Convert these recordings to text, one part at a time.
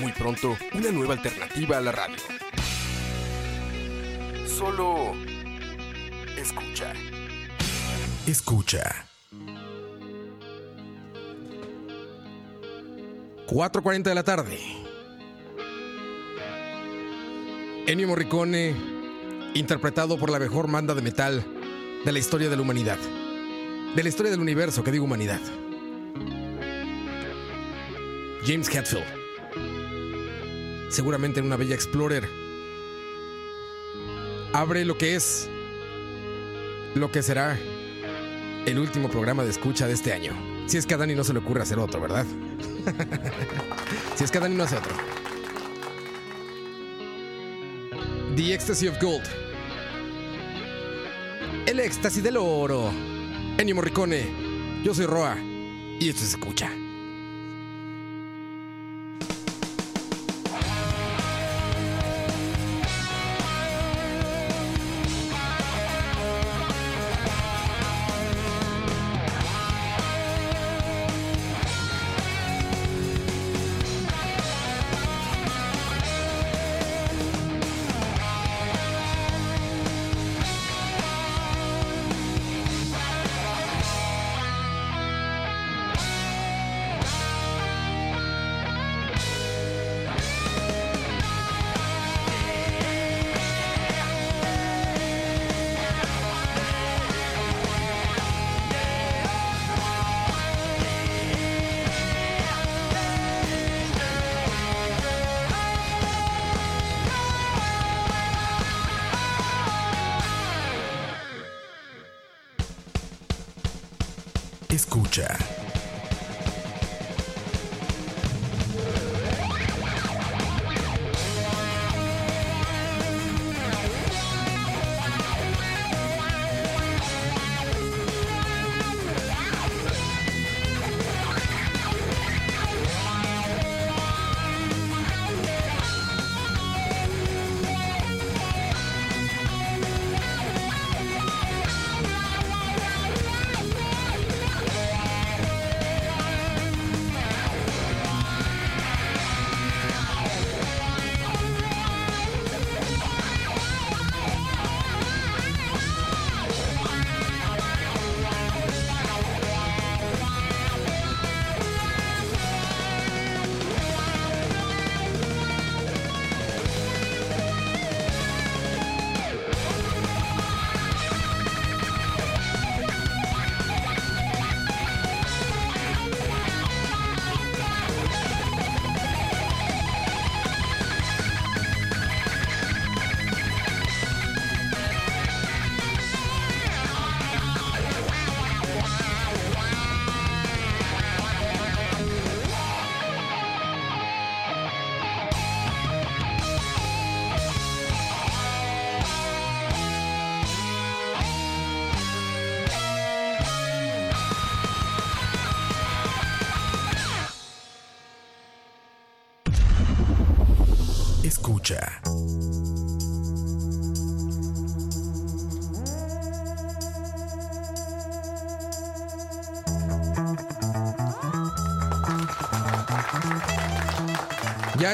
Muy pronto, una nueva alternativa a la radio. Solo escucha. Escucha. 4.40 de la tarde. Ennio Morricone, interpretado por la mejor banda de metal de la historia de la humanidad. De la historia del universo, que digo humanidad. James Hetfield. Seguramente en una bella Explorer. Abre lo que es. Lo que será el último programa de escucha de este año. Si es que a Dani no se le ocurre hacer otro, ¿verdad? si es que a Dani no hace otro. The Ecstasy of Gold. El éxtasis del oro. Ennio Morricone. Yo soy Roa. Y esto se escucha.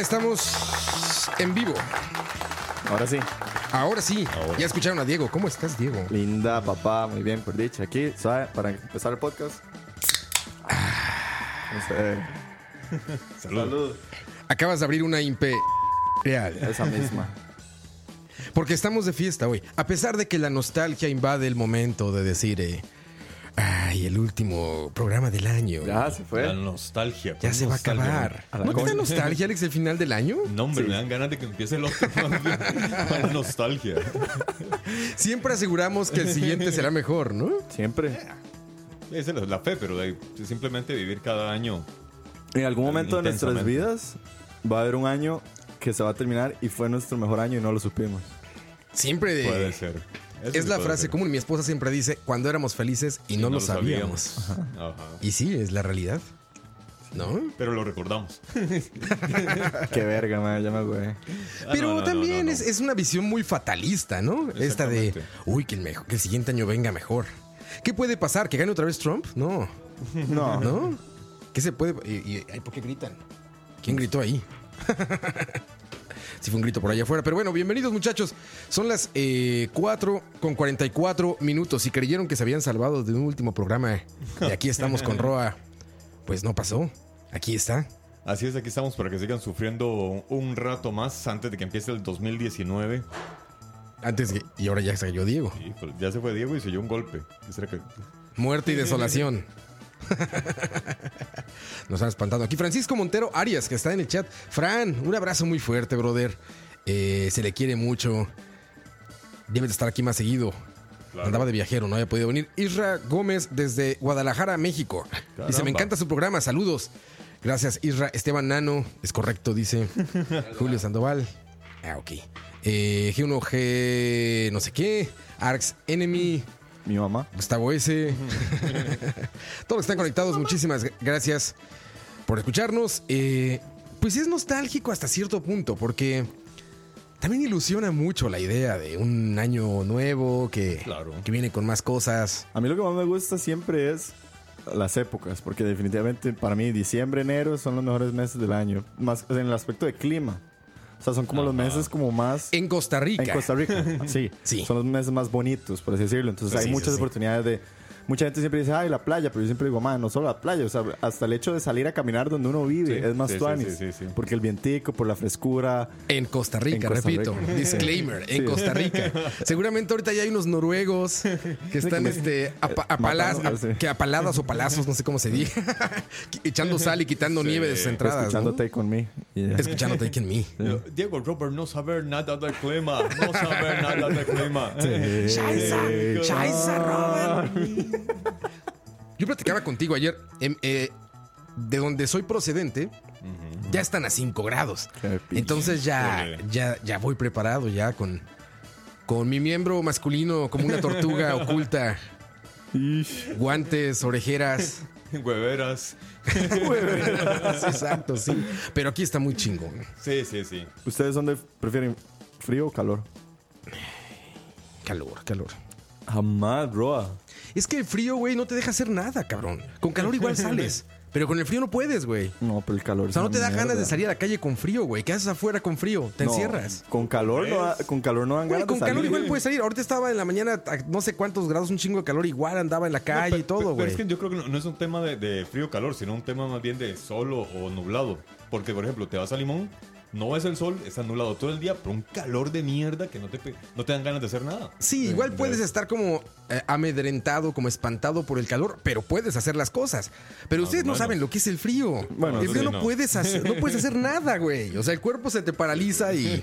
Estamos en vivo. Ahora sí. Ahora sí. Ya escucharon a Diego. ¿Cómo estás, Diego? Linda, papá, muy bien, por dicha. Aquí, suave, para empezar el podcast. No sé. Salud. Acabas de abrir una imperial. Esa misma. Porque estamos de fiesta hoy. A pesar de que la nostalgia invade el momento de decir, eh, ay, el último programa del año. Ya se fue. La nostalgia. Ya se va a acabar. A la ¿No te da nostalgia, Alex, el final del año? No, hombre, Sí. me dan ganas de que empiece el otro. Para nostalgia. Siempre aseguramos que el siguiente será mejor, ¿no? Siempre. Esa es la fe, pero de simplemente vivir cada año. En algún momento de nuestras vidas va a haber un año que se va a terminar y fue nuestro mejor año y no lo supimos. Siempre de- Puede ser. Eso Es la frase ser. común. Mi esposa siempre dice, cuando éramos felices y, no, lo sabíamos. Ajá. Y sí, es la realidad. ¿No? Pero lo recordamos. Qué verga, man, ya me güey. Ah, Pero no, no, no, también no, no. Es, es una visión muy fatalista, ¿no? Esta de, uy, que el, mejor, que el siguiente año venga mejor. ¿Qué puede pasar? ¿Que gane otra vez Trump? No, No, ¿no? ¿Qué se puede...? Y, y- ¿Por qué gritan? ¿Quién gritó ahí? Sí fue un grito por allá afuera. Pero bueno, bienvenidos muchachos. Son las eh, 4 con 44 minutos. Y creyeron que se habían salvado de un último programa. Y aquí estamos con Roa. Pues no pasó. Aquí está. Así es, aquí estamos para que sigan sufriendo un rato más antes de que empiece el 2019. Antes que... Y ahora ya se cayó Diego. Híjole, ya se fue Diego y se oyó un golpe. ¿Qué será que- Muerte y desolación. Nos han espantado. Aquí Francisco Montero Arias, que está en el chat. Fran, un abrazo muy fuerte, brother. Eh, se le quiere mucho. Debe de estar aquí más seguido. Claro. Andaba de viajero, no había podido venir. Isra Gómez desde Guadalajara, México. Dice, Caramba. me encanta su programa, saludos. Gracias, Isra. Esteban Nano, es correcto, dice. Julio Sandoval. Ah, ok. Eh, G1G, no sé qué. Arx Enemy. Mi mamá. Gustavo S. Todos los que están conectados, muchísimas gracias por escucharnos. Eh, pues es nostálgico hasta cierto punto, porque también ilusiona mucho la idea de un año nuevo que, Claro. que viene con más cosas. A mí lo que más me gusta siempre es las épocas, porque definitivamente para mí diciembre, enero son los mejores meses del año, más en el aspecto de clima. O sea, son como los meses como más En Costa Rica. en Costa Rica. Sí, Sí. son los meses más bonitos, por así decirlo. Entonces Sí, hay sí, muchas sí. oportunidades de Mucha gente siempre dice, ay, la playa, pero yo siempre digo, man, no solo la playa, o sea, hasta el hecho de salir a caminar donde uno vive Sí, es más sí, sí, tuanis. sí, sí, sí. Porque el vientico, por la frescura. En Costa Rica, En Costa repito. Rica. Disclaimer, en. Costa Rica. Seguramente ahorita ya hay unos noruegos que están este, a, pa- a palas- Matando, a- sí. que a paladas o palazos, no sé cómo se diga, echando sal y quitando Sí. nieve de sus entradas. escuchando ¿no? Take On Me. Y ya. Escuchando Take On Me. Diego Robert no saber nada del clima. No saber nada del clima. Scheiße, Robert. Yo platicaba contigo ayer. em, eh, de donde soy procedente, ya están a 5 grados. Entonces ya, ya, ya voy preparado ya con, con mi miembro masculino como una tortuga oculta. Guantes, orejeras. Hueveras. Sí, exacto, sí. Pero aquí está muy chingón. Sí, sí, sí. ¿Ustedes dónde prefieren frío o calor? Calor, calor. Jamás, bro. Es que el frío, güey, no te deja hacer nada, cabrón. Con calor igual sales. Pero con el frío no puedes, güey. No, pero el calor. O sea, no te da ganas de salir a la calle con frío, güey. ¿Qué haces afuera con frío? Te encierras. Con calor no, con calor no dan Güey, ganas con de salir. calor igual puedes salir. Ahorita estaba en la mañana, a no sé cuántos grados, un chingo de calor, igual andaba en la calle y Pero- todo, pero güey. es que yo creo que no, no es un tema de, de frío o calor, sino un tema más bien de sol o, o nublado. Porque, por ejemplo, te vas a Limón, no ves el sol, está nublado todo el día, pero un calor de mierda que no te, no te dan ganas de hacer nada. Sí, igual puedes estar como eh, amedrentado, como espantado por el calor, pero puedes hacer las cosas. Pero ustedes no saben lo que es el frío. Bueno, el frío sí, no, no. puedes hacer, no puedes hacer nada, güey. O sea, el cuerpo se te paraliza y,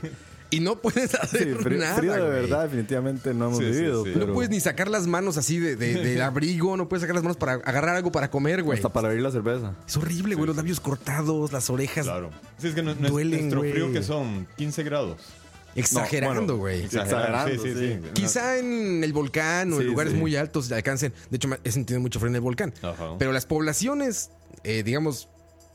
y no puedes hacer Sí, frío, nada. frío de güey. verdad, definitivamente no hemos Sí, vivido. sí. Pero No puedes ni sacar las manos así de, de- del abrigo, no puedes sacar las manos para agarrar algo para comer, güey. Hasta para abrir la cerveza. Es horrible, güey. Los labios cortados, las orejas Claro. Sí, es que no, no es Duelen, nuestro güey. frío que son 15 grados. exagerando, No, güey. Exagerando, Sí, sí, sí. Quizá en el volcán o en lugares sí. muy altos alcancen. De hecho, he sentido mucho frío en el volcán. Ajá. Pero las poblaciones, eh, digamos,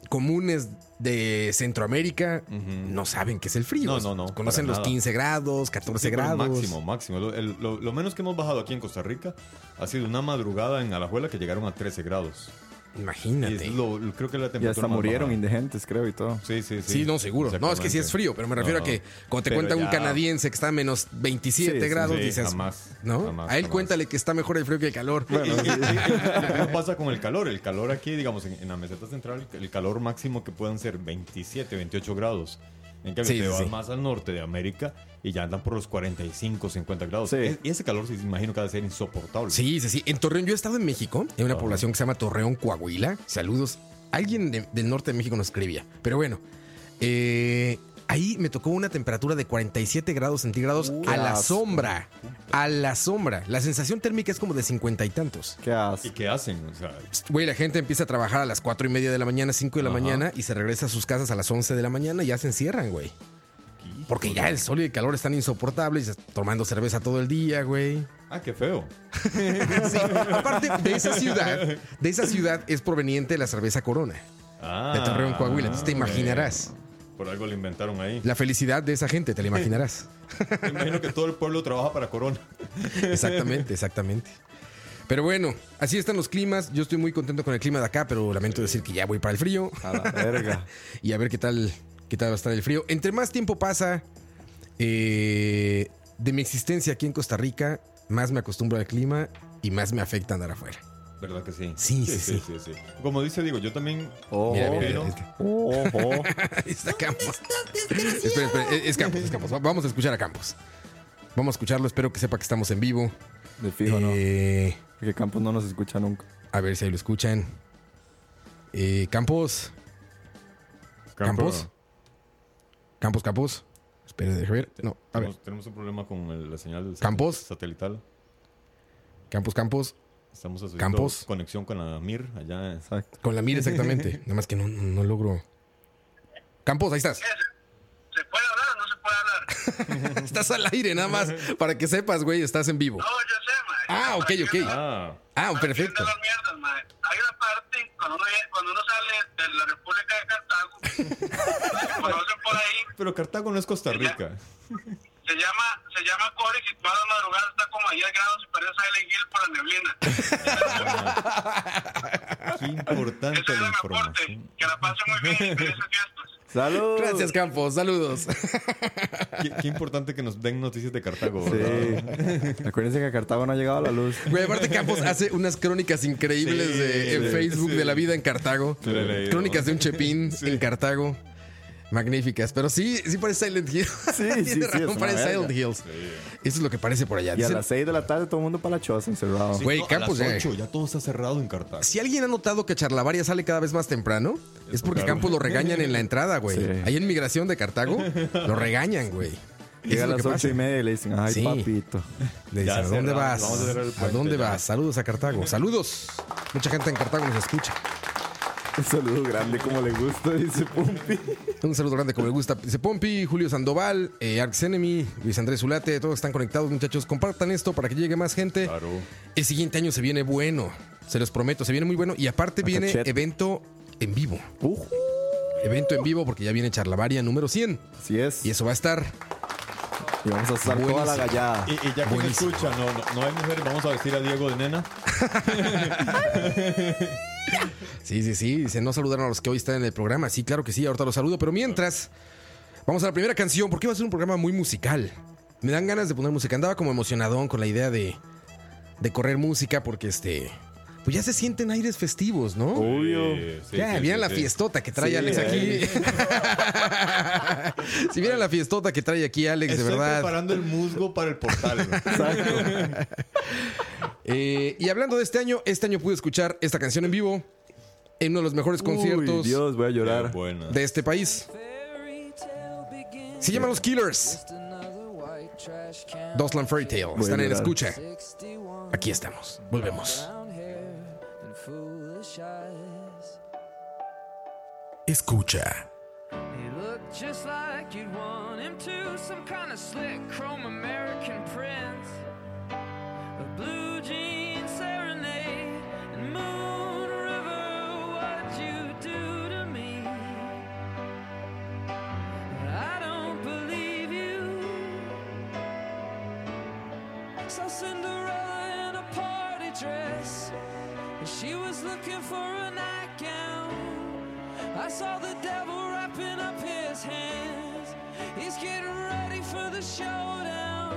comunes de Centroamérica no saben qué es el frío. No, no, no, Conocen los nada. 15 grados, 14 Sí, pero grados. Máximo, máximo. Lo, el- lo- lo menos que hemos bajado aquí en Costa Rica ha sido una madrugada en Alajuela que llegaron a 13 grados. Y Imagínate. es lo- lo- creo que la Y temperatura hasta más murieron baja. indigentes, creo, y todo. Sí, sí, sí. Sí, no, seguro. No, es que sí es frío, pero me refiero a que cuando te cuenta un canadiense que está a menos 27 Sí, sí, grados, sí, dices, jamás, ¿no? jamás, a él jamás. cuéntale que está mejor el frío que el calor. Y- y- y- y- lo mismo pasa con el calor. El calor aquí, digamos, en, en la meseta central, el calor máximo que puedan ser 27, 28 grados. En cambio, Sí, te vas sí. más al norte de América y ya andan por los 45, 50 grados. Sí. Es- y ese calor, sí, imagino que ha de ser insoportable. Sí, sí, sí. En Torreón, yo he estado en México, en una Ajá. población que se llama Torreón, Coahuila. Saludos. Alguien de- del norte de México nos escribía. Pero bueno, eh, Ahí me tocó una temperatura de 47 grados centígrados a la asco. sombra. A la sombra. La sensación térmica es como de 50 y tantos. ¿Qué haces? ¿Y qué hacen? O sea, Güey, la gente empieza a trabajar a las 4 y media de la mañana, 5 de la Ajá. mañana y se regresa a sus casas a las 11 de la mañana y ya se encierran, güey. Porque ya el sol y el calor están insoportables, tomando cerveza todo el día, güey. ah, qué feo. Sí, aparte de esa ciudad, de esa ciudad es proveniente la cerveza Corona, Ah, de Torreón, Coahuila. Entonces te imaginarás Por algo lo inventaron ahí. la felicidad de esa gente, te la imaginarás. Me imagino que todo el pueblo trabaja para Corona. Exactamente, exactamente. Pero bueno, así están los climas. Yo estoy muy contento con el clima de acá, pero lamento decir que ya voy para el frío. A la verga. y a ver qué tal, qué tal va a estar el frío. Entre más tiempo pasa eh, de mi existencia aquí en Costa Rica, más me acostumbro al clima y más me afecta andar afuera. ¿Verdad que sí? Sí, sí, sí. sí, sí. Como dice, digo, yo también. Ojo. Mira, mira, pero- Ojo. Está Campos. Espera, espera, es Campos, es Campos. Va- Vamos a escuchar a Campos. Vamos a escucharlo, espero que sepa que estamos en vivo. De fijo, ¿no? Eh, Porque Campos no nos escucha nunca. a ver si ahí lo escuchan. Eh, Campos. Campos. Campos, Campos. Espere, deje ver. No, a ver. Tenemos, tenemos un problema con el- la señal del Campos. satelital. Campos, Campos. Estamos haciendo Campos. conexión con la MIR allá. Exacto. Con la mira exactamente. Nada más que no, no logro. Campos, ahí estás. ¿Se puede hablar o no se puede hablar? Estás al aire, nada más. Para que sepas, güey, estás en vivo. No, yo sé, mae. Ah, ok, ok. Ah, Ah, perfecto. mierdas. Hay una parte, cuando uno, viene- cuando uno sale de la República de Cartago, conocen por ahí, pero Cartago no es Costa Rica. Se llama, se llama Coris y todas las madrugadas está como a 10 grados y parece Silent Hill por la neblina. Qué importante Ese es la mi aporte. información. Que la pasen muy bien y felices fiestas. ¡Salud! Gracias, Campos. Saludos. Qué, qué importante que nos den noticias de Cartago. Sí. ¿verdad? Acuérdense que Cartago no ha llegado a la luz. Güey, aparte Campos hace unas crónicas increíbles Sí, de- en sí, Facebook sí. de la vida en Cartago. Crónicas de un chepín en Cartago. Magníficas. Pero sí, sí parece Silent Hill. sí, sí, es razón, parece. Silent Hills. Eso es lo que parece por allá. Y a las 6 de la tarde todo el mundo para la choza encerrado. Sí, Güey, a Campos las ya- ocho, ya todo está cerrado en Cartago. Si alguien ha notado que Charlavaria sale cada vez más temprano, es porque claro. Campos lo regañan en la entrada, güey. Sí. Ahí en migración de Cartago, lo regañan, güey. Llega a las que 8 pasa. y media y le dicen, ay, Sí. papito. Le dicen, ¿a dónde vas? vamos a cerrar el ¿A puente dónde ya. vas? Saludos a Cartago. Saludos. Mucha gente en Cartago nos escucha. Un saludo grande como le gusta, dice Pumpi. Un saludo grande como le gusta. Dice Pompi, Julio Sandoval, eh, Arx Enemy, Luis Andrés Zulate, todos están conectados, muchachos. Compartan esto para que llegue más gente. Claro. El siguiente año se viene bueno. Se los prometo, se viene muy bueno. Y aparte viene evento en vivo. Uh, Evento en vivo porque ya viene Charlavaria número 100. así es. Y eso va a estar Y vamos a usar toda la gallada. Y, y ya que me Buenísimo. escucha, no, no, no hay mujeres, vamos a vestir a Diego de nena. Sí, sí, sí. Dice, no saludaron a los que hoy están en el programa. Sí, claro que sí, ahorita los saludo. Pero mientras, vamos a la primera canción, porque va a ser un programa muy musical. Me dan ganas de poner música. Andaba como emocionadón con la idea de, de correr música, porque este. Pues ya se sienten aires festivos, ¿no? Obvio. Sí, sí, ya, sí, vieran sí, la sí. fiestota que trae Sí, Alex aquí. si vieran la fiestota que trae aquí Alex, Estoy de verdad. preparando el musgo para el portal. güey. Eh, y hablando de este año, este año pude escuchar esta canción en vivo en uno de los mejores Uy, conciertos Dios, voy a llorar. de este país. Se llaman Los Killers. Dosland Fairy Tale. Están en escucha. Aquí estamos. Volvemos. Escucha. He looked just like you'd want him to. Some kind of slick chrome American prince. A blue jean serenade and Moon River. What'd you do to me? I don't believe you. Saw Cinderella in a party dress. She was looking for a nightgown. I saw the devil wrapping up his hands. He's getting ready for the showdown.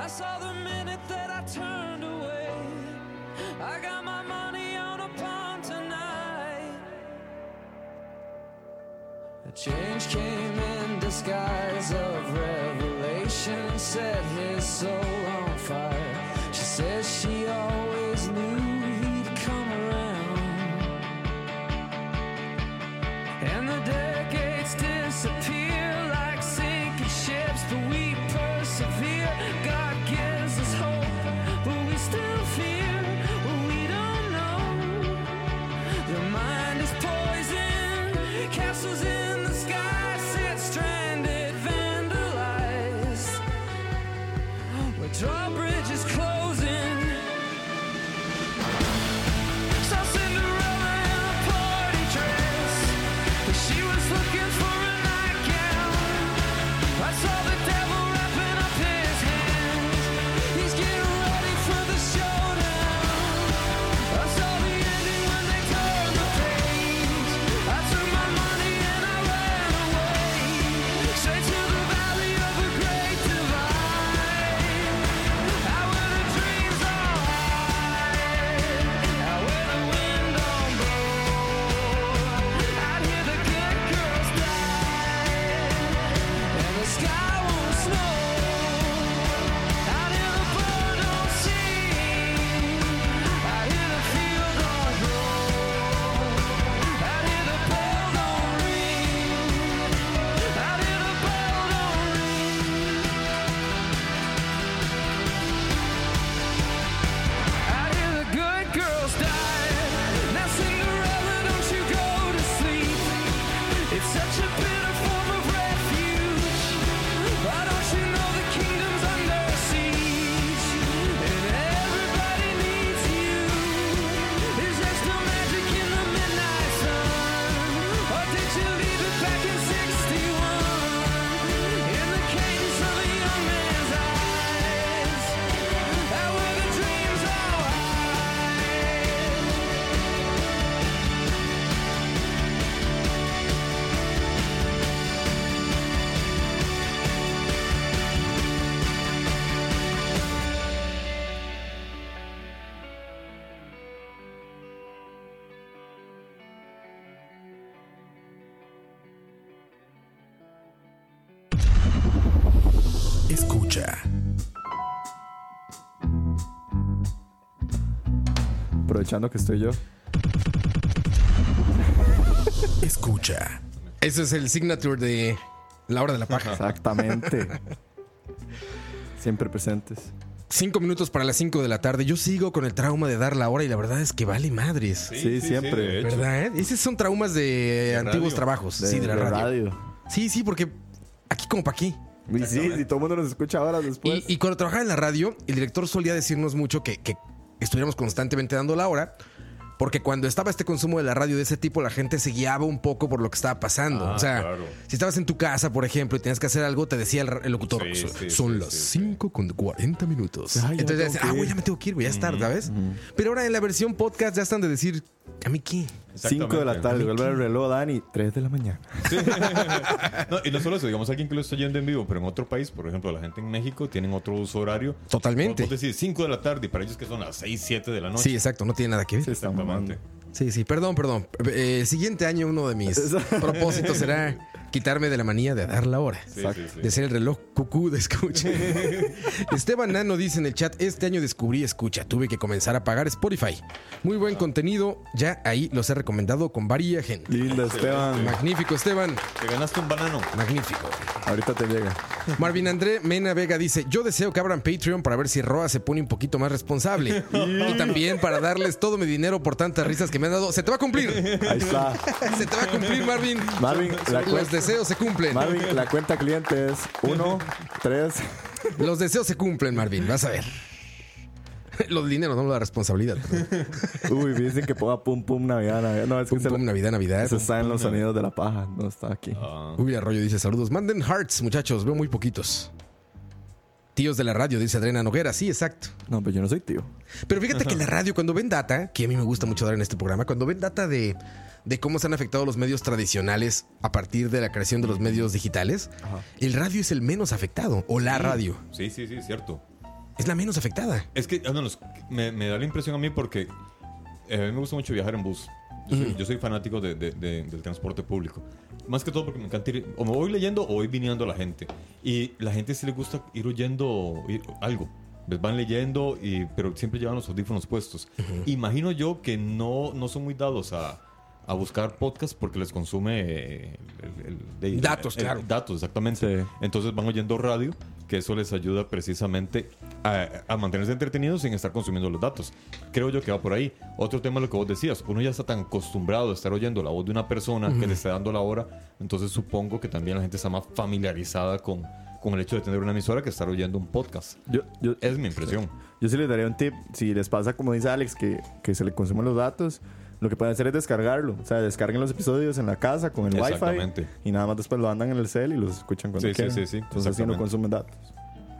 I saw the minute that I turned away. I got my money on a pawn tonight. A change came in disguise of revelation, set his soul on fire. She says she always knew Aprovechando que estoy yo. Escucha. Ese es el signature de la hora de la paja. Exactamente. Siempre presentes. Cinco minutos para las cinco de la tarde. Yo sigo con el trauma de dar la hora y la verdad es que vale madres. Sí, siempre. de hecho. ¿Verdad? eh? Esos son traumas de, antiguos radio. trabajos. De, sí, de la de radio. Sí, sí, porque aquí como para aquí. Y sí, si todo el mundo nos escucha horas después. Y, y cuando trabajaba en la radio, el director solía decirnos mucho que, que estuviéramos constantemente dando la hora. Porque cuando estaba este consumo de la radio de ese tipo, la gente se guiaba un poco por lo que estaba pasando. Ah, o sea, claro. si estabas en tu casa, por ejemplo, y tenías que hacer algo, te decía el, el locutor, Sí, "So- sí, son sí, las sí, sí. 5 con 40 minutos. Ay, ya Entonces decía, ah, güey, ir". ya me tengo que ir, güey, ya es tarde, ¿sabes? Pero ahora en la versión podcast ya están de decir, ¿a mí qué? 5 de la tarde, vuelve el reloj, Dani, 3 de la mañana. No, y no solo eso, digamos alguien que lo está oyendo en vivo, pero en otro país, por ejemplo, la gente en México tienen otro uso horario. Totalmente. Decís 5 de la tarde y para ellos que son las 6, 7 de la noche. Sí, exacto, no tiene nada que ver. Sí, está Exactamente. Sí, sí, perdón, perdón. Eh, el siguiente año uno de mis propósitos será quitarme de la manía de dar la hora. Sí, sí, sí. De ser el reloj cucú de escucha. Esteban Nano dice en el chat, este año descubrí escucha, tuve que comenzar a pagar Spotify. Muy buen contenido, ya ahí los he recomendado con varia gente. Linda, Esteban. Magnífico, Esteban. Te ganaste un banano. Magnífico. Ahorita te llega. Marvin André Mena Vega dice, yo deseo que abran Patreon para ver si Roa se pone un poquito más responsable. y también para darles todo mi dinero por tantas risas que me han dado. Se te va a cumplir. Ahí está. Se te va a cumplir, Marvin. Marvin, la Los cuenta, deseos se cumplen. Marvin, la cuenta cliente es 1, 3. Los deseos se cumplen, Marvin. Vas a ver. Los dineros, no la responsabilidad. Uy, dicen que ponga pum pum Navidad, Navidad. No, es que Pum, se- pum, Navidad, Navidad. eso está en los sonidos de la paja. No está aquí. Ah, Uy, Arroyo dice saludos. Manden hearts, muchachos. Veo muy poquitos. Tíos de la radio, dice Adriana Noguera. Sí, exacto. No, pero yo no soy tío. Pero fíjate que la radio, cuando ven data, que a mí me gusta mucho dar en este programa, cuando ven data de, de cómo se han afectado los medios tradicionales a partir de la creación de los medios digitales, el radio es el menos afectado. O la radio. sí, sí, sí, cierto. Es la menos afectada. Es que, al menos, me, me da la impresión a mí porque eh, a mí me gusta mucho viajar en bus. Yo soy, yo soy fanático de- de- de- del transporte público. Más que todo porque me encanta ir, o me voy leyendo o voy viniendo a la gente. Y la gente sí le gusta ir oyendo ir- algo. Les van leyendo, y, pero siempre llevan los audífonos puestos. Imagino yo que no, no son muy dados a, a buscar podcast porque les consume eh, el- el- el- Datos, el- claro. Datos, exactamente. Sí. Entonces van oyendo radio, que eso les ayuda precisamente a, a mantenerse entretenidos sin estar consumiendo los datos. Creo yo que va por ahí. Otro tema es lo que vos decías. Uno ya está tan acostumbrado a estar oyendo la voz de una persona que le está dando la hora. Entonces supongo que también la gente está más familiarizada con, con el hecho de tener una emisora que estar oyendo un podcast. Yo, yo, Es mi impresión. yo sí les daría un tip. Si les pasa, como dice Alex, que, que se le consumen los datos, lo que pueden hacer es descargarlo. O sea, descarguen los episodios en la casa con el wifi Exactamente. y nada más después lo andan en el cel y los escuchan cuando Sí, sí, quieran. sí, sí, Entonces así no consumen datos.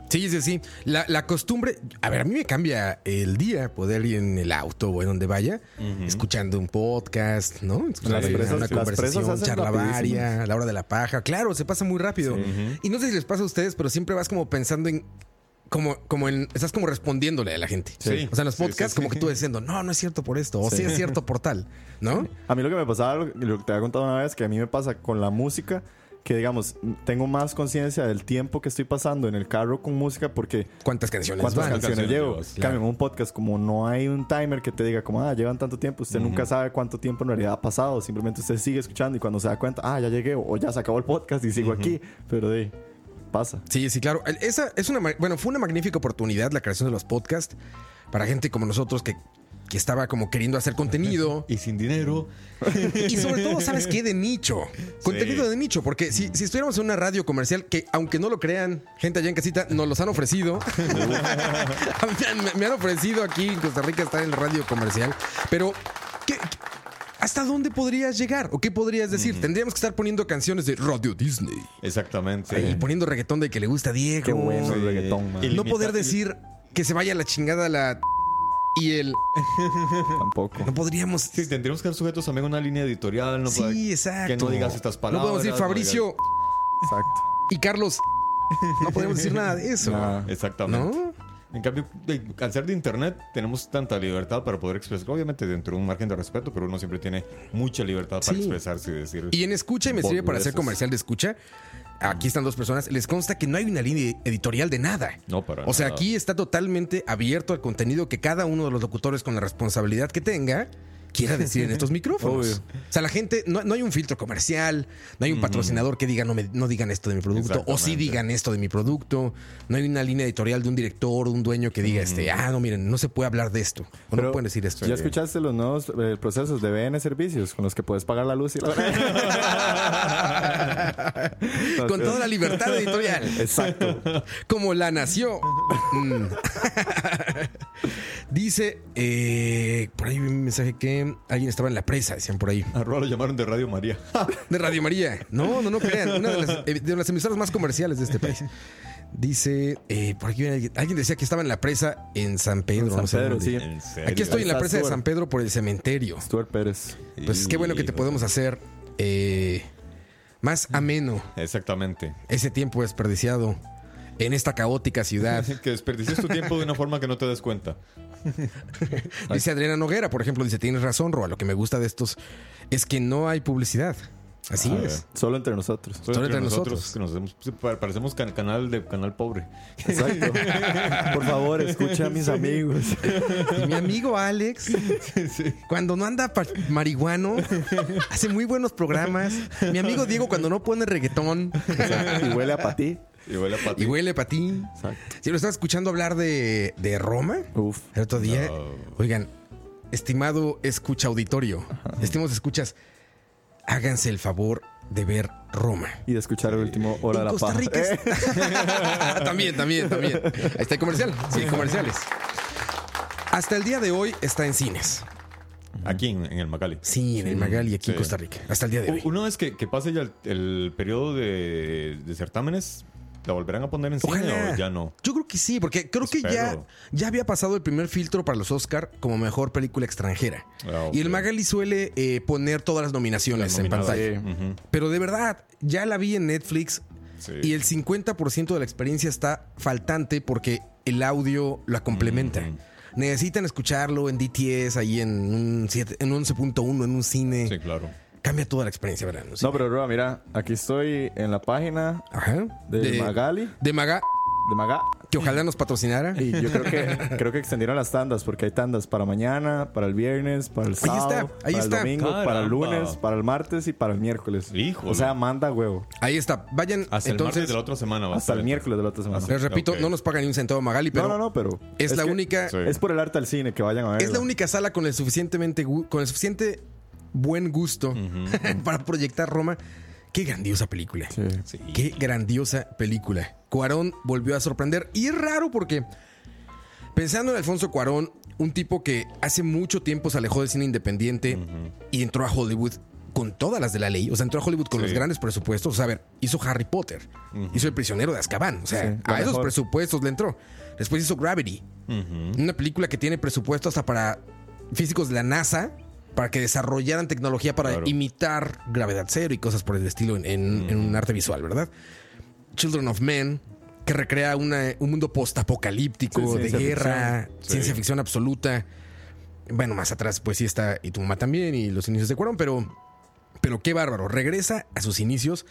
Sí, sí, sí. La, la costumbre, a ver, a mí me cambia el día poder ir en el auto o en donde vaya, escuchando un podcast, ¿no? Escuchando Las presas- una las conversación, charla varia, la hora de la paja. Claro, se pasa muy rápido. Y no sé si les pasa a ustedes, pero siempre vas como pensando en como, como en, estás como respondiéndole a la gente. Sí. O sea, en los podcasts, sí, como sí. que tú diciendo, no, no es cierto por esto, o sí, es cierto por tal, ¿no? A mí lo que me pasaba, lo que te había contado una vez, que a mí me pasa con la música, que digamos, tengo más conciencia del tiempo que estoy pasando en el carro con música porque ¿Cuántas canciones cuántas van? canciones canciones llevo. llevas? En Cambio, en un podcast, como no hay un timer que te diga como, ah, llevan tanto tiempo, usted nunca sabe cuánto tiempo en realidad ha pasado, simplemente usted sigue escuchando y cuando se da cuenta, ah, ya llegué o ya se acabó el podcast y sigo aquí, pero de pasa. Sí, sí, claro. Esa es una, bueno, fue una magnífica oportunidad la creación de los podcasts para gente como nosotros que que estaba como queriendo hacer contenido. Y sin dinero. Y sobre todo, ¿sabes qué? De nicho. Contenido de nicho. Porque si, si estuviéramos en una radio comercial, que aunque no lo crean, gente allá en casita, nos los han ofrecido. me, me han ofrecido aquí en Costa Rica estar en la radio comercial. Pero, ¿qué- qué- ¿hasta dónde podrías llegar? ¿O qué podrías decir? Tendríamos que estar poniendo canciones de Radio Disney. Exactamente. Y poniendo reggaetón de que le gusta a Diego. Qué bueno el reggaetón, man. Y No poder decir que se vaya a la chingada la... Y el... Tampoco. No podríamos... Sí, tendríamos que estar sujetos también a una línea editorial. No Sí, exacto. Que no digas estas palabras. No podemos decir no Fabricio Exacto. y Carlos. No podemos decir nada de eso. Nah. Exactamente. ¿No? En cambio, de- al ser de internet, tenemos tanta libertad para poder expresar, obviamente dentro de un margen de respeto, pero uno siempre tiene mucha libertad para Sí. expresarse y decir. Y en escucha, y me sirve para hacer comercial de escucha. Aquí están dos personas. Les consta que no hay una línea editorial de nada. No, para O sea, nada. aquí está totalmente abierto al contenido que cada uno de los locutores con la responsabilidad que tenga quiera decir en estos micrófonos. Obvio. O sea, la gente, no, no hay un filtro comercial, no hay un patrocinador que diga no, me, no digan esto de mi producto, o sí digan esto de mi producto, no hay una línea editorial de un director, de un dueño que diga, este, ah, no, miren, no se puede hablar de esto, o no pueden decir esto. ¿Ya escuchaste los nuevos eh, procesos de BN Servicios con los que puedes pagar la luz y la Con toda la libertad editorial. Exacto. Como la nació. Mm. Dice, eh, por ahí un mensaje que alguien estaba en la presa, decían por ahí. A Roa lo llamaron de Radio María. De Radio María. No, no, no crean. Una de las, eh, de las emisoras más comerciales de este país. Dice, eh, por aquí viene alguien, alguien decía que estaba en la presa en San Pedro. San no sé Pedro, dónde. sí. ¿En serio? Aquí estoy en la presa de. San Pedro por el cementerio. Stuart Pérez. Pues qué bueno que te podemos hacer eh, más ameno Exactamente. ese tiempo desperdiciado en esta caótica ciudad. Que desperdicies tu tiempo de una forma que no te des cuenta. Dice Adriana Noguera, por ejemplo, dice, tienes razón, Roa, lo que me gusta de estos es que no hay publicidad. Así es. Solo entre nosotros. Solo entre entre nosotros. nosotros. que nos hacemos- parecemos can- canal de canal pobre. Exacto. Por favor, escucha a mis amigos. Y mi amigo Alex, cuando no anda marihuano, hace muy buenos programas. Mi amigo Diego, cuando no pone reggaetón Y huele a patí. Y huele a pati. y huele patín. Exacto. Si lo estaba escuchando hablar de, de Roma Uf. el otro día, No. oigan, estimado escucha auditorio, estimados escuchas, háganse el favor de ver Roma. Y de escuchar el último hora de la Costa. Rica es- Eh, también, también, también. Ahí está el comercial. Sí, comerciales. Hasta el día de hoy está en cines. Aquí en, en el Magali. Sí, en el Magali, aquí en. Costa Rica. Hasta el día de hoy. Una vez que, que pase ya el, el periodo de, de certámenes, ¿la volverán a poner en cine o ya no? Yo creo que sí, porque creo que ya, ya había pasado el primer filtro para los Oscar como mejor película extranjera. Ah. Y el Magali suele eh, poner todas las nominaciones Las en pantalla. Pero de verdad, ya la vi en Netflix Sí. y el 50% de la experiencia está faltante porque el audio la complementa. Necesitan escucharlo en DTS, ahí en un, 7 en un 11.1, en un cine. Sí, claro. Cambia toda la experiencia, ¿verdad? No, pero Roa, mira, aquí estoy en la página Ajá. de, Magali, De Maga, de Maga. que ojalá nos patrocinara. Y yo creo que creo que extendieron las tandas porque hay tandas para mañana, para el viernes, para el está, sábado, ahí para está. el domingo, para el Caramba. lunes, para el martes y para el miércoles. Híjole. O sea, manda huevo. Ahí está. Vayan Hasta el entonces. martes de la otra semana va a Hasta estar el miércoles de la otra semana. Les repito, Ok. no nos pagan ni un centavo Magali, pero no, no, no, pero es, la que única. Sí. Es por el arte al cine que vayan a ver. Es la única sala con el suficientemente gu- con el suficiente buen gusto para proyectar Roma. Qué grandiosa película. Sí. Qué grandiosa película. Cuarón volvió a sorprender. Y es raro porque, pensando en Alfonso Cuarón, un tipo que hace mucho tiempo se alejó del cine independiente y entró a Hollywood con todas las de la ley. O sea, entró a Hollywood con Sí. los grandes presupuestos. O sea, a ver, hizo Harry Potter, hizo El prisionero de Azkaban. O sea, Sí, a esos mejor. presupuestos le entró. Después hizo Gravity, una película que tiene presupuesto hasta para físicos de la NASA para que desarrollaran tecnología para Claro. imitar gravedad cero y cosas por el estilo en, en- en un arte visual, ¿verdad? Children of Men, que recrea una- un mundo postapocalíptico Sí, de guerra, ficción. Sí. ciencia ficción absoluta. Bueno, más atrás, pues sí está Y tu mamá también y los inicios de Cuarón, pero, pero qué bárbaro. Regresa a sus inicios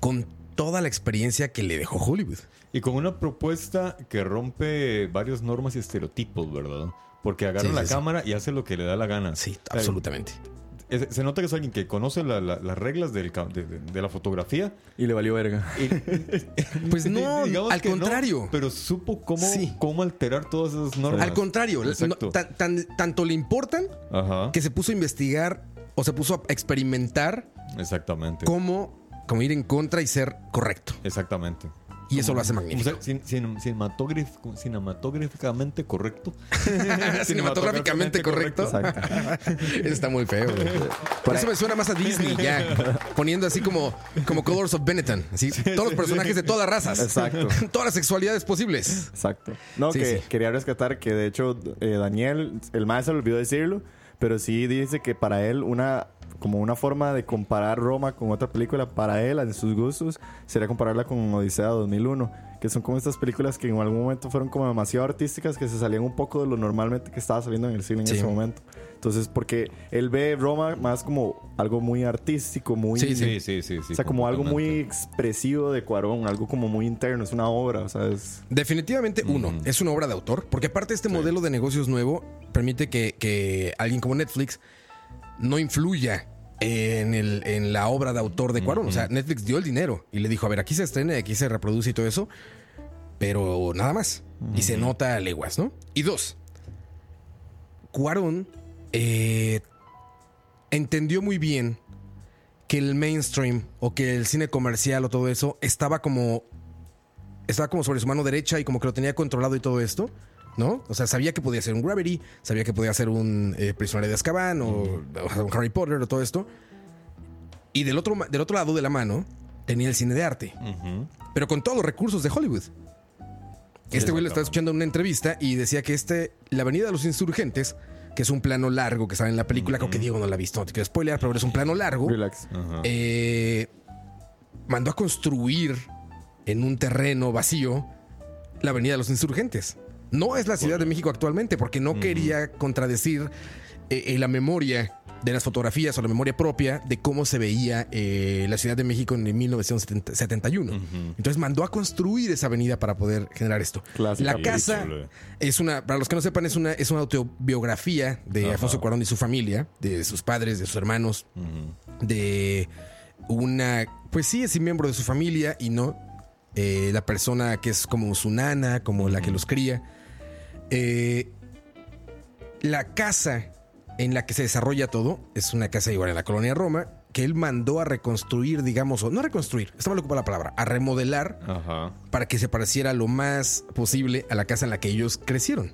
con toda la experiencia que le dejó Hollywood. Y con una propuesta que rompe varias normas y estereotipos, ¿verdad? Porque agarra Sí, la sí, sí. cámara y hace lo que le da la gana. Sí, O sea, absolutamente. es- se nota que es alguien que conoce la- la- las reglas del de, de- de la fotografía. Y le valió verga. Pues no, al no, contrario. pero supo cómo, Sí. cómo alterar todas esas normas. Al contrario, no- Exacto. tan- tan- tanto le importan Ajá. que se puso a investigar o se puso a experimentar Exactamente. cómo, cómo ir en contra y ser correcto. Exacamente. Y eso lo hace magnífico. ser cin- cin- cinematograf- cinematográficamente correcto. Cinematográficamente correcto. Exacto. Eso está muy feo. güey. Por Eso me suena más a Disney ya. Poniendo así como, como Colors of Benetton. Así, todos los personajes de todas razas. Exacto. todas las sexualidades posibles. Exacto. No, que quería rescatar que de hecho eh, Daniel, el maestro olvidó decirlo, pero sí dice que para él una como una forma de comparar Roma con otra película para él en sus gustos sería compararla con Odisea 2001 que son como estas películas que en algún momento fueron como demasiado artísticas que se salían un poco de lo normalmente que estaba saliendo en el cine en Sí. ese momento entonces porque él ve Roma más como algo muy artístico muy Sí, Sí, sí, sí. sí o sea como algo muy expresivo de Cuarón algo como muy interno es una obra o sea es Definitivamente, uno, es una obra de autor, porque aparte este modelo de negocios nuevo permite que, que alguien como Netflix no influya en, el, en la obra de autor de Cuarón. O sea, Netflix dio el dinero y le dijo, a ver, aquí se estrena, y aquí se reproduce y todo eso, pero nada más. Y se nota a leguas, ¿no? Y dos, Cuarón eh, entendió muy bien que el mainstream o que el cine comercial o todo eso estaba como estaba como sobre su mano derecha y como que lo tenía controlado y todo esto, ¿no? O sea, sabía que podía ser un Gravity, sabía que podía ser un eh, Prisionero de Azkaban o, o un Harry Potter o todo esto. Y del otro, del otro lado de la mano tenía el cine de arte, pero con todos los recursos de Hollywood. Este güey lo estaba escuchando en una entrevista y decía que este, la Avenida de los Insurgentes, que es un plano largo que sale en la película, creo que Diego no la ha visto, no te quiero spoilear, pero es un plano largo. relax eh, mandó a construir en un terreno vacío la Avenida de los Insurgentes. No es la Ciudad de México actualmente, porque no quería contradecir eh, eh, la memoria de las fotografías o la memoria propia de cómo se veía eh, la Ciudad de México en 1971. Entonces mandó a construir esa avenida para poder generar esto. Clásica La casa película. es una, para los que no sepan, es una, es una autobiografía de Ajá. Alfonso Cuarón y su familia, de sus padres, de sus hermanos, de una, pues sí, es miembro de su familia y no eh, la persona que es como su nana, como la que los cría. Eh, la casa en la que se desarrolla todo es una casa igual en la colonia Roma que él mandó a reconstruir, digamos, o no a reconstruir, estaba mal ocupada la palabra, a remodelar Ajá. para que se pareciera lo más posible a la casa en la que ellos crecieron.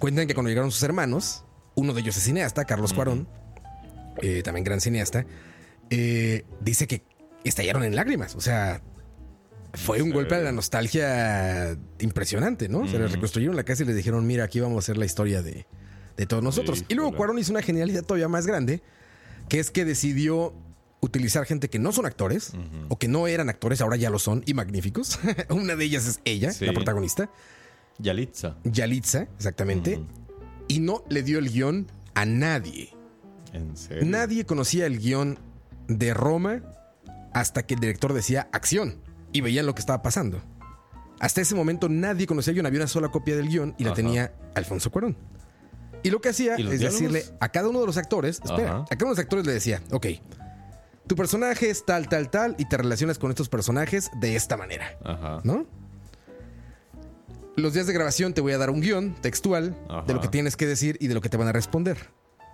Cuentan que cuando llegaron sus hermanos, uno de ellos es cineasta, Carlos Cuarón, eh, también gran cineasta, eh, dice que estallaron en lágrimas. O sea, fue un golpe a la nostalgia impresionante, ¿no? Se les reconstruyeron la casa y les dijeron, mira, aquí vamos a hacer la historia de, de todos nosotros. Y luego Híjole. Cuarón hizo una genialidad todavía más grande, que es que decidió utilizar gente que no son actores o que no eran actores, ahora ya lo son y magníficos. Una de ellas es ella, Sí. la protagonista, Yalitza. Yalitza, exactamente, y no le dio el guion a nadie. En serio. Nadie conocía el guion de Roma hasta que el director decía acción y veían lo que estaba pasando. Hasta ese momento nadie conocía el guion, había una sola copia del guion y la tenía Alfonso Cuarón. Y lo que hacía ¿Y los es diálogos? decirle a cada uno de los actores, espera, Ajá. a cada uno de los actores le decía, ok, tu personaje es tal, tal, tal y te relacionas con estos personajes de esta manera, Ajá. ¿no? Los días de grabación te voy a dar un guion textual de lo que tienes que decir y de lo que te van a responder.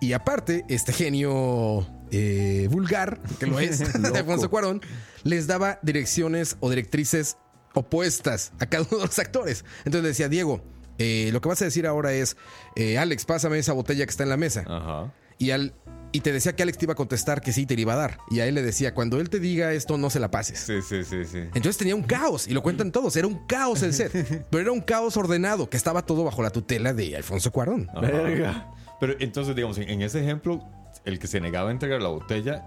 Y aparte, este genio eh, vulgar, que lo es, de Alfonso Cuarón, les daba direcciones o directrices opuestas a cada uno de los actores. Entonces le decía, Diego, eh, lo que vas a decir ahora es, eh, Alex, pásame esa botella que está en la mesa. Ajá. Y, al, y te decía que Alex te iba a contestar que sí, te la iba a dar. Y a él le decía, cuando él te diga esto, no se la pases. Sí, sí, sí, sí. Entonces tenía un caos, y lo cuentan todos, era un caos el set, pero era un caos ordenado, que estaba todo bajo la tutela de Alfonso Cuarón. Ajá. Pero entonces, digamos, en, en ese ejemplo, el que se negaba a entregar la botella,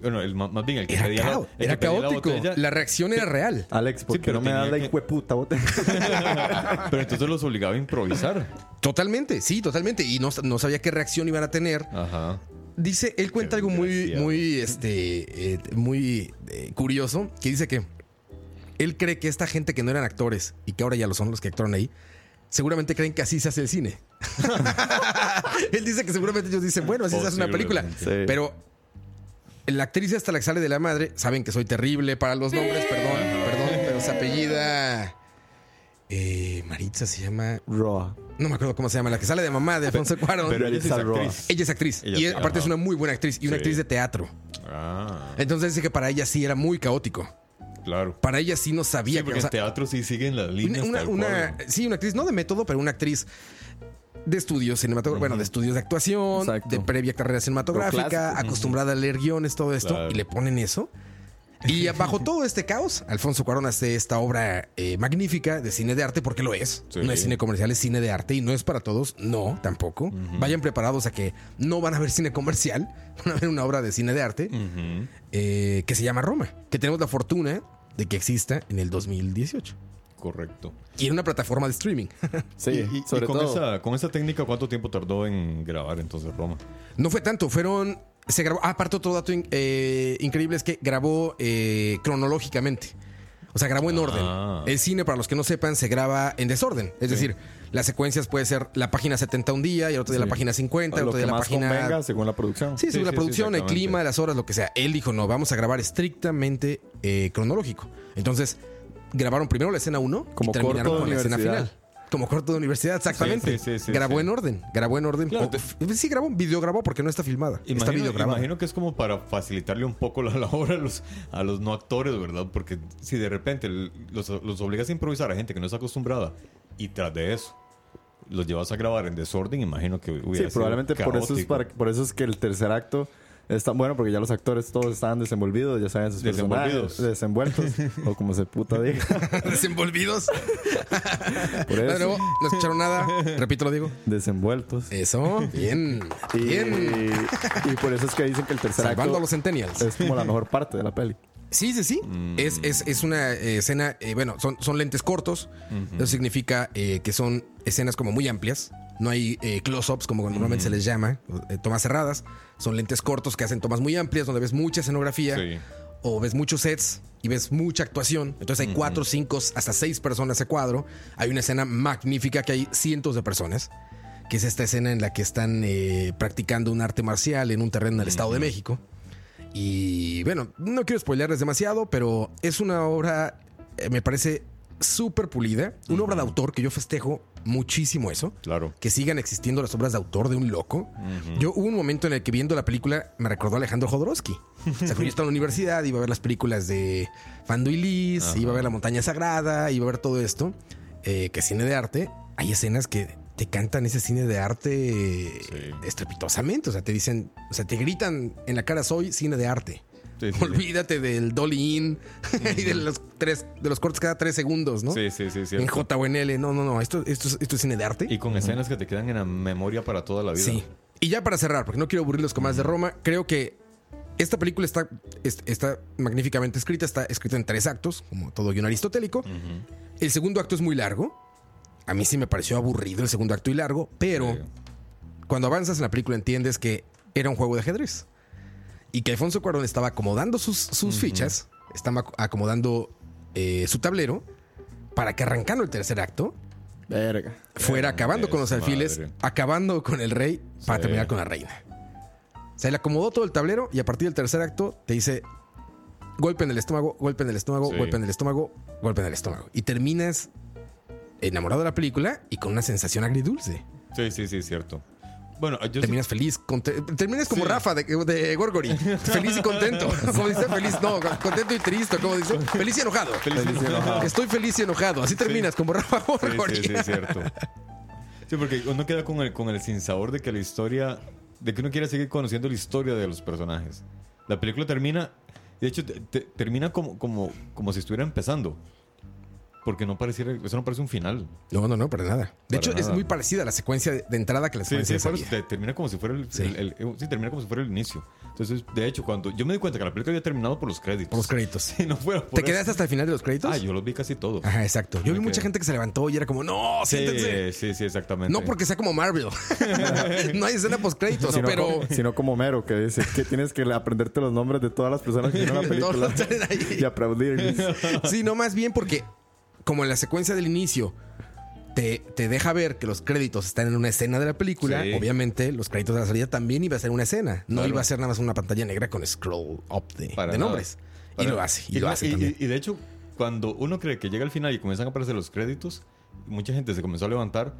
bueno, el, más bien el que Era, pedía, cao- que era la caótico, botella, la reacción era real. Alex, ¿por Sí, qué pero no me das la que- hijueputa botella? pero entonces los obligaba a improvisar. Totalmente, sí, totalmente, y no, no sabía qué reacción iban a tener. Ajá. Dice, él cuenta Qué algo muy, muy, este, eh, muy eh, curioso, que dice que él cree que esta gente que no eran actores y que ahora ya lo son los que actuaron ahí, seguramente creen que así se hace el cine. Él dice que seguramente ellos dicen, bueno, así se hace una película. Sí. Pero la actriz hasta la que sale de la madre, saben que soy terrible para los nombres, perdón, perdón, pero se apellida... eh, Maritza se llama... Raw. No me acuerdo cómo se llama, la que sale de mamá de Alfonso Cuarón. Pero ella es Roa. actriz. ella es actriz. Ella y aparte es una muy buena actriz y una Sí. actriz de teatro. Ah, Entonces dice que para ella sí era muy caótico. Claro. Para ella sí no sabía Sí, que... porque o sea, en teatro sí siguen las una, líneas. una- tal una- cual. sí, una actriz, no de método, pero una actriz de estudios cinematográficos, bueno, de estudios de actuación, Exacto. de previa carrera cinematográfica, acostumbrada a leer guiones, todo esto, Claro. y le ponen eso. Y bajo todo este caos, Alfonso Cuarón hace esta obra eh, magnífica de cine de arte, porque lo es. Sí. No es cine comercial, es cine de arte y no es para todos. No, tampoco. Vayan preparados a que no van a ver cine comercial, van a ver una obra de cine de arte eh, que se llama Roma, que tenemos la fortuna de que exista en el 2018. Correcto. Y en una plataforma de streaming. Sí, y, y- sobre y con, todo. Esa, con esa técnica, ¿cuánto tiempo tardó en grabar entonces Roma? No fue tanto, fueron. Se grabó. ah, aparte, otro dato in- eh, increíble es que grabó eh, cronológicamente. O sea, grabó en Ah. orden. El cine, para los que no sepan, se graba en desorden. Es decir, las secuencias puede ser la página 70 un día y el otro día la página 50, el otro día la página. convenga según la producción. Sí, Sí, según la producción, el clima, las horas, lo que sea. Él dijo, no, vamos a grabar estrictamente eh, cronológico. Entonces, grabaron primero la escena 1 y Como terminaron con la escena final. Como corto de universidad, exactamente. Sí, sí, sí, sí, grabó sí. en orden, grabó en orden. Claro, O- f- sí, grabó, videograbó porque no está filmada. está Imagino, videograbada. imagino que es como para facilitarle un poco la labor a los, a los no actores, ¿verdad? Porque si de repente los, los obligas a improvisar a gente que no está acostumbrada y tras de eso los llevas a grabar en desorden, imagino que hubiera Sí, sido probablemente por eso, es para- por eso es que el tercer acto es tan bueno, porque ya los actores todos estaban desenvolvidos, ya saben sus Desenvolvidos. personajes, desenvueltos, o como se puta diga. Desenvolvidos. Por De eso, nuevo, no escucharon nada. Repito, lo digo. desenvueltos. Eso, bien. Y, Bien. y por eso es que dicen que el tercer Salvando acto a los centennials. es como la mejor parte de la peli. Sí, sí, sí. Mm. Es, es, es una eh, escena, eh, bueno, son, son lentes cortos. Eso significa eh, que son escenas como muy amplias. No hay eh, close-ups, como normalmente se les llama, eh, tomas cerradas. Son lentes cortos que hacen tomas muy amplias, donde ves mucha escenografía Sí. o ves muchos sets y ves mucha actuación. Entonces hay cuatro, cinco, hasta seis personas a cuadro. Hay una escena magnífica que hay cientos de personas, que es esta escena en la que están eh, practicando un arte marcial en un terreno del Estado de México. Y bueno, no quiero spoilearles demasiado, pero es una obra, me parece súper pulida. Una obra de autor que yo festejo muchísimo eso. Claro. Que sigan existiendo las obras de autor de un loco. Yo hubo un momento en el que viendo la película me recordó a Alejandro Jodorowsky. O sea, yo estaba en la universidad, iba a ver las películas de Fando y Liz, iba a ver La Montaña Sagrada, iba a ver todo esto. eh, que es cine de arte. Hay escenas que te cantan ese cine de arte Sí. estrepitosamente. O sea, te dicen, o sea, te gritan en la cara, soy cine de arte. Sí, sí, sí. Olvídate del dolly in y de los tres, de los cortes cada tres segundos, ¿no? Sí, sí, sí, En cierto. J o en L. No, no, no. Esto, esto, es, esto es cine de arte. Y con escenas que te quedan en la memoria para toda la vida. Sí. Y ya para cerrar, porque no quiero aburrirlos con más de Roma, creo que esta película está, es- está magníficamente escrita, está escrita en tres actos, como todo guion aristotélico. El segundo acto es muy largo. A mí sí me pareció aburrido el segundo acto y largo, pero Sí. cuando avanzas en la película entiendes que era un juego de ajedrez. Y que Alfonso Cuarón estaba acomodando sus, sus fichas, estaba ac- acomodando eh, su tablero para que arrancando el tercer acto Verga. fuera acabando con los alfiles, madre. acabando con el rey para Sí. terminar con la reina. O sea, le acomodó todo el tablero y a partir del tercer acto te dice golpe en el estómago, golpe en el estómago, Sí. golpe en el estómago, golpe en el estómago. Y terminas enamorado de la película y con una sensación agridulce. Sí, sí, sí, cierto. Bueno, yo sí- Terminas feliz, terminas como Sí. Rafa de, de Gorgory, feliz y contento. Como dice feliz, no, contento y triste, como dice, feliz y enojado. Feliz y enojado. Estoy feliz y enojado. Así terminas como Rafa Sí, Gorgory. sí, sí, es cierto. Sí, porque uno queda con el, con el sinsabor de que la historia, de que uno quiere seguir conociendo la historia de los personajes. La película termina, de hecho, te- te- termina como, como, como si estuviera empezando. Porque no pareciera, eso no parece un final. No, no, no, para nada. De Para hecho, es muy parecida a la secuencia de, de entrada que la Sí, secuencia sí, de salida. te- termina como si fuera el, Sí. el- el- eh, sí, termina como si fuera el inicio. Entonces, de hecho, cuando yo me di cuenta que la película había terminado por los créditos. Por los créditos. Si no fuera por ¿Te eso- quedaste hasta el final de los créditos? Ah, yo los vi casi todos. Ajá, exacto. Yo vi mucha gente que se levantó y era como, no, siéntense. Sí, sí, sí, exactamente. No porque sea como Marvel. no hay escena post créditos, Sino, pero como, sino como Mero, que dice que tienes que aprenderte los nombres de todas las personas que vieron la Todos película y aplaudirles. sí, no más bien porque como en la secuencia del inicio te, te deja ver que los créditos están en una escena de la película, Sí. obviamente los créditos de la salida también iba a ser una escena. No Claro. iba a ser nada más una pantalla negra con scroll up de, nombres. Y lo hace, y, lo hace también. y de hecho, cuando uno cree que llega al final y comienzan a aparecer los créditos, mucha gente se comenzó a levantar,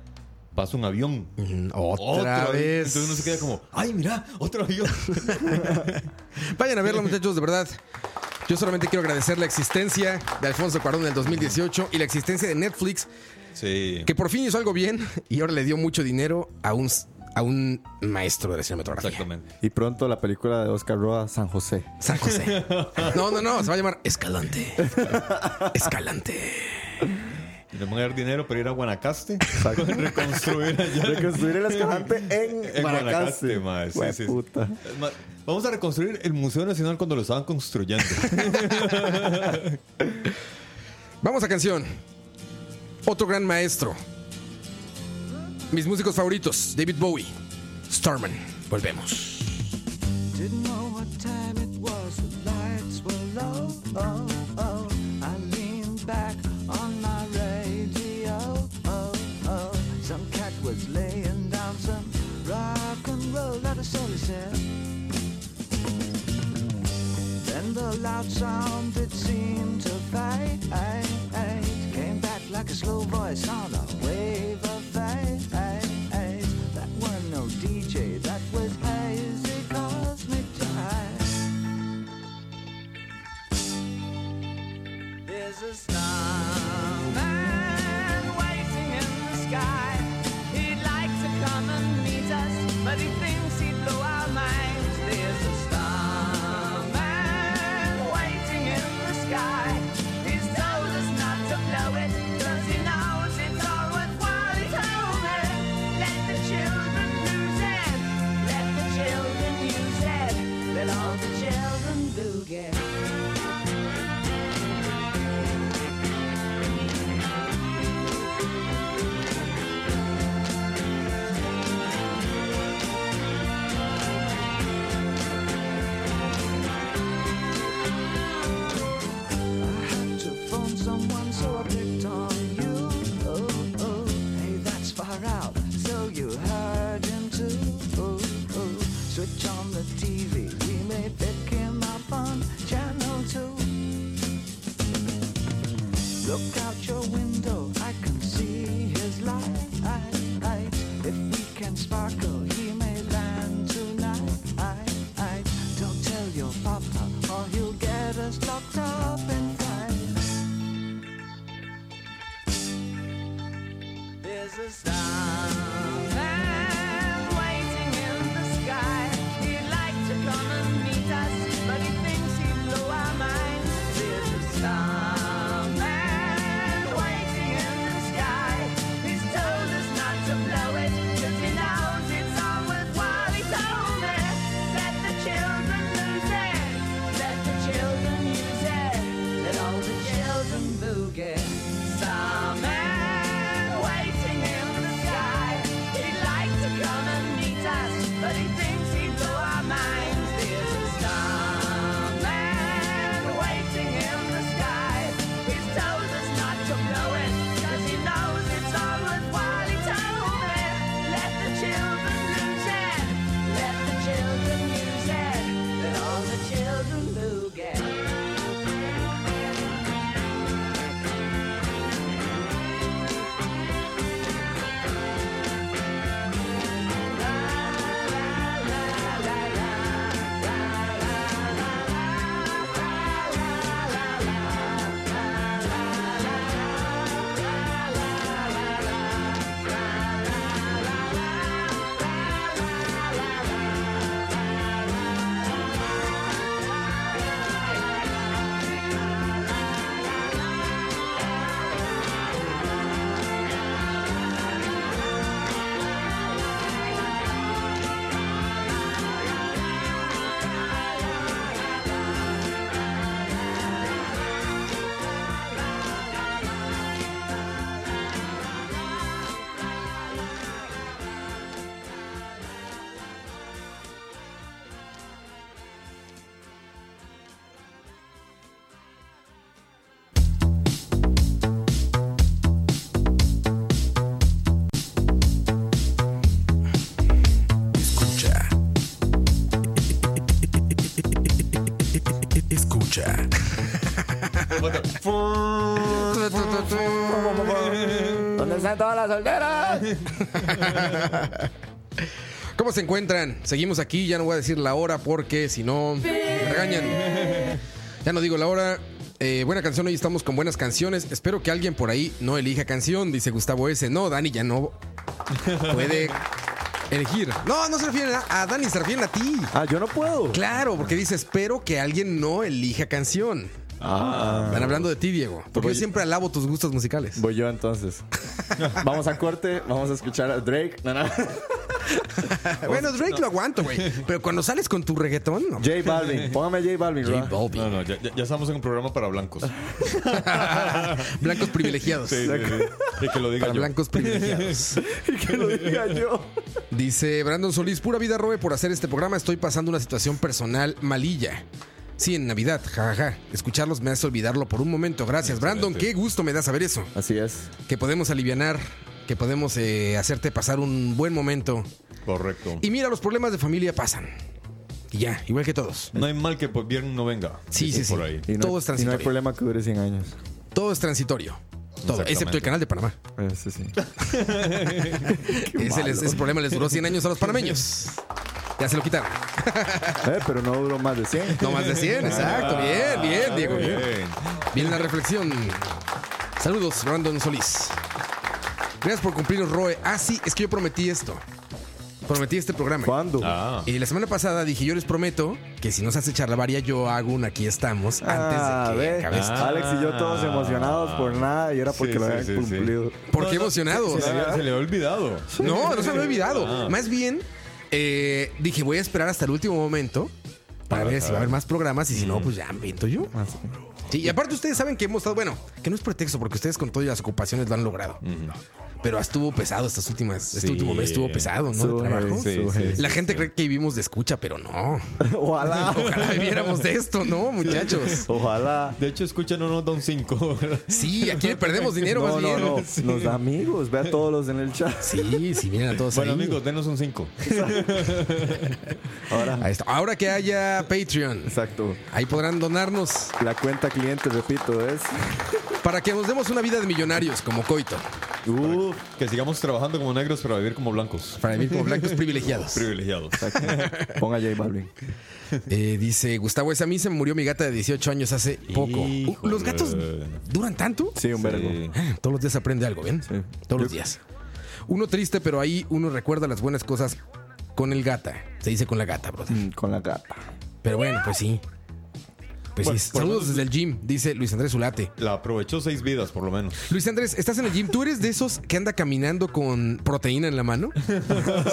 pasa un avión. Mm, Otra, Otro vez. Entonces uno se queda como, ay, mira, otro avión. Vayan a verlo, muchachos, de verdad. Yo solamente quiero agradecer la existencia de Alfonso Cuarón en el 2018 y la existencia de Netflix, sí. que por fin hizo algo bien y ahora le dio mucho dinero a un, a un maestro de la cinematografía. Exactamente. Y pronto la película de Oscar Roa, San José. San José. No, no, no, se va a llamar Escalante. Escalante. Y le van a dar dinero para ir a Guanacaste, reconstruir allá. Reconstruir el Escalante en, En Guanacaste. Guanacaste, mae, sí, Hue sí, sí. puta. Vamos a reconstruir el Museo Nacional cuando lo estaban construyendo. Vamos a canción. Otro gran maestro. Mis músicos favoritos, David Bowie, Starman. Volvemos. Didn't know what time it was, the lights were low. Oh. The loud sound it seemed to fade. Came back like a slow voice on a wave of fate. That were no DJ, that was hazy cosmic jive. There's a starman waiting in the sky. Están todas las solteras? ¿Cómo se encuentran? Seguimos aquí, ya no voy a decir la hora porque si no me regañan. Ya no digo la hora. Eh, buena canción, hoy estamos con buenas canciones. Espero que alguien por ahí no elija canción, dice Gustavo S. No, Dani ya no puede elegir. No, no se refieren a, a Dani, se refieren a ti. Ah, yo no puedo. Claro, porque dice espero que alguien no elija canción. Ah. Están hablando de ti, Diego. Porque yo siempre alabo tus gustos musicales. Voy yo entonces. vamos a corte, vamos a escuchar a Drake. No, no. Bueno, Drake lo aguanto, güey. Pero cuando sales con tu reggaetón, no. J Balvin. Póngame J Balvin, J. Balvin. No, no, ya, estamos en un programa para blancos. Blancos privilegiados. Sí, sí, sí. Y que lo diga Para yo. blancos privilegiados. que lo diga yo. Dice Brandon Solís, pura vida, Robe, por hacer este programa. Estoy pasando una situación personal malilla. Sí, en Navidad, jajaja. Escucharlos me hace olvidarlo por un momento. Gracias, Brandon. Qué gusto me da saber eso. Así es. Que podemos alivianar, que podemos eh, hacerte pasar un buen momento. Correcto. Y mira, los problemas de familia pasan. Y ya, igual que todos. No hay mal que por bien no venga. Sí, sí, sí. Por ahí. Y no, Todo es y no hay transitorio. problema que dure 100 años. Todo es transitorio. Todo, excepto el canal de Panamá. Ese sí. Ese, les- ese problema les duró 100 años a los panameños. Ya se lo quitaron. Eh, pero no duró más de 100. No más de 100, exacto. Bien, bien, Diego. Bien. Bien. La reflexión. Saludos, Brandon Solís. Gracias por cumplir, Roe. Ah, sí, es que yo prometí esto. Prometí este programa. ¿Cuándo? Ah. Y la semana pasada dije, yo les prometo que si nos hace charlavaria, yo hago un aquí estamos Ah, antes de que ve. acabe esto. Ah. Alex y yo todos emocionados por nada y era porque Sí, lo sí, habían sí, sí. cumplido. ¿Por qué emocionados? Se, le- se le ha olvidado. No, no se me había olvidado. Ah. Más bien, eh, dije, voy a esperar hasta el último momento para ver si va a haber más programas y si no, pues ya me invento yo. Ah, sí. Y aparte ustedes saben que hemos estado, bueno, que no es pretexto porque ustedes con todas las ocupaciones lo han logrado. Pero estuvo pesado estas últimas, este Sí. último mes estuvo pesado, ¿no? El Estuvo trabajo. Sí, sí. La gente cree que vivimos de escucha, pero no. Ojalá. Ojalá viviéramos de esto, ¿no, muchachos? Ojalá. De hecho, escucha, no nos da un 5. Sí, aquí le perdemos dinero No, más no, bien. no. Da amigos. Ve a todos los en el chat. Sí, sí, miren a todos Bueno, ahí. amigos, denos un 5. Ahora. Ahí está. Ahora que haya Patreon, Exacto. ahí podrán donarnos La cuenta cliente, repito, es. Para que nos demos una vida de millonarios como Coito, Uf. Que sigamos trabajando como negros para vivir como blancos. para vivir como blancos privilegiados. Privilegiados. Ponga J Balvin. Eh, dice Gustavo, esa a mí se me murió mi gata de 18 años hace poco. Uh, Híjole. ¿Los gatos duran tanto? Sí, un vergo. Sí. Ah, Todos los días aprende algo, ¿ven? Sí. Todos los días. Uno triste, pero ahí uno recuerda las buenas cosas con el gata. Se dice con la gata, brother. Mm, Con la gata. Pero bueno, pues sí. Pues Bueno, sí. Saludos menos- desde el gym, dice Luis Andrés Zulate. La aprovechó seis vidas, por lo menos. Luis Andrés, ¿estás en el gym? ¿Tú eres de esos que anda caminando con proteína en la mano?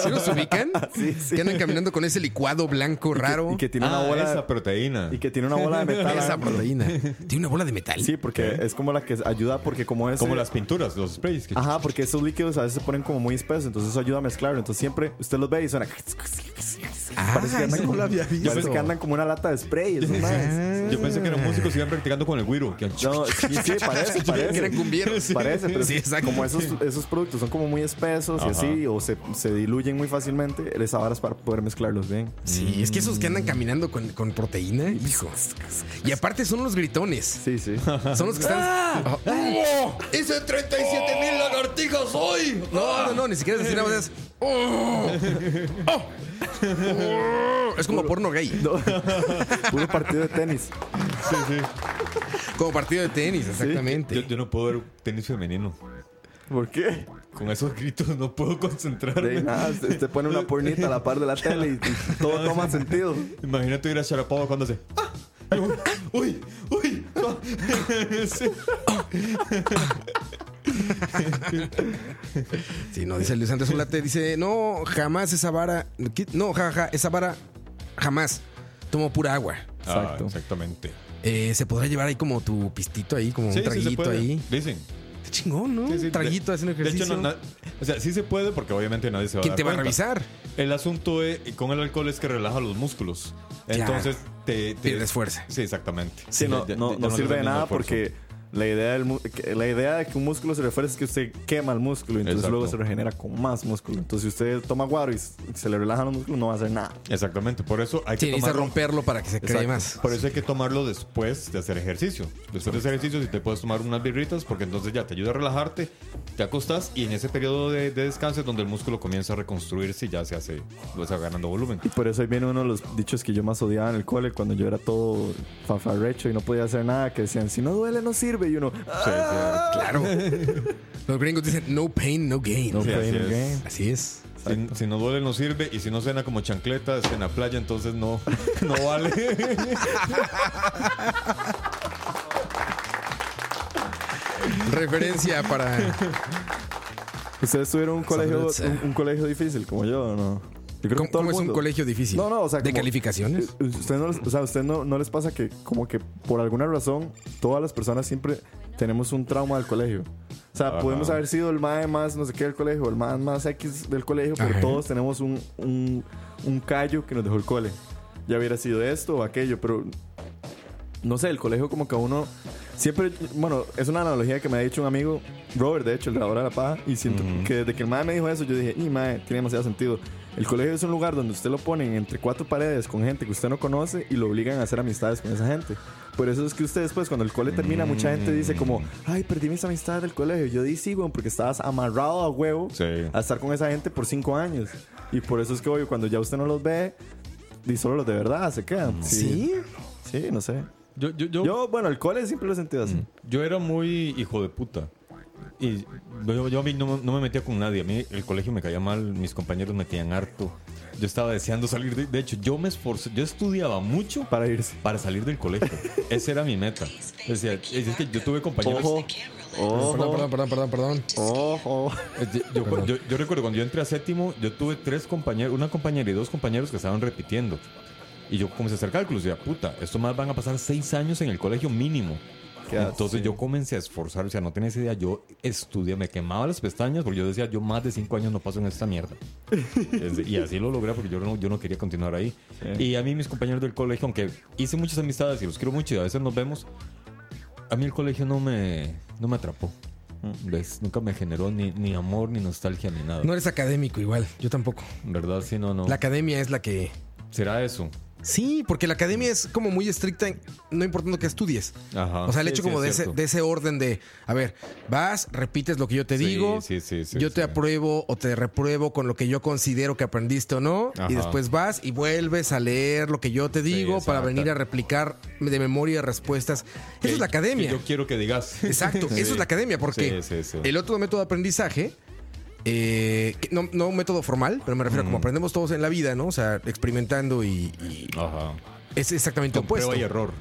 ¿Sí los ubican? Sí, sí. Que andan caminando con ese licuado blanco raro. Y que tiene ah, una bola. esa proteína. y que tiene una bola de metal. Esa proteína. ¿Tiene una bola de metal? Sí, porque es como la que ayuda, porque como es. Como las pinturas, los sprays. que- Ajá, porque esos líquidos a veces se ponen como muy espesos, entonces eso ayuda a mezclarlo. Entonces siempre usted los ve y suena. Ah, parece que andan eso como, parece que andan como una lata de spray. maes. Yo pensé que eran músicos y iban practicando con el güiro. que- No, sí, sí, parece, parece. Parece, pero Sí, exacto. como esos, esos productos son como muy espesos y así, o se, se diluyen muy fácilmente, esa vara es para poder mezclarlos bien. Sí, es que esos que andan caminando con, con proteína, hijo. Y aparte son los gritones. Sí, sí. Son los que están. ¡Ah! ¡Oh! ¡Hice 37 mil lagartijas hoy! No, no, no, ni siquiera es así nada más. Es, ¡Oh! ¡Oh! ¡Oh! Es como porno gay. No. Puro partido de tenis. Como partido de tenis, exactamente. Yo, yo no puedo ver tenis femenino. ¿Por qué? Con esos gritos no puedo De concentrarme. nada, usted, usted pone una pornita a la par de la tele y, y todo toma sentido. Imagínate ir a Sharapova cuando hace. ¡Ah! ¡Uy! ¡Uy! Sí. Sí, no, dice Luis Andrés Zulate, dice, no, jamás esa vara, no, jaja, esa vara, jamás, tomo pura agua. Exacto. Ah, exactamente. Eh, se podrá llevar ahí como tu pistito ahí, como Sí, un traguito ahí. Dicen. Qué chingón, ¿no? Sí, sí, un traguito de- haciendo De ejercicio. hecho, no, na- o sea, sí se puede porque obviamente nadie se va a ¿Quién dar te va a revisar? El asunto es- con el alcohol es que relaja los músculos. Entonces te, te- fuerza. Sí, exactamente. Sí, no, Ya- no, ya no le sirve de nada porque La idea, del, la idea de que un músculo se refuerce es que usted quema el músculo y entonces Exacto. luego se regenera con más músculo. Entonces, si usted toma guaro y se le relajan los músculos, no va a hacer nada. Exactamente, por eso hay Sí, que necesita tomarlo. romperlo para que se cree Exacto. más. Por eso hay que tomarlo después de hacer ejercicio. Después de hacer ejercicio, si te puedes tomar unas birritas, porque entonces ya te ayuda a relajarte, te acostas y en ese periodo de, de descanso es donde el músculo comienza a reconstruirse y ya se hace, lo está ganando volumen. Y por eso ahí viene uno de los dichos que yo más odiaba en el cole cuando yo era todo fafarrecho y no podía hacer nada, que decían, si no duele, no sirve. Y uno, Sí, "Ah". Claro. Los gringos dicen no pain, no gain. no Sí, pain, así no es. gain. Así es. Si, si no duele, no sirve. Y si no cena como chancletas en la playa, entonces no, no vale. Referencia para. ¿Ustedes tuvieron un colegio, Salud. un, un colegio difícil como yo o no? Yo creo ¿Cómo, que todo el cómo es un colegio difícil? No, no, o sea, ¿De como- calificaciones? Eh, Usted no, o sea, usted no, no les pasa que como que por alguna razón todas las personas siempre tenemos un trauma del colegio. O sea, Ajá. podemos haber sido el mae más no sé qué del colegio, el mae más X del colegio, pero Ajá. todos tenemos un, un, un callo que nos dejó el cole. Ya hubiera sido esto o aquello, pero no sé, el colegio como que a uno siempre, bueno, es una analogía que me ha dicho un amigo, Robert, de hecho, el de la hora de la paja, y siento que desde que el mae me dijo eso, yo dije, y mae, tiene demasiado sentido. El colegio es un lugar donde usted lo ponen entre cuatro paredes con gente que usted no conoce y lo obligan a hacer amistades con esa gente. Por eso es que usted después, cuando el cole termina, mucha gente dice como, ay, perdí mis amistades del colegio. Yo di sí, weón, porque estabas amarrado a huevo Sí. a estar con esa gente por cinco años. Y por eso es que, obvio, cuando ya usted no los ve, y solo los de verdad se quedan. ¿Sí? Sí, no sé. Yo, yo, yo, Yo, bueno, el cole siempre lo he sentido así. yo era muy hijo de puta. Y yo, yo a mí no, no me metía con nadie. A mí el colegio me caía mal, mis compañeros me metían harto. Yo estaba deseando salir. De, de hecho, yo me esforcé, yo estudiaba mucho Para irse. para salir del colegio. Esa era mi meta. Decía, es es que yo tuve compañeros. Ojo. Ojo. Perdón, perdón, perdón, perdón, perdón. Ojo. Eh, Yo, yo- yo- yo recuerdo cuando yo entré a séptimo, yo tuve tres compañeros, una compañera y dos compañeros que estaban repitiendo. Y yo comencé a hacer cálculos y decía, puta, esto más van a pasar seis años en el colegio mínimo. Qué Entonces así. yo comencé a esforzar, o sea, no tenés idea, yo estudié, me quemaba las pestañas porque yo decía, yo más de cinco años no paso en esta mierda. Y así lo logré porque yo no, yo no quería continuar ahí. Y a mí mis compañeros del colegio, aunque hice muchas amistades y los quiero mucho y a veces nos vemos, a mí el colegio no me, no me atrapó. ¿Ves? Nunca me generó ni, ni amor, ni nostalgia, ni nada. No eres académico igual, yo tampoco. ¿Verdad? Sí, no, no. La academia es la que... ¿Será eso? Sí, porque la academia es como muy estricta, en- no importando que estudies. Ajá. O sea, el Sí, hecho sí, como es de, ese, de ese orden de, a ver, vas, repites lo que yo te Sí, digo, yo te apruebo o te repruebo con lo que yo considero que aprendiste o no, y después vas y vuelves a leer lo que yo te digo para venir a replicar de memoria respuestas. Eso es la academia. yo quiero que digas. Exacto, eso es la academia, porque el otro método de aprendizaje, eh, no, no un método formal, pero me refiero a como aprendemos todos en la vida, ¿no? O sea, experimentando y, y Ajá. es exactamente Con opuesto. prueba y error.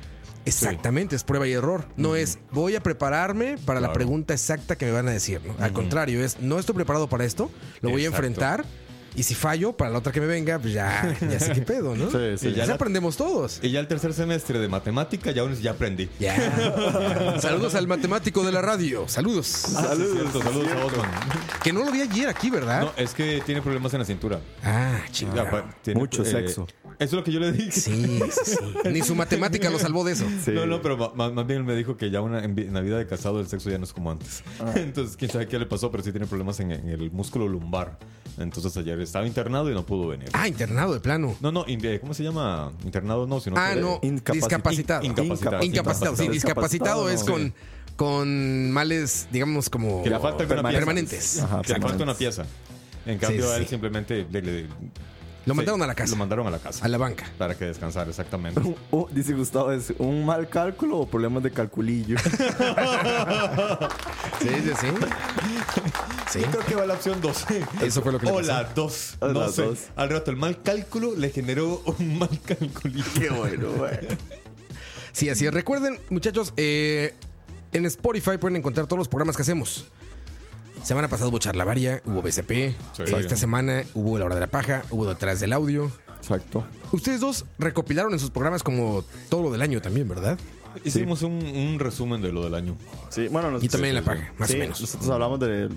Exactamente, es prueba y error. No es voy a prepararme para la pregunta exacta que me van a decir. ¿no? Al contrario, es no estoy preparado para esto, lo voy a enfrentar y si fallo para la otra que me venga, pues ya, ya sé qué pedo, ¿no? Sí, sí. Y ya la- aprendemos todos. Y ya el tercer semestre de matemática ya, ya aprendí. Ya. Saludos al matemático de la radio. Saludos. Saludos. Cierto, saludos a Osman. Que no lo vi ayer aquí, ¿verdad? No, es que tiene problemas en la cintura. Ah, chingada. Mucho sexo. Eso es lo que yo le dije. Sí, sí, sí. Ni su matemática lo salvó de eso. Sí. No, no, pero ma- más, bien él me dijo que ya una, en, la vida de casado el sexo ya no es como antes. Ah. Entonces, quién sabe qué le pasó, pero sí tiene problemas en, en el músculo lumbar. Entonces, ayer estaba internado y no pudo venir. Ah, internado de plano. No, no, in- ¿cómo se llama? Internado no, sino Ah, que- no. Incapacitado. Discapacitado. In- incapacitado. Incapacitado, sí. Discapacitado, Discapacitado es no. con, con males, digamos, como Que le falta alguna pieza. permanentes. Ajá, que le falta una pieza. En cambio, Sí, a él sí. simplemente le- le- Lo sí, mandaron a la casa. Lo mandaron a la casa. A la banca. Para que descansara, exactamente. Oh, dice Gustavo, ¿es un mal cálculo o problemas de calculillo? Sí, sí, sí. Sí. Creo que va la opción 2. Eso fue lo que le O pasó. la 2. O No sé. dos. Al rato, el mal cálculo le generó un mal calculillo. Qué bueno, Sí, así es. Recuerden, muchachos, eh, en Spotify pueden encontrar todos los programas que hacemos. Semana pasada hubo Charlavaria, hubo BCP. Sí. Esta semana hubo La Hora de la Paja, hubo Detrás del Audio. Exacto. Ustedes dos recopilaron en sus programas como todo lo del año también, ¿verdad? Hicimos un, un resumen de lo del año. Sí, bueno, nos- Y también la paga, más sí, o menos. Nosotros hablamos de,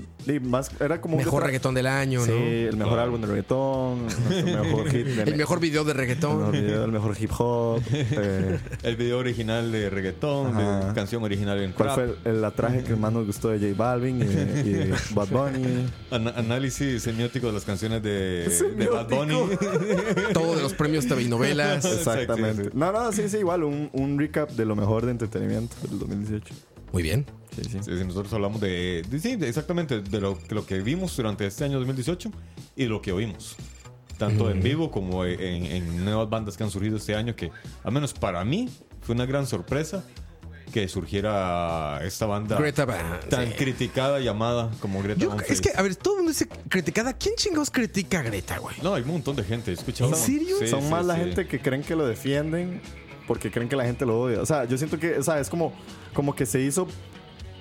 más, era como un Mejor reggaetón del año, Sí, ¿no? el mejor álbum de reggaetón, nuestro mejor hit de El mejor video de el mejor reggaetón. video, el mejor hip hop. eh, El video original de reggaetón, Ajá. de canción original en ¿Cuál trap. fue el, el traje que más nos gustó de J Balvin y, y Bad Bunny? Ana- análisis semiótico de las canciones de, de Bad Bunny. Todo de los premios TV y novelas. Exactamente. No, no, sí, sí, igual un, un recap de lo mejor de entretenimiento del 2018. Muy bien. Sí, sí. Sí, sí, nosotros hablamos de, de- sí, de- exactamente de lo, lo que vimos durante este año 2018 y de lo que oímos. Tanto en vivo como en, en nuevas bandas que han surgido este año que, al menos para mí, fue una gran sorpresa que surgiera esta banda Greta Van. tan sí. criticada llamada como Greta Yo- es que, a ver, todo el mundo dice criticada. ¿Quién chingados critica a Greta, güey? No, hay un montón de gente. He escuchado. ¿En serio? Sí, Son sí, más la sí. gente que creen que lo defienden porque creen que la gente lo odia. O sea, yo siento que, o sea, es como, como que se hizo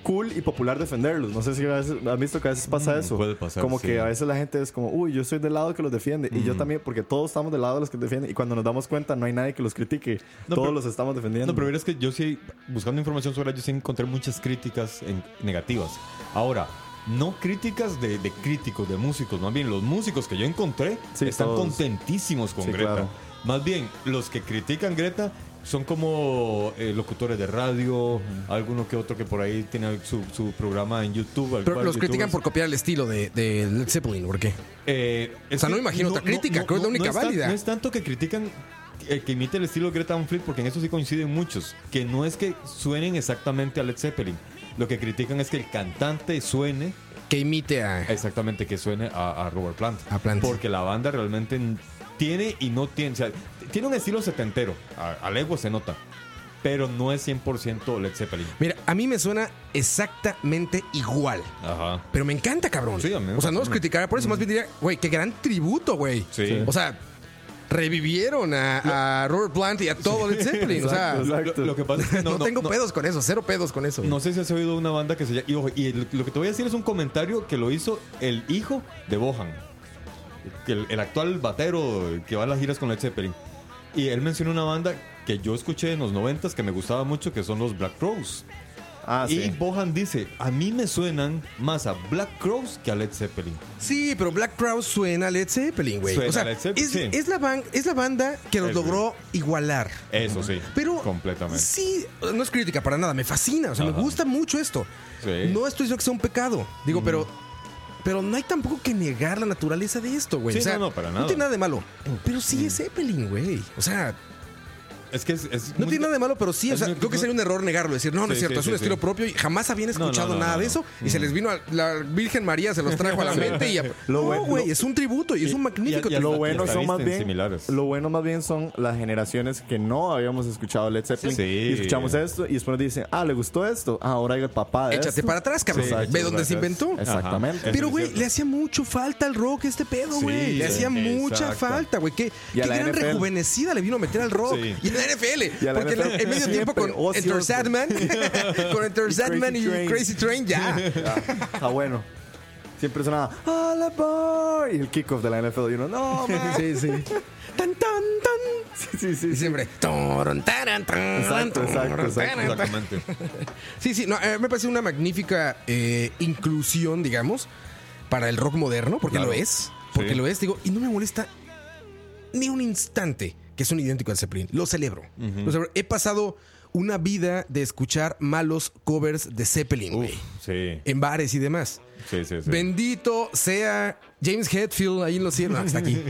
cool y popular defenderlos. No sé si veces, has visto que a veces pasa Mm, eso. puede pasar, Como sí. que a veces la gente es como, uy, yo soy del lado que los defiende. Y Mm. yo también, porque todos estamos del lado de los que defienden. Y cuando nos damos cuenta, no hay nadie que los critique. No, todos pero- los estamos defendiendo. No, pero es que yo sí, buscando información sobre ellos, sí encontré muchas críticas en- negativas. Ahora, no críticas de, de críticos, de músicos, más bien los músicos que yo encontré Sí, están todos. contentísimos con Sí, Greta. claro. Más bien, los que critican Greta son como eh, locutores de radio, alguno que otro que por ahí tiene su, su programa en YouTube. Pero los critican por copiar el estilo de, de Led Zeppelin. ¿Por qué? Eh, O sea, no imagino otra crítica, creo que es la única tan- válida. no es tanto que critican eh, que imite el estilo de Greta Van Fleet, porque en eso sí coinciden muchos. Que no es que suenen exactamente a Led Zeppelin. Lo que critican es que el cantante suene Que imite a. exactamente que suene a, a Robert Plant. A Plant. Porque la banda realmente tiene y no tiene. O sea, tiene un estilo setentero. A, a legua se nota. Pero no es 100% Led Zeppelin. Mira, a mí me suena exactamente igual. Ajá. Pero me encanta, cabrón. Sí, a mí me o sea, no los criticaría por eso. Más bien diría, güey, qué gran tributo, güey. Sí. O sea, revivieron a, a Robert Plant y a todo Led Zeppelin. o sea, Exacto, Lo, exacto. lo- lo que pasa es que no, no, no- tengo no- pedos con eso. Cero pedos con eso. No sé si has oído una banda que se llama. Y, ojo, y el- lo que te voy a decir es un comentario que lo hizo el hijo de Bohan. El, el actual batero que va a las giras con Led Zeppelin. Y él mencionó una banda que yo escuché en los noventas que me gustaba mucho, que son los Black Crowes. Ah, y sí. Bohan dice: A mí me suenan más a Black Crowes que a Led Zeppelin. Sí, pero Black Crowes suena a Led Zeppelin, güey. Suena O sea, a Led Zeppelin, es, sí. es la ban- es la banda que los Es, logró igualar. Eso sí. Pero Completamente. sí, no es crítica para nada, me fascina, o sea, Ajá. me gusta mucho esto. Sí. No estoy diciendo que sea un pecado, digo, pero pero no hay tampoco que negar la naturaleza de esto, güey. Sí, o sea, no, no, para nada. tiene nada de malo, pero sí es Zeppelin, güey. O sea, Es que es. es no muy- tiene nada de malo, pero sí, o sea, muy- creo que sería un error negarlo, decir, no, no es cierto, sí, es un sí, estilo sí. propio y jamás habían no, escuchado no, nada no, de no. eso y se les vino a la Virgen María, se los trajo a la mente y ya- Lo no, bueno- güey, lo- es un tributo y es un magnífico y- y- lo tributo. bueno son más bien similares. lo bueno más bien son las generaciones que no habíamos escuchado Led Zeppelin Sí. y escuchamos esto y después nos dicen ah le gustó esto ah, ahora hay el papá de Échate esto. para atrás, cabrón. Sí, Ve dónde se inventó. exactamente. Pero, güey, le hacía mucho falta al rock este pedo, güey. le hacía mucha falta, güey. Qué, a gran rejuvenecida le vino a meter al rock. La NFL. Y a la porque en- NFL. en medio tiempo con Enter. Sadman, con Enter Y Sadman y Crazy Train. Crazy Train, ya. Ah, está bueno siempre sonaba All aboard y el kickoff de la NFL y uno no man. Sí, sí. Tan, tan, tan. sí sí sí, Y siempre. Toron, taran, taran, Exacto. Exactamente. Sí, sí, no, eh, me parece una magnífica eh, inclusión, digamos, para el rock moderno, porque Claro. lo es. Porque Sí. lo es, digo, y no me molesta ni un instante que son idénticos al Zeppelin. Lo celebro. Lo celebro. He pasado una vida de escuchar malos covers de Zeppelin, güey. Sí, En bares y demás. sí, sí. sí. Bendito sea James Hetfield ahí en los cielos. No, está aquí.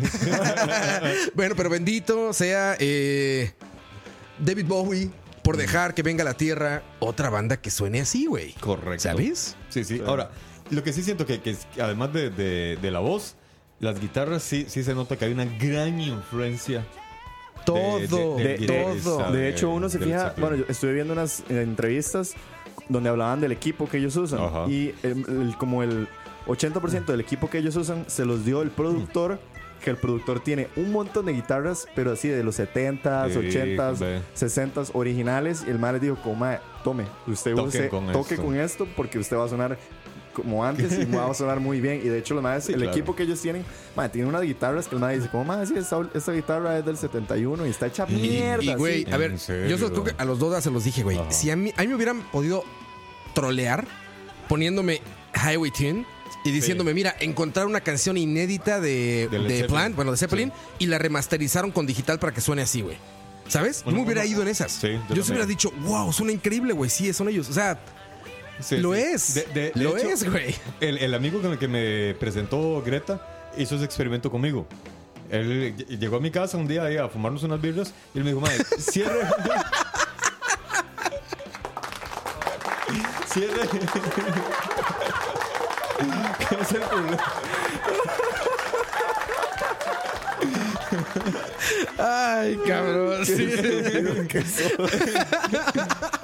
bueno, pero bendito sea eh, David Bowie por dejar que venga a la tierra otra banda que suene así, güey. Correcto. ¿Sabes? Sí, sí. Ahora, lo que sí siento que, que además de, de- de la voz, las guitarras sí, sí se nota que hay una gran influencia. Todo, de- de, de- de- todo. de hecho uno se fija bueno yo estuve viendo unas eh, entrevistas donde hablaban del equipo que ellos usan Ajá. y el- el- como el 80% del equipo que ellos usan se los dio el productor que el productor tiene un montón de guitarras pero así de los 70s, Sí, 80s, ve. 60s originales y el man les dijo como "Mae, tome usted Toquen use, con toque esto". con esto porque usted va a sonar como antes y va a sonar muy bien. Y de hecho, los maes, el claro. equipo que ellos tienen, mae, tienen unas guitarras que el mae dice, como, mae, sí, esta, esta guitarra es del 71 y está hecha Y- mierda. Y, güey, sí". a ver, yo solo creo que a los dos se los dije, güey. Ajá. Si a mí, a mí me hubieran podido trolear poniéndome Highway Tune y diciéndome, mira, encontrar una canción inédita de, De de. Plant, bueno, de Zeppelin, y la remasterizaron con digital para que suene así, güey. ¿Sabes? Bueno, no me hubiera bueno. ido en esas. Sí, yo yo se hubiera dicho, wow, suena increíble, güey. Sí, son ellos. O sea, Sí, lo sí. es. De- de- de lo hecho, es, güey. El, el amigo con el que me presentó Greta hizo ese experimento conmigo. Él ll- llegó a mi casa un día ahí a fumarnos unas birras y él me dijo, madre, cierre. cierre. ¿Qué es el problema? Ay, cabrón. sí.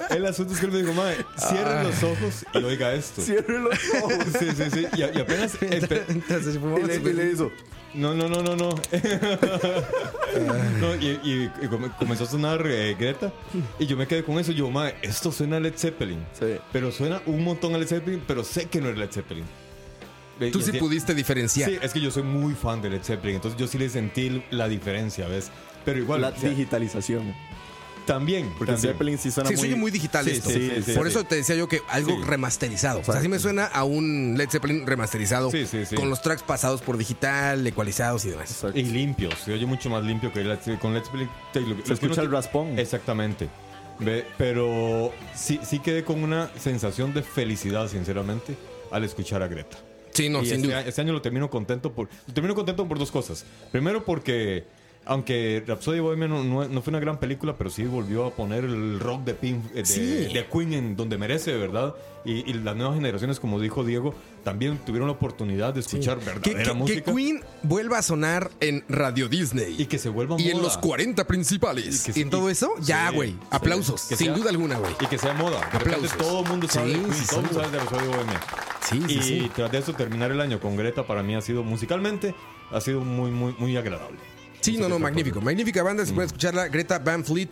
El asunto es que él me dijo, madre, cierre los ojos y oiga esto. Cierre los ojos. Sí, sí, sí. Y, y apenas... Entonces, Y le, y le hizo. No, no, no, no, no. No, y, y- y come- comenzó a sonar eh, Greta. Y yo me quedé con eso. Yo, madre, esto suena a Led Zeppelin. Sí. Pero suena un montón a Led Zeppelin, pero sé que no es Led Zeppelin. Tú sí pudiste diferenciar. Sí, es que yo soy muy fan de Led Zeppelin. Entonces yo sí le sentí la diferencia, ¿ves? Pero igual. La o sea, digitalización. también. Porque también. Zeppelin sí suena Sí, muy... soy muy digital Sí, esto. sí, sí, sí, Por sí. eso te decía yo que algo Sí. remasterizado. O sea, así me suena a un Led Zeppelin remasterizado. Sí, sí, sí. Con los tracks pasados por digital, ecualizados y demás. Exacto. Y limpio. Se oye mucho más limpio que Led. Con Led Zeppelin. te- lo- lo que escucha el raspón. Exactamente. Ve, pero sí, sí quedé con una sensación de felicidad, sinceramente, al escuchar a Greta. Sí, no, y sin este, duda. este año lo termino contento por lo termino contento por dos cosas. Primero porque aunque Rhapsody Bohemia no, no- no fue una gran película, pero sí volvió a poner el rock de, Pink, eh, de, Sí. de Queen en donde merece, de ¿verdad? Y, y las nuevas generaciones, como dijo Diego, también tuvieron la oportunidad de escuchar Que, verdadera que- que música. Queen vuelva a sonar en Radio Disney. Y que se vuelva Y en moda. los 40 principales. Y que Y, sí- todo eso, ya, sí, güey. sí. Aplausos. Que sin sea- duda alguna, güey. Y que sea moda. De Aplausos. todo el mundo sabe Sí, de Queen, sí, todo el mundo sí. sabe de Rhapsody Bohemia. Sí, sí, y sí. tras de eso terminar el año con Greta para mí ha sido musicalmente ha sido muy muy muy agradable. Sí, no, no, magnífico. Magnífica banda, Mm. se puede escucharla. Greta Van Fleet.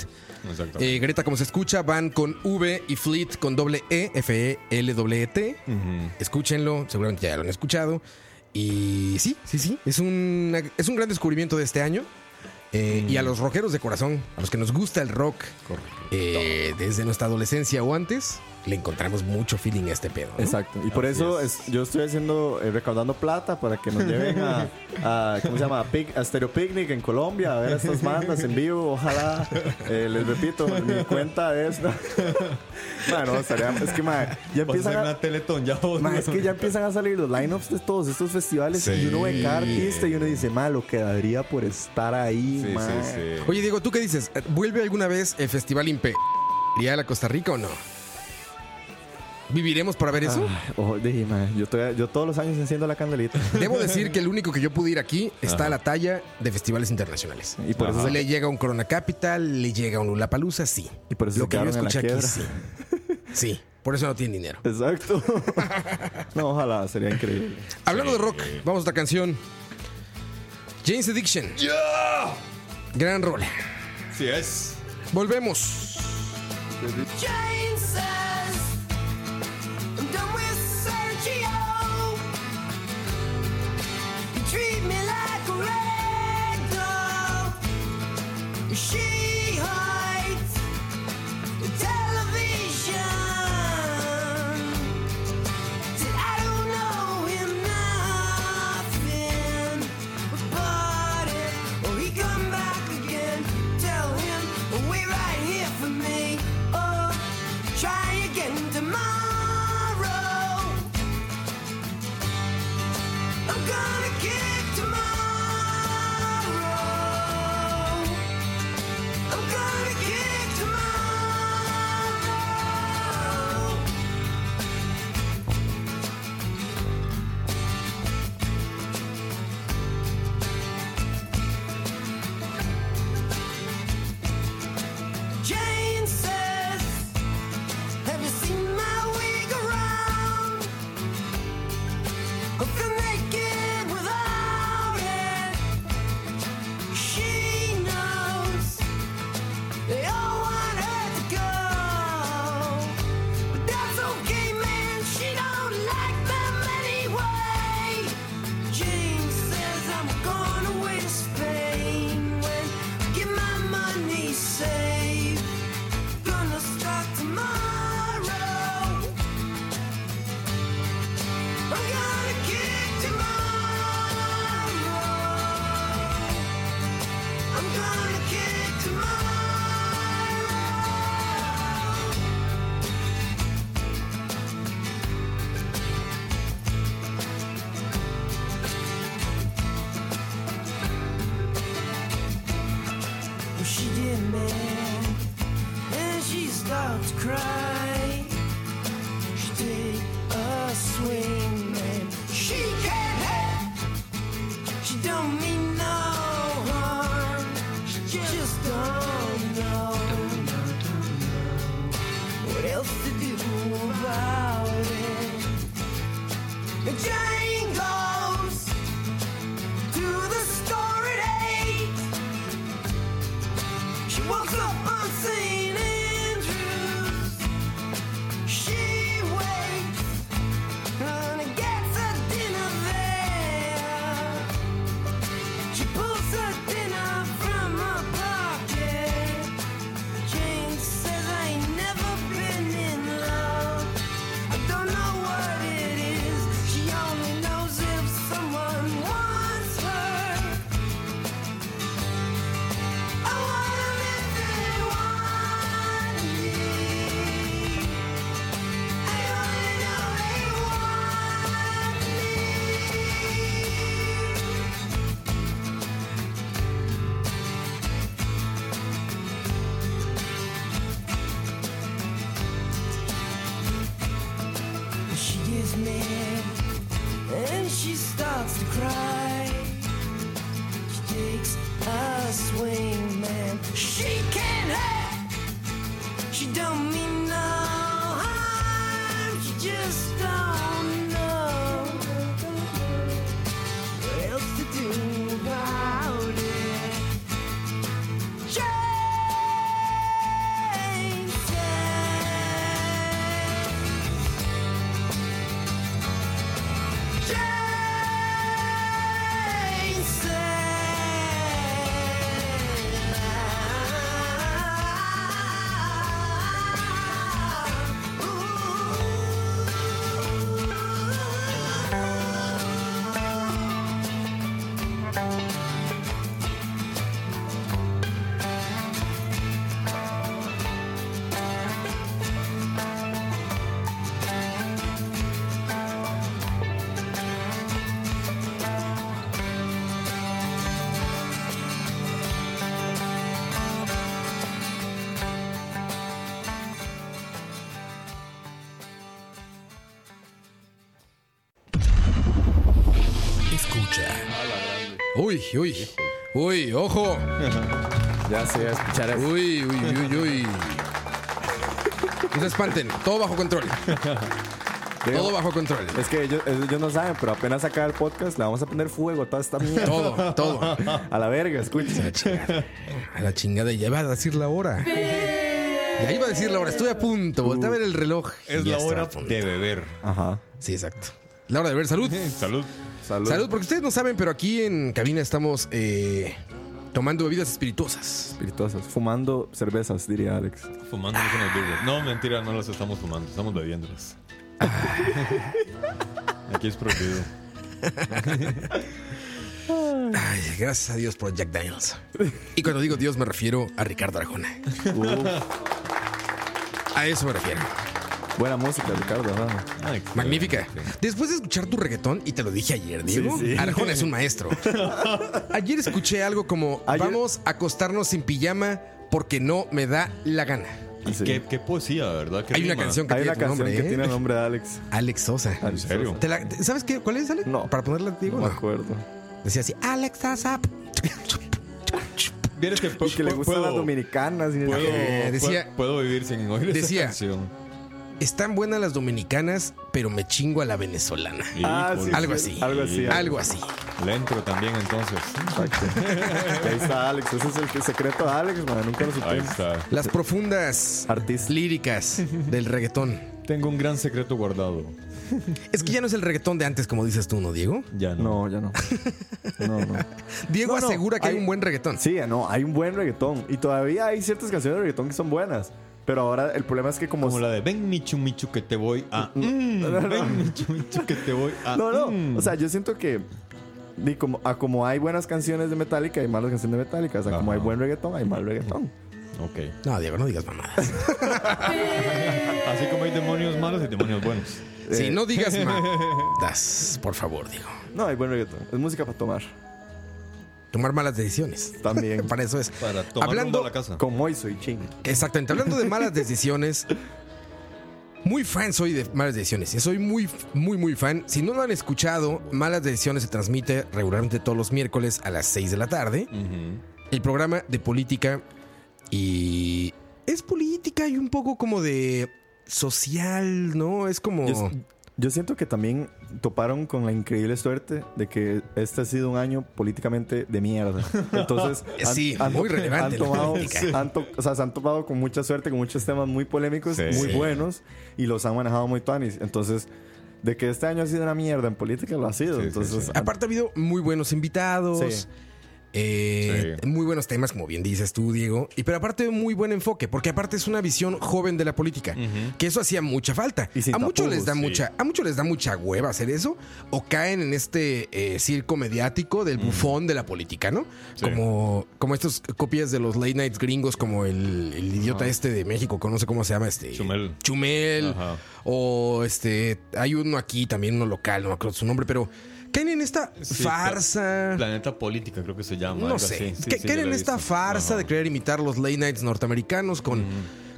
Eh, Greta, como se escucha, van con V y Fleet con doble E, F-E-L-W-T. Ujú. Escúchenlo, seguramente ya lo han escuchado. Y sí, sí, sí, es un, es un gran descubrimiento de este año. Eh, Y a los rockeros de corazón, a los que nos gusta el rock eh, desde nuestra adolescencia o antes, le encontramos mucho feeling a este pedo. ¿no? Exacto. Y por Así eso es. es- yo estoy haciendo, eh, recaudando plata para que nos lleven a, a- ¿cómo se llama? A, Pic- a Stereo Picnic en Colombia, a ver a estas bandas en vivo. Ojalá, eh, les repito, mi cuenta es. bueno, estaría, es que, ma, ya empiezan a, una teletón ya vos, ma, ¿no? es que ya empiezan a salir los lineups de todos estos festivales Sí. y uno ve cada artista y uno dice, ma, lo que daría por estar ahí, Sí, ma. sí, sí. Oye, Diego, ¿tú qué dices? ¿Vuelve alguna vez el Festival Impe? ¿Iría a la Costa Rica o no? ¿Viviremos para ver eso? Ah, ma, yo, yo todos los años enciendo la candelita. Debo decir que el único que yo pude ir aquí está a la talla de festivales internacionales. Y por eso Ajá. le llega un Corona Capital, le llega un Lollapalooza, sí. Y por eso Lo se que yo quedaron en la escuché aquí, sí. Sí, por eso no tiene dinero. Exacto. no, ojalá, sería increíble. Hablando de rock, vamos a otra canción. James Addiction. Gran rola. Sí es. Volvemos. Jane treat me like a rag doll. What's up, Uy, uy. Uy, ojo. Ya se va a escuchar eso. Uy, uy, uy, uy. No se espanten. Todo bajo control. Todo bajo control. Es que ellos, ellos no saben, pero apenas sacar el podcast, le vamos a poner fuego a toda esta mierda. Todo, todo. A la verga, escucha. A la chingada, ya iba a decir la hora. Ya iba a decir la hora. Estoy a punto. Volté a ver el reloj. Es la hora de beber. Ajá. Sí, exacto. La hora de ver salud. Salud. Salud. Salud, porque ustedes no saben, pero aquí en cabina estamos eh, tomando bebidas espirituosas. Espirituosas. Fumando cervezas, diría Alex. Fumando unas birras. No, mentira, no las estamos fumando. Estamos bebiéndolas. Aquí es prohibido. Ay, gracias a Dios por Jack Daniels. Y cuando digo Dios me refiero a Ricardo Arjona. A eso me refiero. Buena música, Ricardo. ajá. Ay, Magnífica. Después de escuchar tu reggaetón, y te lo dije ayer, Diego, Sí, sí. Arjona es un maestro. Ayer escuché algo como, Ayer- vamos a acostarnos sin pijama porque no me da la gana. Y Sí. qué, qué poesía, ¿verdad? Qué Hay una rima. canción que Hay tiene una tu canción nombre, que ¿eh? tiene el nombre de Alex. Alex Sosa. ¿En serio? ¿Te la- ¿Sabes qué? ¿Cuál es, Ale? No. Para ponerla, Diego. No me no. acuerdo. Decía así, Alex Sosa. Vieres que, que le gustan las dominicanas. Y Puedo, Eh, decía- puedo, puedo vivir sin oír decía- esa canción. Están buenas las dominicanas, pero me chingo a la venezolana. Ah, sí, Algo sí. así. Algo así. Algo así. Le entro también entonces. Exacto. Ahí está Alex. Ese es el secreto de Alex, man. Nunca lo Ahí supimos. está. Las profundas Artista. líricas del reggaetón. Tengo un gran secreto guardado. Es que ya no es el reggaetón de antes, como dices tú, ¿no, Diego? Ya no. No, ya no. No, no. Diego No, no, asegura que hay, hay- un buen reggaetón. Sí, no, hay un buen reggaetón. Y todavía hay ciertas canciones de reggaetón que son buenas. Pero ahora el problema es que como... Como la de Ven Michu Michu que te voy a... Mm, ven Michu Michu que te voy a... No, no. mm. O sea, yo siento que... di, como, a como hay buenas canciones de Metallica, hay malas canciones de Metallica. O sea, como hay buen reggaetón, hay mal reggaetón. Ok. No, Diego, no digas mamadas. Así como hay demonios malos y demonios buenos. Sí, no digas mamadas, por favor, Diego. No, hay buen reggaetón. Es música para tomar. Tomar malas decisiones. También. Para eso es. Para tomar Hablando- rumbo a la casa. Con Moiso y Ching. Exactamente. Hablando de malas decisiones. Muy fan soy de Malas Decisiones. y Soy muy, muy, muy fan. Si no lo han escuchado, Malas Decisiones se transmite regularmente todos los miércoles a las 6 de la tarde. El programa de política y... Es política y un poco como de social, ¿no? Es como... yo siento que también toparon con la increíble suerte de que este ha sido un año políticamente de mierda. Entonces, Sí, muy relevante Han tomado, han to- o sea, se han topado con mucha suerte, con muchos temas muy polémicos, Sí. muy Sí. buenos, y los han manejado muy tuanis. Entonces, de que este año ha sido una mierda en política, lo ha sido. Entonces, han- Aparte ha habido muy buenos invitados. Eh, Sí. Muy buenos temas, como bien dices tú, Diego. Y pero aparte muy buen enfoque, porque aparte es una visión joven de la política, que eso hacía mucha falta. Y a muchos les da mucha, a muchos les da mucha hueva hacer eso, o caen en este eh, circo mediático del bufón de la política, ¿no? Sí. Como, como estas copias de los late nights gringos, como el, el idiota este de México, que no sé cómo se llama, este Chumel. Chumel. O este, hay uno aquí también, uno local, no me acuerdo su nombre, pero caen en esta Sí, farsa. Planeta Política creo que se llama. No algo sé. así. Sí, que sí, caen yo en esta farsa Ajá. de querer imitar los late nights norteamericanos con,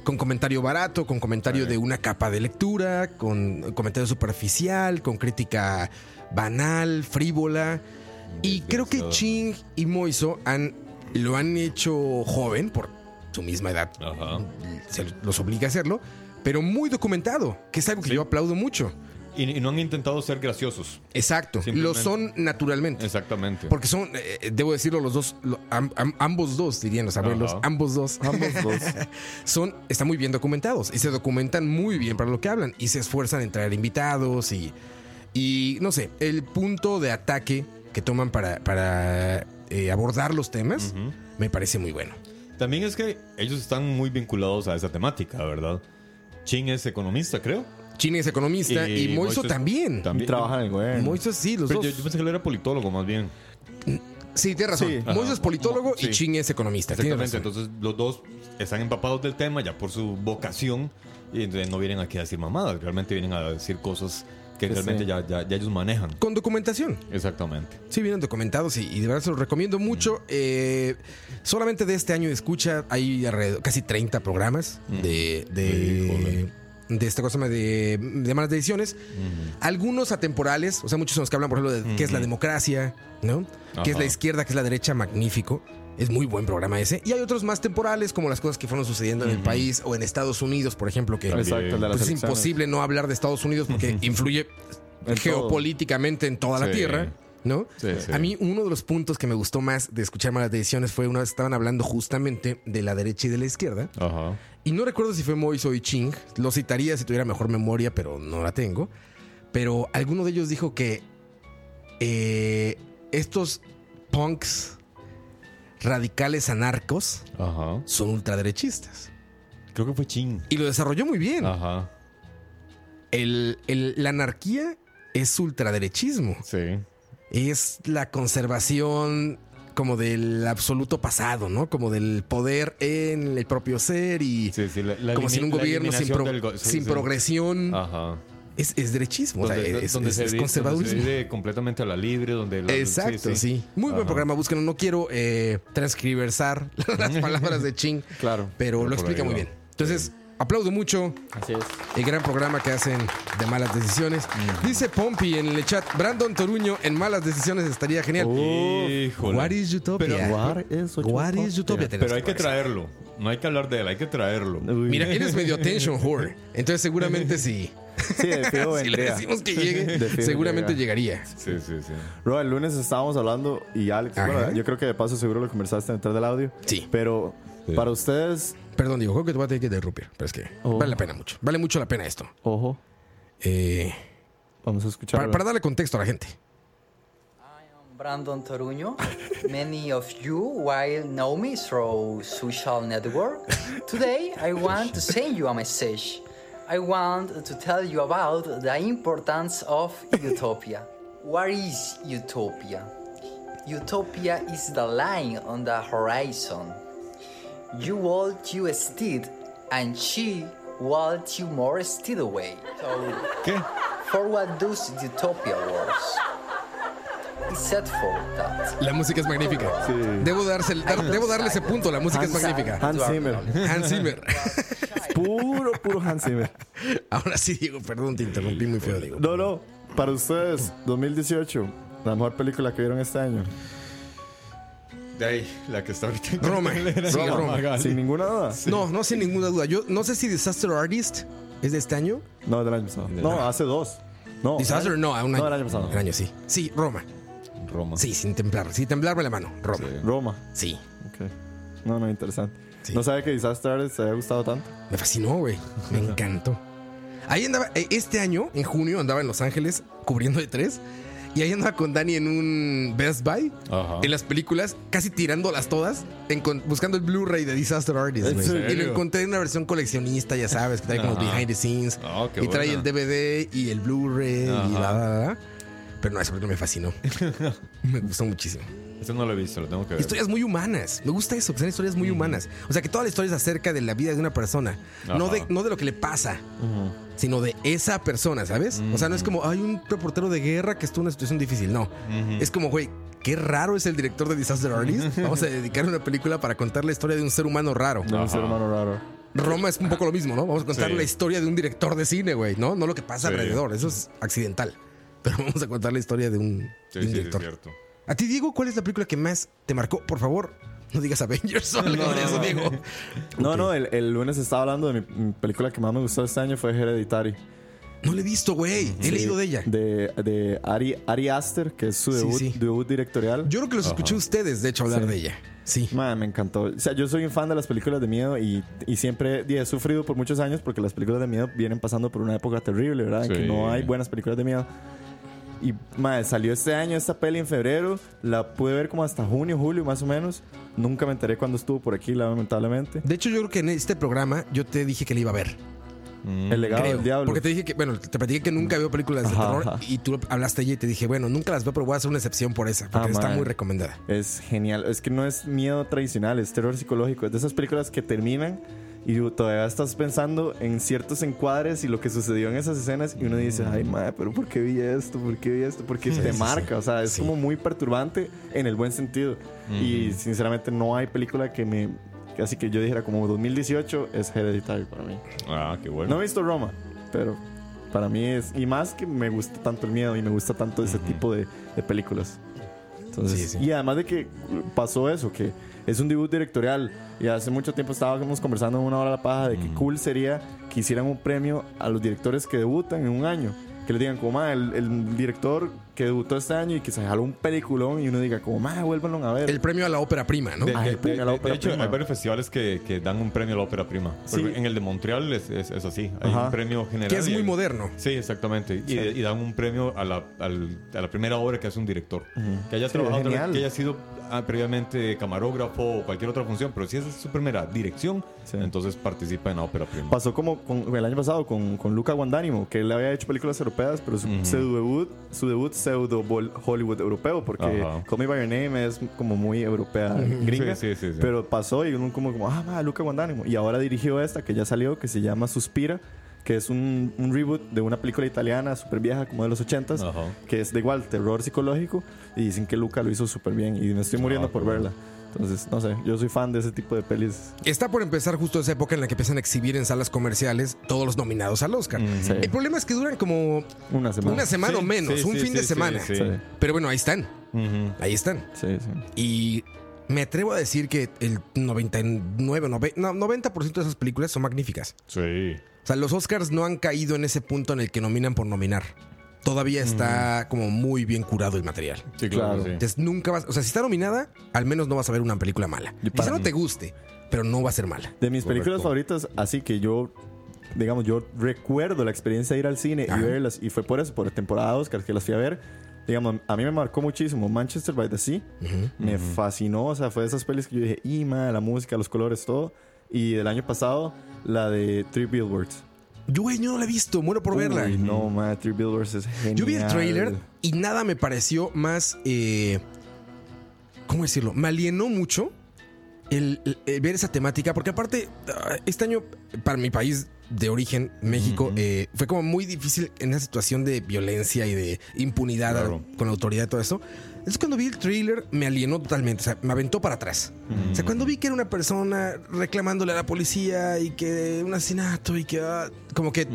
con comentario barato, con comentario de una capa de lectura, con comentario superficial, con crítica banal, frívola. Y creo que Ching y Moiso han, lo han hecho joven por su misma edad. Ajá. Se los obliga a hacerlo, pero muy documentado, que es algo que Sí. yo aplaudo mucho. Y, y no han intentado ser graciosos. Exacto, lo son naturalmente. Exactamente. Porque son, eh, debo decirlo, los dos, lo- am- am- ambos dos, dirían los abuelos, Ajá. ambos dos, Ambos dos. son, están muy bien documentados y se documentan muy bien para lo que hablan y se esfuerzan en traer invitados y, y no sé, el punto de ataque que toman para, para eh, abordar los temas me parece muy bueno. También es que ellos están muy vinculados a esa temática, ¿verdad? Chin es economista, creo. Chini es economista y, Moiso es- también. Y trabaja en el gobierno. Moiso sí, los Pero dos. yo, yo pensé que él era politólogo más bien. sí, tienes razón. Sí. Moiso es politólogo y Sí. Chin es economista. Exactamente. Entonces los dos están empapados del tema ya por su vocación y entonces no vienen aquí a decir mamadas, realmente vienen a decir cosas que realmente sí. ya, ya, ya ellos manejan. Con documentación. Exactamente. Sí, vienen documentados y, y de verdad se los recomiendo mucho. Eh, solamente de este año de escucha hay alrededor, casi 30 programas de, de, Híjole. De esta cosa de, de malas decisiones. Algunos atemporales, o sea, muchos son los que hablan, por ejemplo, de qué es la democracia, ¿no? ¿Qué es la izquierda, qué es la derecha? Magnífico. Es muy buen programa ese. Y hay otros más temporales, como las cosas que fueron sucediendo en el país o en Estados Unidos, por ejemplo, que Exacto, pues es imposible no hablar de Estados Unidos porque influye En geopolíticamente en toda la Sí. tierra, ¿no? Sí, sí. A mí uno de los puntos que me gustó más de escuchar malas decisiones fue una vez estaban hablando justamente de la derecha y de la izquierda. Ajá. Y no recuerdo si fue Moiso y Ching. Lo citaría si tuviera mejor memoria, pero no la tengo. Pero alguno de ellos dijo que eh, estos punks radicales anarcos Ajá. son ultraderechistas. Creo que fue Chin. Y lo desarrolló muy bien. Ajá. El- el- la anarquía es ultraderechismo. Sí. Es la conservación como del absoluto pasado, ¿no? Como del poder en el propio ser y Sí, sí. La, la como sin un gobierno sin, eliminación pro- del go- sí, sin progresión. Ajá. Es, es derechismo, o sea, es, donde es- se es conservadurismo. donde se vive completamente a la libre, donde la- Exacto, sí, Muy buen programa, búsquenlo. No quiero eh, transcriversar las palabras de Ching, Claro. pero Pero lo explica muy bien. Entonces, aplaudo mucho Así es. el gran programa que hacen de malas decisiones. Dice Pompi en el chat, Brandon Toruño en malas decisiones estaría genial. Híjole. What is Utopia? Pero- What is Utopia? What is Utopia? Pero hay que traerlo. No hay que hablar de él, hay que traerlo. Uy. Mira, él es medio attention whore. Entonces seguramente si, Sí, de fijo si le decimos que llegue, seguramente llega. llegaría. Sí, sí, sí. Bro, el lunes estábamos hablando y Alex, bueno, yo creo que de paso seguro lo conversaste detrás del audio. Sí. Pero Sí. para ustedes, Perdón, digo, creo que te voy a tener que interrumpir, pero es que Oh. vale la pena mucho. Vale mucho la pena esto. ojo, Eh, vamos a escuchar. para, para darle contexto a la gente. Brandon Toruño. Many of you will know me through social network. Today, I want to send you a message. I want to tell you about the importance of utopia. What is utopia? Utopia is the line on the horizon. You walk you steed, and she walked you more steed away. So, ¿Qué? for what does utopia? It's set for that. La música es magnífica. Sí. Debo, darse, dar- debo darle ese punto. La música es magnífica. Hans Zimmer. Hans Zimmer. Puro, puro Hans Zimmer. Ahora sí, Diego, perdón, te interrumpí muy feo, Diego. No, no. Para ustedes, 2018, la mejor película que vieron este año. De ahí, la que está ahorita en Roma. cartelera. Sí, Roma. Sin ninguna duda. No, no sin ninguna duda. Yo no sé si Disaster Artist es de este año. No, del año pasado. No, hace dos. No, Disaster, no, a un año. No, el año pasado. El año sí. Sí, Roma. Roma. Sí, sin temblar. Sin temblarme la mano. Roma. Roma. Sí. Ok. No, no, interesante. Sí. No sabe que Disaster Artist te haya gustado tanto. Me fascinó, güey. Me encantó. Ahí andaba, eh, este año, en junio, andaba en Los Ángeles cubriendo de tres. Y ahí andaba con Dani en un Best Buy. Ajá. En las películas, casi tirándolas todas, buscando el Blu-ray de Disaster Artist. Y lo encontré en una versión coleccionista, ya sabes, que trae como Ajá. behind the scenes. Ah, y trae buena. el DVD y el Blu-ray y la, la, la. Pero no, película me fascinó. me gustó muchísimo. Eso no lo he visto, lo tengo que ver. Historias muy humanas. Me gusta eso, que sean historias muy humanas. O sea, que toda la historia es acerca de la vida de una persona. No de, no de lo que le pasa, sino de esa persona, ¿sabes? O sea, no es como, hay un reportero de guerra que estuvo en una situación difícil. No. Es como, güey, qué raro es el director de Disaster Artist. Vamos a dedicar una película para contar la historia de un ser humano raro. De un ser humano raro. Roma es un poco lo mismo, ¿no? Vamos a contar Sí. la historia de un director de cine, güey, ¿no? No lo que pasa Sí. alrededor, eso es accidental. Pero vamos a contar la historia de un, Sí, de un sí, sí, es director. cierto. A ti, Diego, ¿cuál es la película que más te marcó? Por favor, no digas Avengers o algo de eso, Diego. No, Ok. no, el, el lunes estaba hablando de mi, mi película que más me gustó este año fue Hereditary. No la he visto, güey. He Sí, leído de ella. De, de Ari, Ari Aster, que es su Sí, debut, sí. debut directorial. Yo creo que los escuché ustedes, de hecho, hablar Sí. de ella. Sí. Man, me encantó. O sea, yo soy un fan de las películas de miedo y, y siempre y he sufrido por muchos años porque las películas de miedo vienen pasando por una época terrible, ¿verdad? En que Sí. no hay buenas películas de miedo. Y madre, salió este año esta peli en febrero. La pude ver como hasta junio, julio más o menos. Nunca me enteré cuando estuvo por aquí, lamentablemente. De hecho, yo creo que en este programa yo te dije que la iba a ver. Mm. El legado Creo. del diablo. Porque te dije que, bueno, te platiqué que nunca veo películas de Ajá, terror ajá. y tú hablaste ella y te dije, bueno, nunca las veo, pero voy a hacer una excepción por esa, porque Ah, está man. muy recomendada. Es genial. Es que no es miedo tradicional, es terror psicológico. Es de esas películas que terminan y todavía estás pensando en ciertos encuadres y lo que sucedió en esas escenas y uno dice, ay, madre, pero ¿por qué vi esto? ¿Por qué vi esto? Porque te sí, marca. O sea, es Sí. como muy perturbante en el buen sentido. Y sinceramente no hay película que me... Así que yo dijera como 2018 es Hereditary para mí. Ah, qué bueno. No he visto Roma, pero para mí es... Y más que me gusta tanto el miedo y me gusta tanto ese tipo de, de películas. Entonces, Sí, sí. Y además de que pasó eso, que es un debut directorial. Y hace mucho tiempo estábamos conversando en una hora a la paja de que cool sería que hicieran un premio a los directores que debutan en un año. Que les digan, como, "Ma, el, el director que debutó este año y que se jaló un peliculón y uno diga, como, ma, vuélvanlo a ver. El premio a la ópera prima, ¿no? De, de- premio de- a la de ópera hecho, prima. hay varios festivales que, que dan un premio a la ópera prima. Sí. En el de Montreal es, es- es así. Hay Ajá. un premio general. que es muy hay- moderno. Sí, exactamente. Y, y dan un premio a la, al- a la primera obra que hace un director. Que haya Sí, trabajado, que haya sido ah, previamente camarógrafo o cualquier otra función. Pero si esa es su primera dirección, Sí. entonces participa en la ópera prima. Pasó como con- el año pasado con, con Luca Guandánimo, que él había hecho películas europeas, pero su, Ujú. su debut, su debut pseudo Hollywood europeo, porque Ajá. Call Me By Your Name es como muy europea, gringa. Sí, sí, sí, sí. Pero pasó y uno como, como ah, ma, Luca Guandánimo. Y ahora dirigió esta que ya salió, que se llama Suspira, que es un, un reboot de una película italiana súper vieja, como de los 80s, Ajá. que es de igual terror psicológico. Y dicen que Luca lo hizo súper bien. Y me estoy muriendo Ah, por verla. Entonces, no sé, yo soy fan de ese tipo de pelis. Está por empezar justo esa época en la que empiezan a exhibir en salas comerciales todos los nominados al Oscar. Sí. El problema es que duran como Una semana. una semana Sí, o menos, sí, un sí, fin de sí, semana. sí, Sí, Pero bueno, ahí están. Ahí están. sí, sí. Y me atrevo a decir que el 99, nove- no, 90% de esas películas son magníficas. Sí. O sea, los Oscars no han caído en ese punto en el que nominan por nominar. Todavía está como muy bien curado el material. Sí, claro. Claro. sí. Entonces nunca vas, o sea, si está nominada, al menos no vas a ver una película mala. Y Quizá no te guste, pero no va a ser mala. De mis Correcto. películas favoritas, así que yo, digamos, yo recuerdo la experiencia de ir al cine Ajá. y verlas, y fue por eso, por la temporada Oscar que las fui a ver. Digamos, a mí me marcó muchísimo Manchester by the Sea. Me fascinó, o sea, fue de esas pelis que yo dije, y la música, los colores, todo. Y del año pasado, la de Three Billboards. Yo, güey, yo no la he visto, muero por verla. No, ma, Three Billboards es genial. Yo vi el trailer y nada me pareció más. eh, ¿Cómo decirlo? Me alienó mucho el, el- el ver esa temática, porque aparte, ah, este año, para mi país de origen, México, eh, fue como muy difícil en esa situación de violencia y de impunidad Claro. con la autoridad y todo eso. Entonces, cuando vi el trailer, me alienó totalmente, o sea, me aventó para atrás. O sea, cuando vi que era una persona reclamándole a la policía y que un asesinato y que. ah, como que.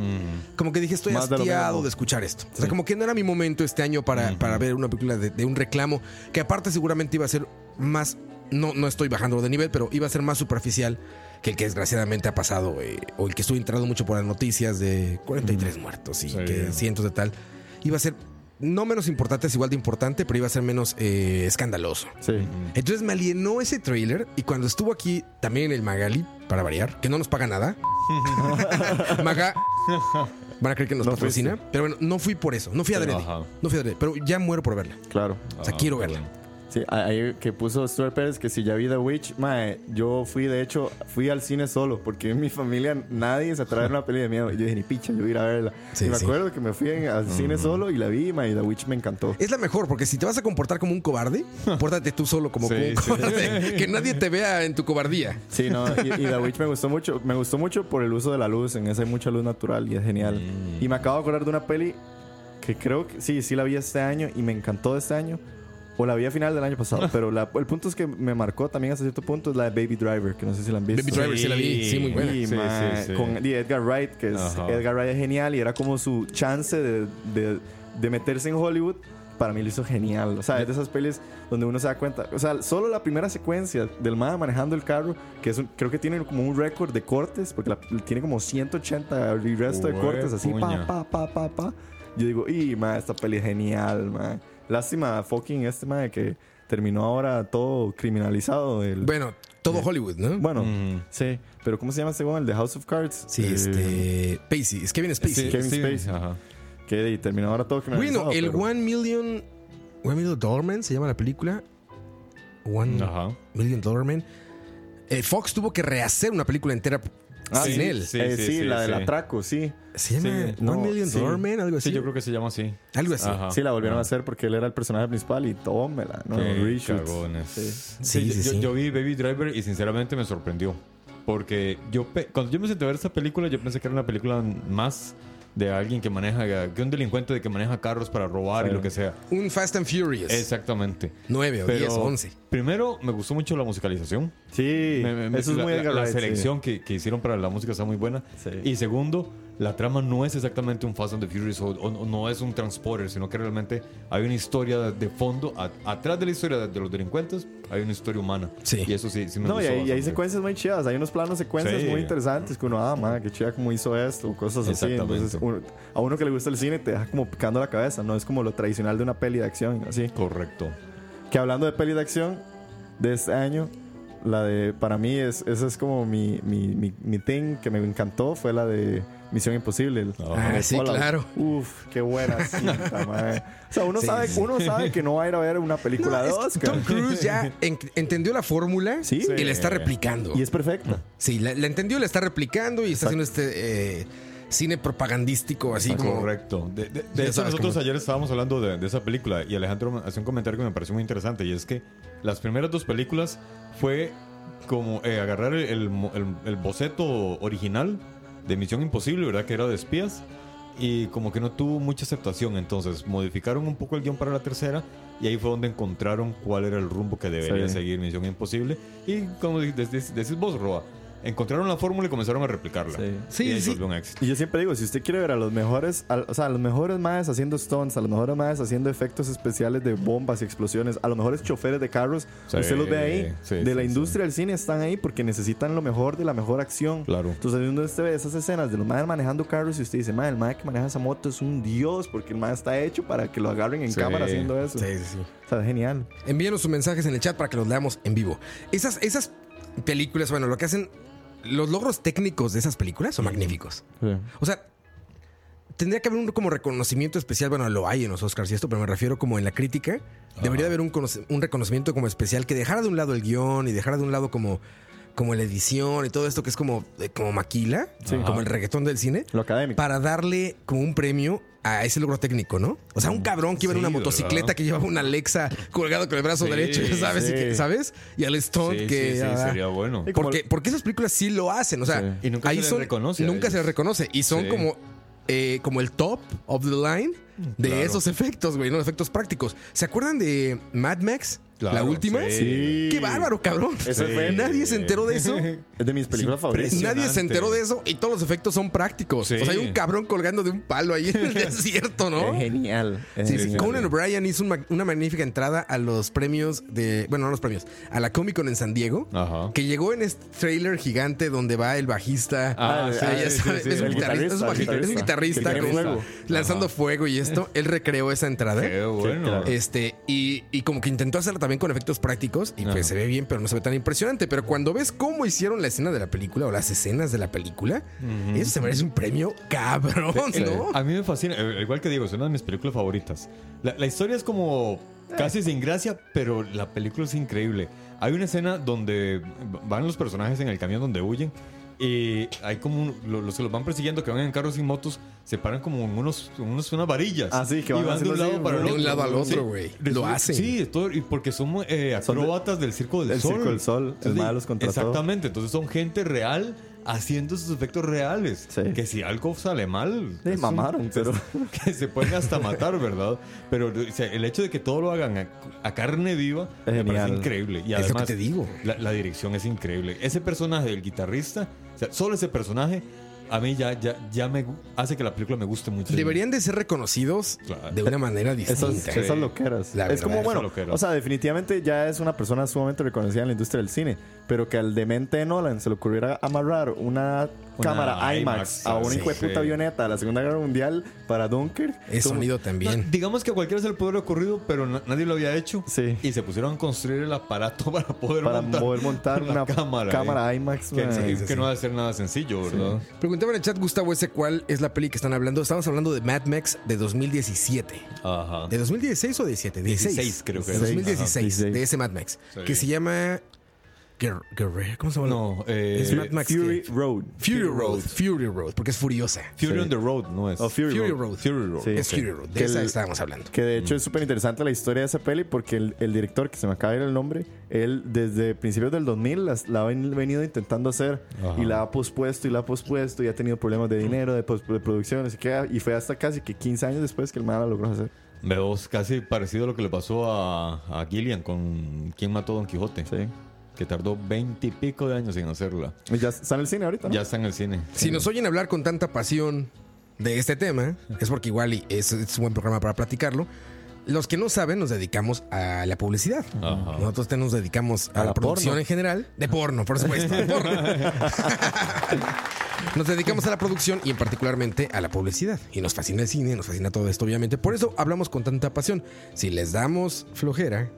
Como que dije, estoy Más hastiado de escuchar esto. O sea, como que no era mi momento este año para, para ver una película de, de un reclamo, que aparte seguramente iba a ser más, no, no estoy bajando de nivel, pero iba a ser más superficial que el que desgraciadamente ha pasado, eh, o el que estuvo entrado mucho por las noticias de 43 muertos y Sí. que cientos de tal. Iba a ser no menos importante, es igual de importante, pero iba a ser menos eh, escandaloso. Sí. Entonces me alienó ese trailer y cuando estuvo aquí también el Magali, para variar, que no nos paga nada. Maga, van a creer que nos No patrocina, pero bueno, no fui por eso, no fui a adrede, no fui a adrede, pero ya muero por verla. Claro. O sea, Ah, quiero verla. Sí, ahí que puso Stuart Pérez que si ya vi The Witch, mae, yo fui, de hecho, fui al cine solo, porque en mi familia nadie se atrae a una peli de miedo. Y yo dije, ni picha, yo voy a ir a verla. Sí, y me sí. acuerdo que me fui en- al cine solo y la vi, mae, y The Witch me encantó. Es la mejor, porque si te vas a comportar como un cobarde, compórtate tú solo como un cobarde. Que nadie te vea en tu cobardía. Sí, no, y, y The Witch me gustó mucho. Me gustó mucho por el uso de la luz. En esa hay mucha luz natural y es genial. Y me acabo de acordar de una peli que creo que sí, sí la vi este año y me encantó este año. O la vi a final del año pasado. pero la- el punto es que me marcó también hasta cierto punto es la de Baby Driver, que no sé si la han visto. Baby Driver, sí la vi. Sí, muy buena. Y, Sí, ma, sí, sí. Con Edgar Wright, que es, Ajá. Edgar Wright es genial y era como su chance de, de- de meterse en Hollywood. Para mí lo hizo genial. O sea, es de esas pelis donde uno se da cuenta. O sea, solo la primera secuencia del MAD manejando el carro, que es un- creo que tiene como un récord de cortes, porque la- tiene como 180 el resto de Hue cortes, así, pa, puña. pa, pa, pa, pa. Yo digo, y ma, esta peli es genial, ma. Lástima, fucking este ma, que terminó ahora todo criminalizado. El, Bueno, todo Hollywood, ¿no? bueno, Mm. sí. Pero ¿cómo se llama este weón? El de House of Cards. Sí, Eh, este. Spacey, es Kevin Spacey. Sí, Kevin Spacey. Ajá. Que terminó ahora todo criminalizado. Bueno, el pero- One Million. One Million Dollar Man se llama la película. One Ajá. Million Dollar Man. Eh, Fox tuvo que rehacer una película entera Ah, sin sí, él. sí. Eh, sí, la del sí. atraco, sí. Se llama Sí, no, One Million sí. Dollar Man, algo así. Sí, yo creo que se llama así. Algo así. Ajá. Sí, la volvieron Ah. a hacer porque él era el personaje principal y tómela, ¿no? Qué Reshoots. Sí. Sí, sí, yo, sí. yo vi Baby Driver y sinceramente me sorprendió. Porque yo pe- cuando yo me senté a ver esta película, yo pensé que era una película más de alguien que maneja, que un delincuente de que maneja carros para robar y lo que sea. Un Fast and Furious. Exactamente. 9 o Pero 10 o 11. primero me gustó mucho la musicalización. Sí, Me- me- me- eso es la, muy la- Edgar la Wright, sí. selección que, que hicieron para la música está muy buena. Sí. Y segundo, la trama no es exactamente un Fast and the Furious o, o- no es un Transporter, sino que realmente hay una historia de fondo. A- atrás de la historia de, de los delincuentes hay una historia humana. Sí. Y eso sí, sí me No, y hay, y hay secuencias muy chidas. Hay unos planos secuencias Sí. muy interesantes que uno, ah, man, qué chida como hizo esto, o cosas así. Entonces, uno- a uno que le gusta el cine te deja como picando la cabeza. No es como lo tradicional de una peli de acción, así. Correcto. Que hablando de peli de acción de este año, la de, para mí, es, esa es como mi, mi, mi, mi thing que me encantó, fue la de Misión Imposible. Ah, sí, Fallout. claro. Uf, qué buena cinta. O sea, uno, Sí, sabe, sí. uno sabe que no va a ir a ver una película No, de es que Oscar. Tom Cruise ya en- entendió la fórmula Sí. y la está replicando. Y es perfecta. Sí, la, la entendió, la está replicando y está haciendo este eh, cine propagandístico así como... Correcto. De, de- hecho, nosotros cómo- ayer estábamos hablando de, de esa película y Alejandro hace un comentario que me pareció muy interesante y es que las primeras dos películas fue como eh, agarrar el, el- el boceto original de Misión Imposible, ¿verdad? Que era de espías y como que no tuvo mucha aceptación. Entonces modificaron un poco el guion para la tercera y ahí fue donde encontraron cuál era el rumbo que debería Sí. seguir Misión Imposible. Y como de- de- de- decís vos, Roa, encontraron la fórmula y comenzaron a replicarla. Sí. Sí, y sí. un éxito. Y yo siempre digo, si usted quiere ver a los mejores, o sea, a los mejores más haciendo stunts, a los mejores más haciendo efectos especiales de bombas y explosiones, a los mejores choferes de carros, Sí, usted los ve ahí. sí, de sí, la industria del cine están ahí porque necesitan lo mejor de la mejor acción. Claro. Entonces, donde usted ve esas escenas de los madres manejando carros y usted dice, madre, el madre que maneja esa moto es un dios porque el madre está hecho para que lo agarren en Sí. cámara haciendo eso. Sí, sí, sí. O sea, genial. Envíenos sus mensajes en el chat para que los leamos en vivo. Esas, esas películas, bueno, lo que hacen... Los logros técnicos de esas películas son magníficos. O sea, tendría que haber un como reconocimiento especial. Bueno, lo hay en los Oscars y esto, pero me refiero como en la crítica. Debería haber un, un reconocimiento como especial que dejara de un lado el guion y dejara de un lado como, como la edición y todo esto que es como, eh, como maquila, como el reggaetón del cine, Lo académico. para darle como un premio a ese logro técnico, ¿no? O sea, un cabrón que iba en una motocicleta ¿verdad? que llevaba una Alexa colgado con el brazo Sí, derecho, ¿sabes? Y que- ¿Sabes? Y al stunt Sí, que... sí, sí, ah, sería bueno. Porque, porque esas películas sí lo hacen, o sea, Sí. Y nunca ahí se les son, reconoce a Nunca se les reconoce. Y son Sí. como, eh, como el top of the line de Claro. esos efectos, güey, no efectos prácticos. ¿Se acuerdan de Mad Max? Claro, la última. Sí. Qué bárbaro, cabrón. Eso Nadie se enteró de eso. Es de mis películas favoritas. Nadie se enteró de eso y todos los efectos son prácticos. Sí. O sea, hay un cabrón colgando de un palo ahí en el desierto, ¿no? Es genial. Es Sí, genial. Conan O'Brien hizo una magnífica entrada a los premios de. Bueno, no los premios. A la Comic Con en San Diego. Ajá. Que llegó en este trailer gigante donde va el bajista. Ah, sí, es un guitarrista, es un guitarrista, fuego. lanzando fuego y esto. Él recreó esa entrada. Qué bueno. Este, y, y como que intentó hacerlo también con efectos prácticos y pues Ajá. se ve bien, pero no se ve tan impresionante. Pero cuando ves cómo hicieron la escena de la película o las escenas de la película, eso se merece un premio cabrón, ¿no? A mí me fascina, eh, igual que digo, es una de mis películas favoritas. La, la historia es como casi sin gracia, pero la película es increíble. Hay una escena donde van los personajes en el camión donde huyen y hay como un- lo- los que los van persiguiendo que van en carros y motos se paran como en unos, en unos unas varillas Ah, sí, que y van van de un lado así, para el de otro un lado al otro, güey. Lo hacen. sí todo- y porque son eh, Son de- acróbatas del circo del del sol Circo del Sol, el Entonces, mae los contrató. exactamente entonces son gente real haciendo sus efectos reales. Sí. Que si algo sale mal, Sí, es un- mamaron, pero- que se pueden hasta matar, ¿verdad? Pero o sea, el hecho de que todo lo hagan a, a carne viva me Genial. parece increíble. Y Es lo además, que te digo. La, la dirección es increíble. Ese personaje del guitarrista, o sea, solo ese personaje, a mí ya, ya, ya me hace que la película me guste mucho. Deberían de ser reconocidos Claro. de una manera distinta. Esas, esas loqueras. La es como, verdad, bueno, esas loqueras. o sea, definitivamente ya es una persona sumamente reconocida en la industria del cine, pero que al demente de Nolan se le ocurriera amarrar una, cámara IMAX, IMAX, a una sí, hijo de puta sí. avioneta de la Segunda Guerra Mundial para Dunkirk. Es como- sonido también. Digamos que a cualquiera se le pudo haber ocurrido, pero na- nadie lo había hecho. Sí. Y se pusieron a construir el aparato para poder para montar, poder montar la una cámara. cámara, ¿eh? IMAX. Que, man. que- que no va a ser nada sencillo, ¿verdad? Preguntaba en el chat, Gustavo, ese cuál es la peli que están hablando. Estamos hablando de Mad Max de 2017. Ajá. ¿De 2016 o 17? 16. 16 creo que De es. 2016, Ajá, de ese Mad Max. Sí. Que se llama... Guerrero, ¿Cómo se llama? No, eh, es Mad Max. Fury. Road. Fury Road. Fury Road, porque es furiosa. Fury Sí. on the Road, no es. Oh, Fury, Fury Road. Road. Fury Road. Sí. Es. Fury Road. De Que esa el- estábamos hablando. Que de hecho es súper interesante la historia de esa peli porque el, el director, que se me acaba de ir el nombre, él desde principios del 2000 las- la ha ven- venido intentando hacer Ajá. y la ha pospuesto y la ha pospuesto y ha tenido problemas de dinero, de, producción, así que y fue hasta casi que 15 años después que el man la logró hacer. Veo casi parecido a lo que le pasó a, a Gillian con ¿Quién mató a Don Quijote? Sí. Que tardó 20 y pico de años en hacerla. Ya está en el cine ahorita, ¿no? Ya está en el cine. Si nos oyen hablar con tanta pasión de este tema, es porque igual y es, es un buen programa para platicarlo. Los que no saben, nos dedicamos a la publicidad. Ajá. Nosotros te nos dedicamos a, A la, la producción porno. en general. De porno, por supuesto. de porno. nos dedicamos a la producción y en particularmente a la publicidad. Y nos fascina el cine, nos fascina todo esto, obviamente. Por eso hablamos con tanta pasión. Si les damos flojera,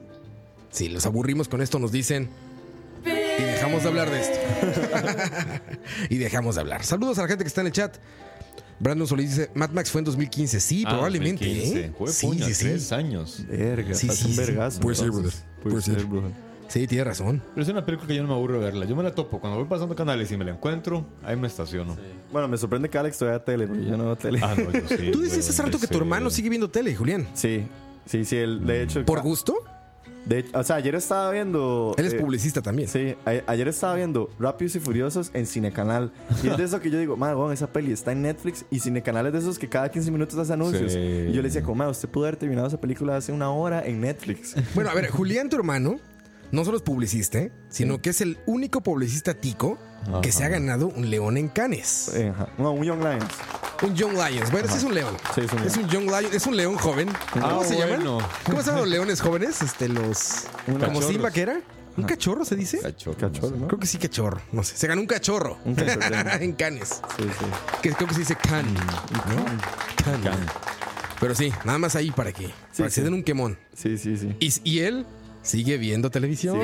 si los aburrimos con esto, nos dicen... Y dejamos de hablar de esto. y dejamos de hablar. Saludos a la gente que está en el chat. Brandon Solís dice, Mad Max fue en 2015. Sí, Ah, probablemente. 2015. ¿eh? Sí, puña, sí, sí. tres años. Verga, Sí, hace sí, un sí. vergazo. Puede ser, brother. Puede ser. brother. Sí, tiene razón. Pero es una película que yo no me aburro de verla. Yo me la topo. Cuando voy pasando canales y me la encuentro, ahí me estaciono. Bueno, me sorprende que Alex todavía tele, porque yo no veo tele. Ah, no, yo sí. Tú decías hace rato que tu Sí. hermano sigue viendo tele, Julián. Sí, sí, sí. él, de hecho, ¿Por gusto? De, o sea, ayer estaba viendo. Él es eh, publicista también. Sí, a- ayer estaba viendo Rápidos y Furiosos en Cinecanal. Y es de eso que yo digo, madre, esa peli está en Netflix y Cinecanal es de esos que cada 15 minutos hace anuncios. Sí. Y yo le decía, como, "Ma, usted pudo haber terminado esa película hace una hora en Netflix. Bueno, a ver, Julián, tu hermano, no solo es publicista, ¿eh? sino que es el único publicista tico que se ha ganado un león en Cannes. Ajá. No, un Young Lions. Un Young Lions. Bueno, sí es un león. Sí, es un león. Es un Young Lion. Es un león joven. ¿Cómo Ah, se bueno. llaman? ¿Cómo se llaman los leones jóvenes? Este, los. Como. Simba que era. ¿Un cachorro se dice? Cachorro. Cachorro, ¿no? Creo que sí, cachorro. No sé. Se ganó un cachorro. Un cachorro. en Cannes. Sí, sí. Que creo que se dice can. ¿no? Can. Pero sí, nada más ahí para que, para que se sí. den un quemón. Sí, sí, sí. Y, y él sigue viendo televisión.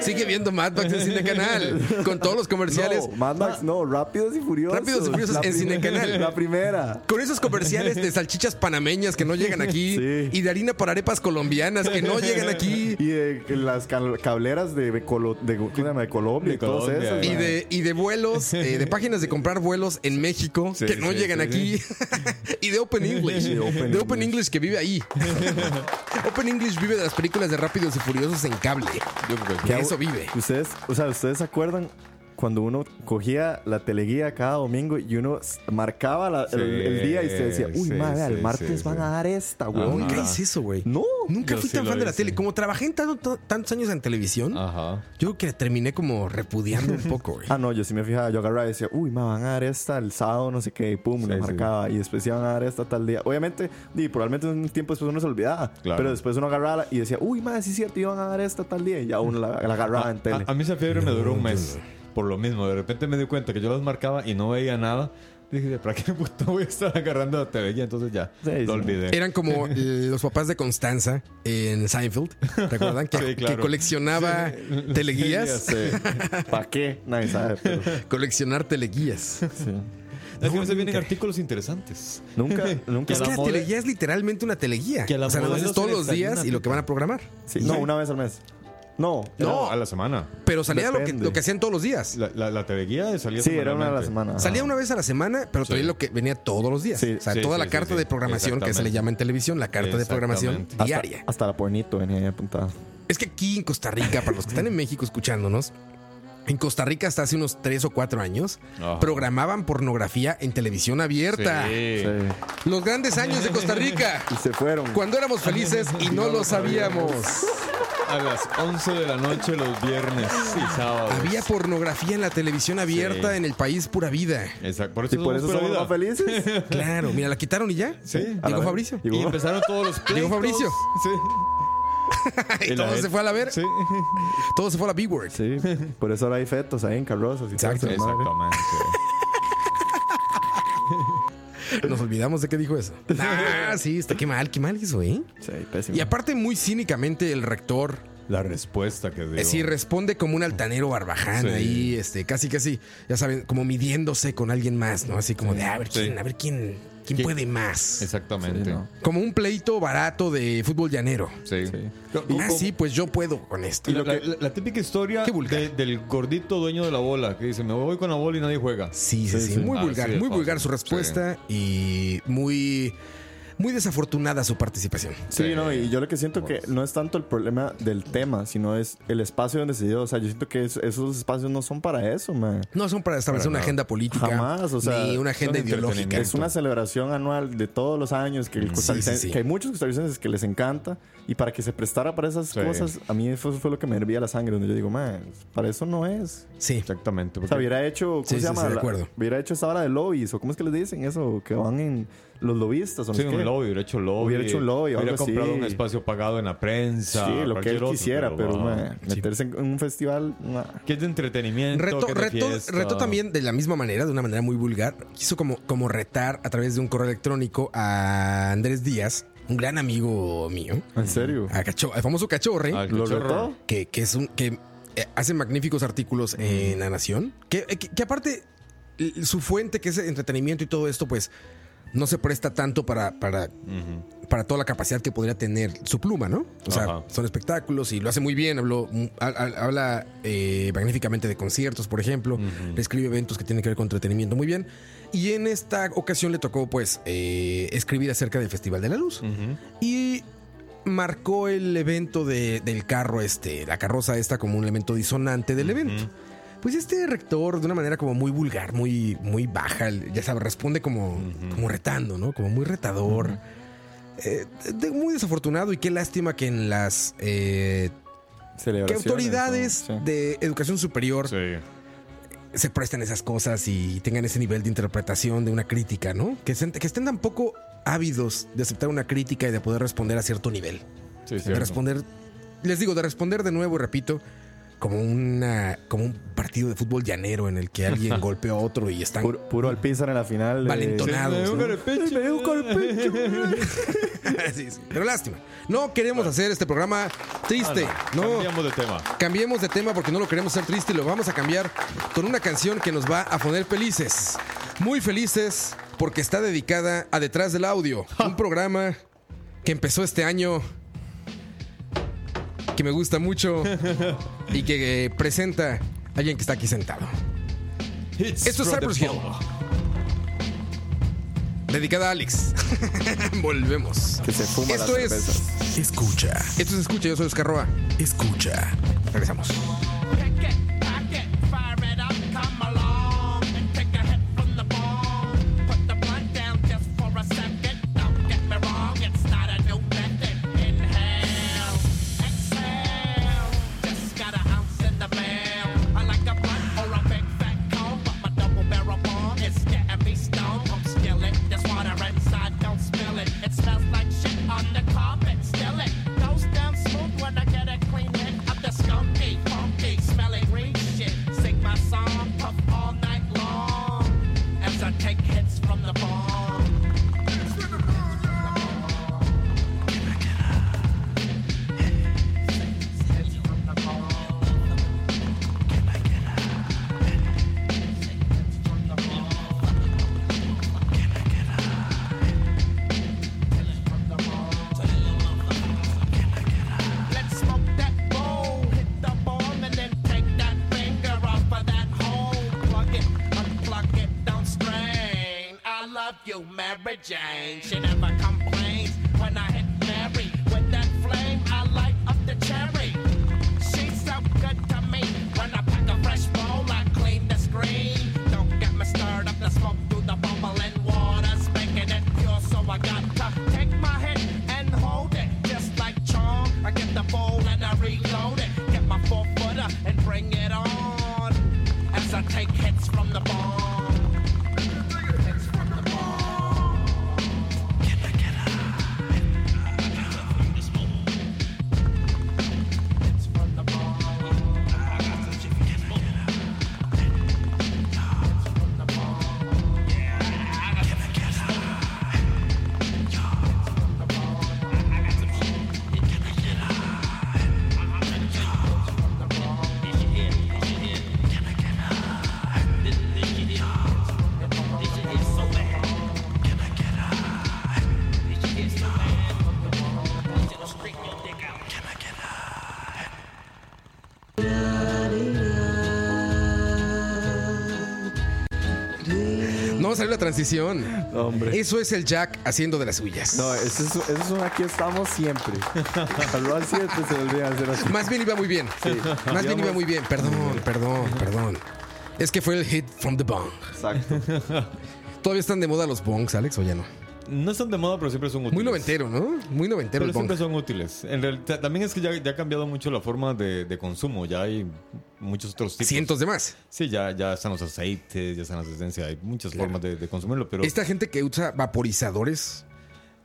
sigue viendo Mad Max en Cine Canal. Con todos los comerciales. No, Mad Max, no, Rápidos y Furiosos. Rápidos y Furiosos La en Cinecanal. La primera. Con esos comerciales de salchichas panameñas que no llegan aquí. Sí. Y de harina para arepas colombianas que no llegan aquí. Y de las cal- cableras de, Colo- de, ¿cómo se llama? de Colombia De y Colombia, esas. Y de, y de vuelos, eh, de páginas de comprar vuelos en México Sí, que no sí, llegan sí, aquí. y de Open English. de Open de Open English. English que vive ahí. Open English vive de las películas de Rápidos y Furiosos en cable. Yo creo que De eso vive. Ustedes, o sea, ¿ustedes se acuerdan cuando uno cogía la teleguía cada domingo y uno marcaba la- el, el día y se decía, uy, sí, madre, sí, el martes sí, van sí. a dar esta, weón? Nunca hice eso, güey. No. Nunca Yo fui sí tan fan de la tele. Como trabajé en tanto- tantos años en televisión, Ajá. yo creo que terminé como repudiando un poco, güey. Ah, no, yo sí me fijaba, yo agarraba y decía, uy, me van a dar esta el sábado, no sé qué, y pum, la marcaba. Y después iban a dar esta tal día. Obviamente, y probablemente un tiempo después uno se olvidaba. Claro. Pero después uno agarraba y decía, uy, madre, sí es cierto, iban a dar esta tal día. Y ya uno la, la agarraba en tele. A, a mí esa fiebre me duró un yo mes. Por lo mismo, de repente me di cuenta que yo las marcaba y no veía nada. Dije, ¿para qué puto voy a estar agarrando la TV? Y entonces ya, Sí, sí. lo olvidé. Eran como los papás de Constanza en Seinfeld. ¿Recuerdan? Que, Sí, claro. que coleccionaba teleguías. ¿Para qué? Nadie sabe, pero Coleccionar teleguías. sí. Es que a veces vienen nunca. artículos interesantes. Nunca, nunca. Es que la la teleguía es literalmente una teleguía. que a la O sea, nada más modelo es todos se los días y lo que van a programar. Sí, no, una vez al mes. No. No. a la semana. Pero salía lo que, Depende. lo que hacían todos los días. La, la, la teleguía salía Sí, era una a la semanalmente. semana. Salía una vez a la semana, pero traía Sí. lo que venía todos los días. Sí, o sea, sí, toda sí, la sí, carta sí. de programación que se le Exactamente. llama en televisión, la carta de programación Exactamente. diaria. Hasta, hasta la pornito venía ahí apuntada. Es que aquí en Costa Rica, para los que están en México escuchándonos, en Costa Rica hasta hace unos 3 o 4 años, Ajá. programaban pornografía en televisión abierta. Sí. Sí. Los grandes años de Costa Rica. Y se fueron. Cuando éramos felices y no lo sabíamos. A las 11 de la noche los viernes y sábados. Había pornografía en la televisión abierta Sí. en el país pura vida. Exacto. Por eso, Y por eso somos más felices. Claro, mira, la quitaron y ya. Sí. A la Llegó vez. Fabricio. Y empezaron todos los pleitos. Llegó Fabricio. Sí. Y todo se fue a la ver. Sí. Todo se fue a la B-word. Sí, por eso ahora hay fetos ahí en carrozas. y Exacto. todo eso, madre. Exactamente. Nos olvidamos de que dijo eso. Ah, sí, está qué mal, qué mal hizo, ¿eh? Sí, pésimo. Y aparte, muy cínicamente, el rector La respuesta que dio. eh, sí responde como un altanero barbaján Sí. ahí, este, casi, casi, ya saben, como midiéndose con alguien más, ¿no? Así como de, a ver Sí. quién, a ver quién, quién ¿Quién? puede más. Exactamente. Sí, ¿no? Como un pleito barato de fútbol llanero. Sí. Sí. Ah, sí, pues yo puedo con esto. Y la, la- la típica historia de- del gordito dueño de la bola que dice: Me voy con la bola y nadie juega. Sí, sí, Sí, sí, sí. muy Ah, vulgar, muy fácil. vulgar su respuesta y muy, muy desafortunada su participación. Sí, Sí. no, y yo lo que siento que no es tanto el problema del tema, sino es el espacio donde se dio. O sea, yo siento que es- esos espacios no son para eso, man. No son para establecer Para una agenda política, Jamás, o sea, ni una agenda ideológica. Es una celebración anual de todos los años que, el sí, sí. que hay muchos costarricenses que les encanta y para que se prestara para esas Sí. cosas, a mí eso fue lo que me hervía la sangre, donde yo digo, man, para eso no es. Sí, Exactamente. O porque- sea, hubiera hecho, ¿cómo Sí, se sí, llama? sí, de La- hubiera hecho esta hora de lobbies, o cómo es que les dicen eso, que van en los lobistas, o no Sí, un qué. lobby, hubiera hecho lobby. Hubiera hecho un lobby o Hubiera algo comprado así. un espacio pagado en la prensa. Sí, lo que él otro, quisiera, pero, no. man, meterse en un festival. Que es de entretenimiento. Reto, que de reto, fiesta. reto también de la misma manera, de una manera muy vulgar. Quiso como, como retar a través de un correo electrónico a Andrés Díaz, un gran amigo mío, ¿En serio? a Cacho- al famoso Cachorre, Al ¿Lo cachorro. que, que es un que eh, hace magníficos artículos en La Nación. Que, que- que aparte, su fuente, que es entretenimiento y todo esto, pues no se presta tanto para, para, para toda la capacidad que podría tener su pluma, ¿no? O sea, Ajá. son espectáculos y lo hace muy bien. Habló, mm, ha- ha- habla eh, magníficamente de conciertos, por ejemplo. Escribe eventos que tienen que ver con entretenimiento muy bien. Y en esta ocasión le tocó, pues, eh, escribir acerca del Festival de la Luz. Y marcó el evento de- del carro, este, la carroza esta como un elemento disonante del evento. Pues este rector, de una manera como muy vulgar, muy, muy baja, ya sabes, responde como, como retando, ¿no? Como muy retador. Eh, de- muy desafortunado y qué lástima que en las eh, que autoridades ¿no? Sí. de educación superior Sí. Se presten esas cosas y tengan ese nivel de interpretación de una crítica, ¿no? Que, se- que estén tan poco ávidos de aceptar una crítica y de poder responder a cierto nivel. Sí, de cierto. responder, les digo, de responder de nuevo, y repito, como una como un partido de fútbol llanero en el que alguien golpea a otro y están Puro, puro Alpizar en la final. eh, Valentonados, Me dio ¿no? carepecho. Me dio carepecho. Sí, sí. Pero lástima. No queremos hacer este programa triste. No. Cambiamos de tema. Cambiemos de tema porque no lo queremos hacer triste y lo vamos a cambiar con una canción que nos va a poner felices. Muy felices porque está dedicada a Detrás del Audio, un programa que empezó este año, que me gusta mucho y que eh, presenta a alguien que está aquí sentado. Esto es Cypress Hill. Dedicada a Alex. Volvemos. Que se fuma Esto las es. Escucha. Esto es Escucha, yo soy Oscar Roa. Escucha. Regresamos. Transición. No, hombre. Eso es el Jack haciendo de las suyas. No, eso es, eso es un aquí estamos siempre. Al al 7 se le olvida hacer así. Más bien iba muy bien. Más bien iba muy bien. Perdón, perdón, perdón. Es que fue el hit from the bong. Exacto. ¿Todavía están de moda los bongs, Alex, o ya no? No están de moda, pero siempre son útiles. Muy noventero, ¿no? Muy noventero Pero el bong. siempre son útiles. En realidad, también es que ya, ya ha cambiado mucho la forma de, de consumo. Ya hay muchos otros tipos. Cientos de más. Sí, ya, ya están los aceites, ya están las esencias. Hay muchas formas de, de consumirlo. Pero Esta gente que usa vaporizadores,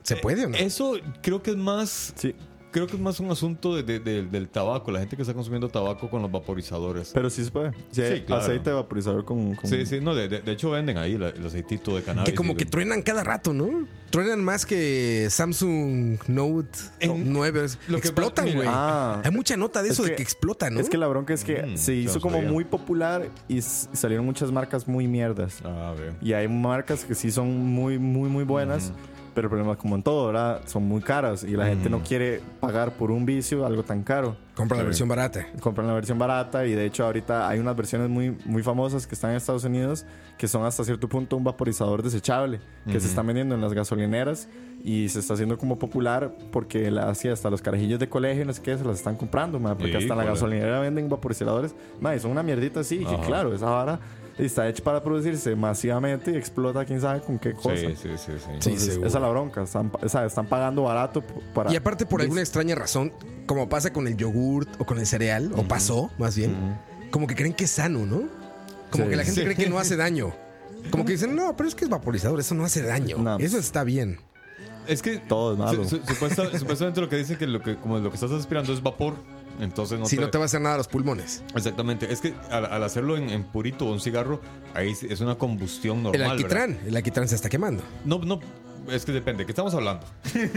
¿se puede o no? eso creo que es más. Sí. Creo que es más un asunto de- de- de- del tabaco. La gente que está consumiendo tabaco con los vaporizadores. Pero sí se puede. Sí, hay Sí, claro. aceite vaporizador con. con- Sí, sí, no, de, de- de hecho venden ahí la- el aceitito de cannabis. Que como que de- truenan cada rato, ¿no? Truenan más que Samsung Note En- 9. lo explotan, güey. Ah. Hay mucha nota de Es eso de que- explotan, ¿no? Es que la bronca es que Mm, se hizo como sabía. muy popular y salieron muchas marcas muy mierdas. Ah, veo. Y hay marcas que sí son muy, muy, muy buenas. Pero el problema, como en todo, ¿verdad? Son muy caras y la gente no quiere pagar por un vicio algo tan caro. Compra la versión barata. Compran la versión barata y de hecho ahorita hay unas versiones muy, muy famosas que están en Estados Unidos que son hasta cierto punto un vaporizador desechable que se están vendiendo en las gasolineras y se está haciendo como popular porque la, así hasta los carajillos de colegio no sé qué se las están comprando ma, porque Sí, hasta en la gasolinera venden vaporizadores ma, y son una mierdita así que claro esa vara está hecha para producirse masivamente y explota quién sabe con qué cosa Sí, sí, sí, sí. Entonces, esa es la bronca están, o sea, están pagando barato para Y aparte, por alguna extraña razón, como pasa con el yogurt o con el cereal, o pasó más bien, como que creen que es sano, ¿no? Como Sí. que la gente Sí. cree que no hace daño. Como que dicen, no, pero es que es vaporizador, eso no hace daño. No. Eso está bien. Es que Todo es malo. su- su- supuesta- supuestamente lo que dicen que lo que como lo que estás aspirando es vapor, entonces no si no te va a hacer nada a los pulmones. Exactamente, es que al, al hacerlo en, en purito o un cigarro, ahí es- es una combustión normal. el ¿verdad? alquitrán, el alquitrán se está quemando. No, no, es que depende, ¿qué estamos hablando?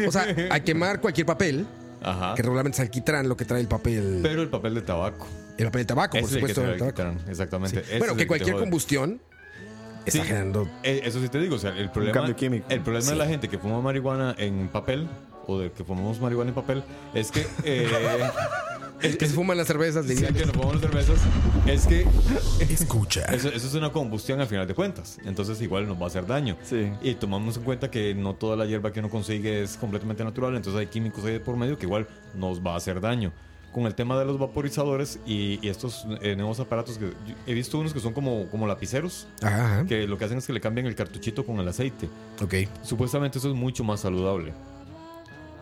O sea, a quemar cualquier papel, Ajá. que regularmente es alquitrán lo que trae el papel, Pero el papel de tabaco. el papel de tabaco, por Ese supuesto. trae el tabaco. exactamente. Sí. Bueno, que cualquier combustión está Sí. generando Eh, eso sí te digo, o sea, el problema, cambio químico. El problema Sí. de la gente que fuma marihuana en papel o de que fumamos marihuana en papel es que eh, es que se fuman las cervezas, Sí, diría. que nos fumamos cervezas es que Escucha. eso, eso es una combustión al final de cuentas. Entonces igual nos va a hacer daño. Sí. Y tomamos en cuenta que no toda la hierba que uno consigue es completamente natural. Entonces hay químicos ahí de por medio que igual nos va a hacer daño. Con el tema de los vaporizadores y, y estos eh, nuevos aparatos que he visto unos que son como, como lapiceros, Ajá, que lo que hacen es que le cambian el cartuchito con el aceite. ok. Supuestamente eso es mucho más saludable.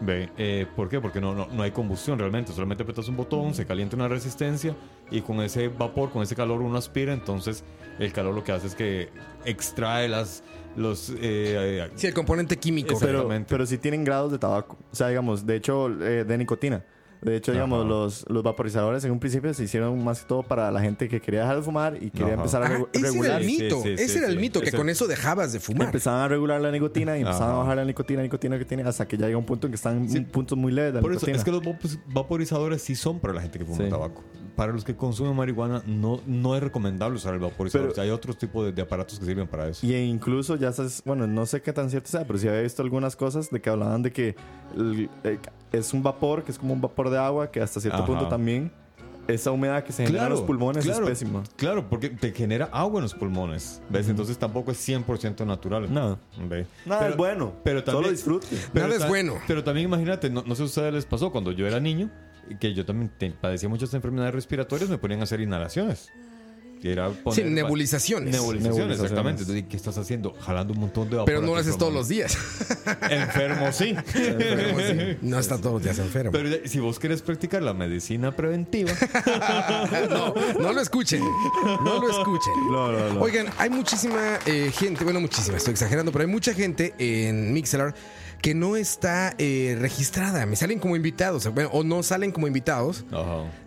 Ve, eh, ¿Por qué? Porque no, no, no hay combustión realmente. Solamente apretas un botón, se calienta una resistencia y con ese vapor, con ese calor uno aspira. Entonces el calor lo que hace es que extrae las, los... eh, eh, Sí, el componente químico. Pero, Exactamente. pero sí tienen grados de tabaco. O sea, digamos, de hecho, eh, de nicotina. De hecho, digamos, Ajá. los, los vaporizadores en un principio se hicieron más que todo para la gente que quería dejar de fumar y quería Ajá. empezar a Ajá, regu- ese era regular. el Sí, mito. sí, sí, ese era el sí. mito, que Ese- con eso dejabas de fumar. Empezaban a regular la nicotina y empezaban Ajá. a bajar la nicotina, nicotina, nicotina, hasta que ya llega un punto en que están puntos muy leves de por eso nicotina. es que los vapor- vaporizadores sí son para la gente que fuma Sí. tabaco. Para los que consumen marihuana no, no es recomendable usar el vaporizador. Pero- O sea, hay otros tipos de, de aparatos que sirven para eso. Y incluso ya sabes, bueno, no sé qué tan cierto sea, pero sí había visto algunas cosas de que hablaban de que el- eh, es un vapor, que es como un vapor de agua, que hasta cierto Ajá. punto también esa humedad que se genera en los pulmones claro, es pésima. Claro, porque te genera agua en los pulmones. ¿Ves? Entonces tampoco es 100% natural. No. ¿Ve? Nada Pero- es bueno, Pero también, solo disfrute. pero Nada es bueno. Pero también imagínate, no, no sé si a ustedes les pasó cuando yo era niño, que yo también te- padecía muchas enfermedades respiratorias, me ponían a hacer inhalaciones. Era poner- Sí, nebulizaciones. Nebulizaciones, Nebulizaciones. exactamente. Entonces, ¿qué estás haciendo? Jalando un montón de vapor. Pero no lo haces todos los días. Enfermo, sí. No está todos los días enfermo. Pero ya- si vos querés practicar la medicina preventiva, no, no lo escuchen. No lo escuchen. No, no, no. Oigan, hay muchísima eh, gente, bueno, muchísima, estoy exagerando, pero hay mucha gente en Mixler que no está eh, registrada. Me salen como invitados, bueno, o no salen como invitados.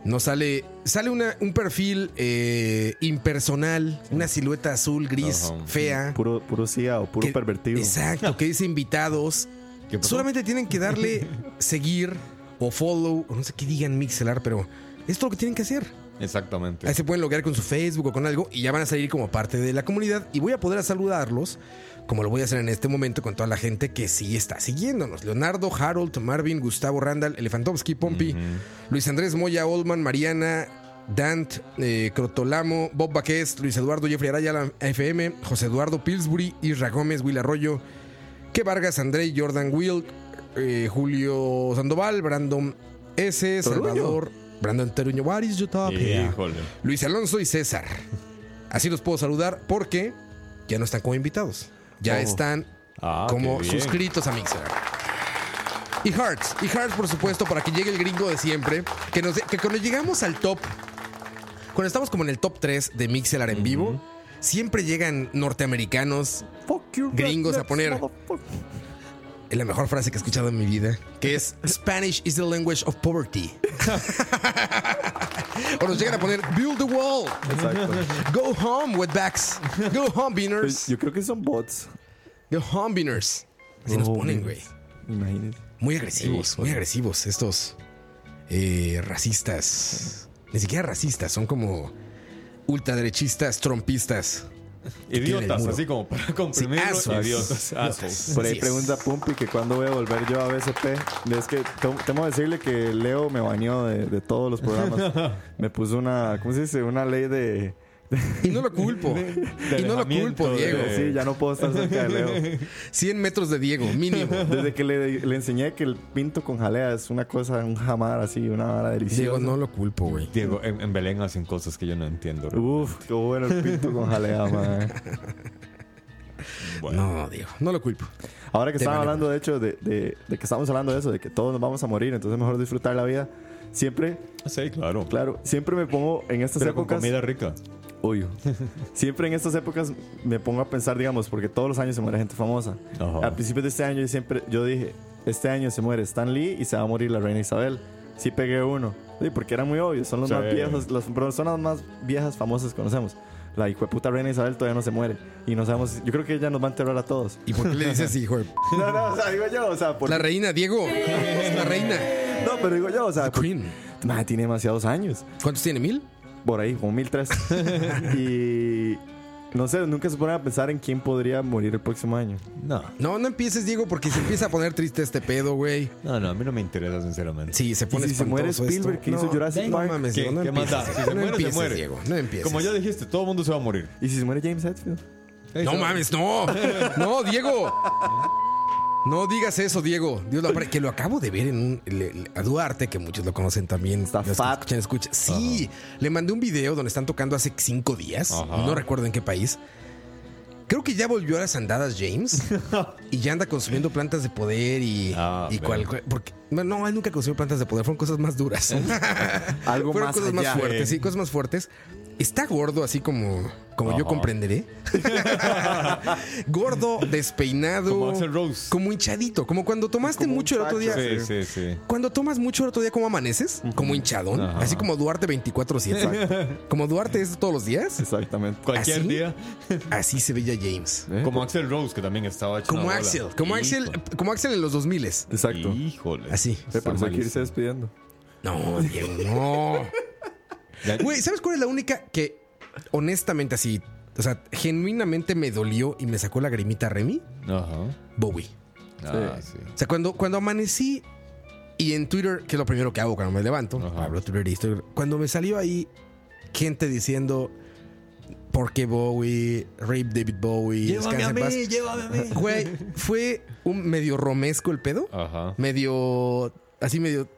No sale. Sale una, un perfil eh, impersonal, una silueta azul, gris, fea. Puro, puro CIA o puro que- pervertido. Exacto, que dice invitados. Solamente tienen que darle seguir o follow, o no sé qué digan Mixelar, pero esto es lo que tienen que hacer. Exactamente. Ahí se pueden loguear con su Facebook o con algo y ya van a salir como parte de la comunidad y voy a poder saludarlos como lo voy a hacer en este momento con toda la gente que sí está siguiéndonos. Leonardo, Harold, Marvin, Gustavo Randall, Elefantovsky, Pompi, Luis Andrés Moya, Oldman, Mariana, Dant, eh, Crotolamo, Bob Baquez, Luis Eduardo Jeffrey Araya, la FM, José Eduardo Pillsbury, Isra Gómez, Will Arroyo, Que Vargas, André, Jordan Will, eh, Julio Sandoval, Brandon S, Salvador, Brandon Teruño, what is your top? Híjole. Luis Alonso y César. Así los puedo saludar porque ya no están como invitados. Ya están Ah, como suscritos a Mixer. Y Hearts, y Hearts por supuesto para que llegue el gringo de siempre, que, nos, que cuando llegamos al top, cuando estamos como en el top 3 de Mixelar en vivo, siempre llegan norteamericanos, Gringos a poner. Es la mejor frase que he escuchado en mi vida, que es Spanish is the language of poverty. o nos llegan a poner Build the wall, Exacto. go home wetbacks, go home beaners, Yo creo que son bots. go home beaners. Así nos Oh, ponen, güey. Imagínense. Muy agresivos, muy agresivos estos eh, racistas. Ni siquiera racistas, son como ultraderechistas, trompistas. Idiotas, así como para comprimirlo. assholes. idiotas. assholes. Por ahí pregunta Pumpi que cuándo voy a volver yo a BSP. Es que tengo tengo que decirle que Leo me bañó de, de todos los programas. me puso una, ¿cómo se dice? Una ley de... Y no lo culpo. y no lo culpo, de- Diego. Sí, ya no puedo estar cerca de Leo. 100 metros de Diego, mínimo. Desde que le, le enseñé que el pinto con jalea es una cosa, un jamar así, una vara deliciosa. Diego, no lo culpo, güey. Diego, en, en Belén hacen cosas que yo no entiendo. Uf, qué bueno el pinto con jalea, man. Bueno. No, Diego, no lo culpo. Ahora que vale, hablando, de hecho, de, de- de que estamos hablando de eso, de que todos nos vamos a morir, entonces mejor disfrutar la vida. Siempre, Sí, claro. claro, siempre me pongo en estas Pero con épocas. comida rica. Uy, siempre en estas épocas me pongo a pensar, digamos, porque todos los años se muere gente famosa. Ajá. Al principio de este año yo siempre, yo dije, este año se muere Stan Lee y se va a morir la reina Isabel. Sí pegué uno, sí, porque era muy obvio, son los Sí. más viejos, las personas más viejas famosas que conocemos. La hijo de puta reina Isabel todavía no se muere y no sabemos, yo creo que ella nos va a enterrar a todos. ¿Y por qué le dices hijo de... No, no, o sea, digo yo, o sea, por- La reina, Diego. La reina. no, pero digo yo, o sea, Queen. Madre, tiene demasiados años. ¿Cuántos tiene? ¿Mil? Por ahí, como 1003. y no sé, nunca se ponen a pensar en quién podría morir el próximo año. No. No, no empieces, Diego, porque se empieza a poner triste este pedo, güey. No, no, a mí no me interesa, sinceramente. Sí, se pone ¿Y si se muere Spielberg, esto. que hizo no, Jurassic no Park? mames, ¿Qué, Diego, no qué más empieces. da? Si se no muere, se empieces, muere. Diego. No empieces. Como ya dijiste, todo el mundo se va a morir. ¿Y si se muere James Hetfield? No mames, no. No, Diego. No digas eso, Diego. Dios lo que lo acabo de ver en un. le- le- a Duarte, que muchos lo conocen también. Está fat. Escuchan, escuchan. Sí, le mandé un video donde están tocando hace cinco días. No recuerdo en qué país. Creo que ya volvió a las andadas James y ya anda consumiendo plantas de poder y, Ah, y cual, porque no, no, él nunca consumió plantas de poder, fueron cosas más duras. Algo fueron más cosas allá. más fuertes, sí, cosas más fuertes. Está gordo, así como, como yo comprenderé. gordo, despeinado. Como Axl Rose. Como hinchadito. Como cuando tomaste Como mucho el otro día. Sí, sí, sí. Cuando tomas mucho el otro día, como amaneces? Como hinchadón. Así como Duarte 24-7. como Duarte es todos los días. Exactamente. Cualquier ¿Así? día. Así se veía James. ¿Eh? Como Axel Rose, que también estaba hecho Como. Axel. Como Axel, como Axel en los 2000 Exacto. Híjole. Así. Eh, eso hay que irse despidiendo. No, Diego, no. Güey, ¿sabes cuál es la única que honestamente así, o sea, genuinamente me dolió y me sacó la grimita Remy? Ajá. Bowie. Ah, sí. O sea, cuando, cuando amanecí y en Twitter, que es lo primero que hago cuando me levanto, Ajá. abro Twitter y estoy- cuando me salió ahí gente diciendo, ¿por qué Bowie? Rape David Bowie. Llévame a mí, paz". llévame a mí. Güey, fue un medio romesco el pedo. Ajá. Medio, así medio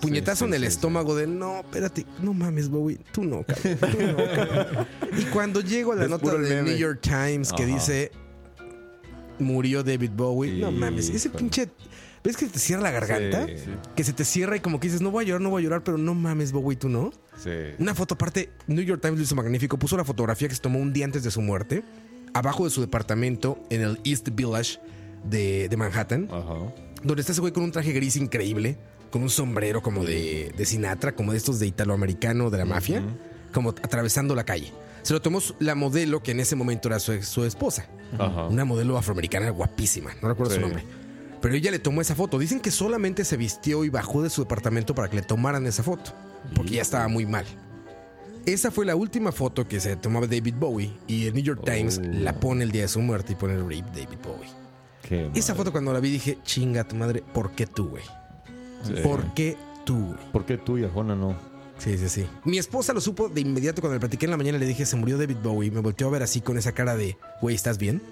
puñetazo sí, en el sí, estómago de no, espérate, no mames, Bowie, tú no, cabrón, tú no, cabrón". Y cuando llego a la Es nota del meme. New York Times que Ajá. dice murió David Bowie, no mames, ese pinche ¿Ves que te cierra la garganta? Sí, sí. Que se te cierra y como que dices, no voy a llorar, no voy a llorar, pero no mames, Bowie, tú no. Sí. Una foto aparte, New York Times lo hizo magnífico. Puso la fotografía que se tomó un día antes de su muerte, abajo de su departamento en el East Village de, de Manhattan, Ajá. donde está ese güey con un traje gris increíble, con un sombrero como de, de Sinatra, como de estos de italoamericano de la mafia, como atravesando la calle. Se lo tomó la modelo que en ese momento era su, su esposa. Ajá. Una modelo afroamericana guapísima, no recuerdo su nombre. Pero ella le tomó esa foto. Dicen que solamente se vistió y bajó de su departamento para que le tomaran esa foto. Porque ya estaba muy mal. Esa fue la última foto que se tomaba David Bowie y el New York Times la pone el día de su muerte y pone Rape David Bowie. Qué Esa madre. foto cuando la vi dije, chinga tu madre, ¿por qué tú, güey? Sí. ¿Por qué tú, güey? ¿Por qué tú y Arjona no? Sí, sí, sí. Mi esposa lo supo de inmediato cuando le platiqué en la mañana. Le dije, se murió David Bowie. Me volteó a ver así con esa cara de, güey, ¿estás bien?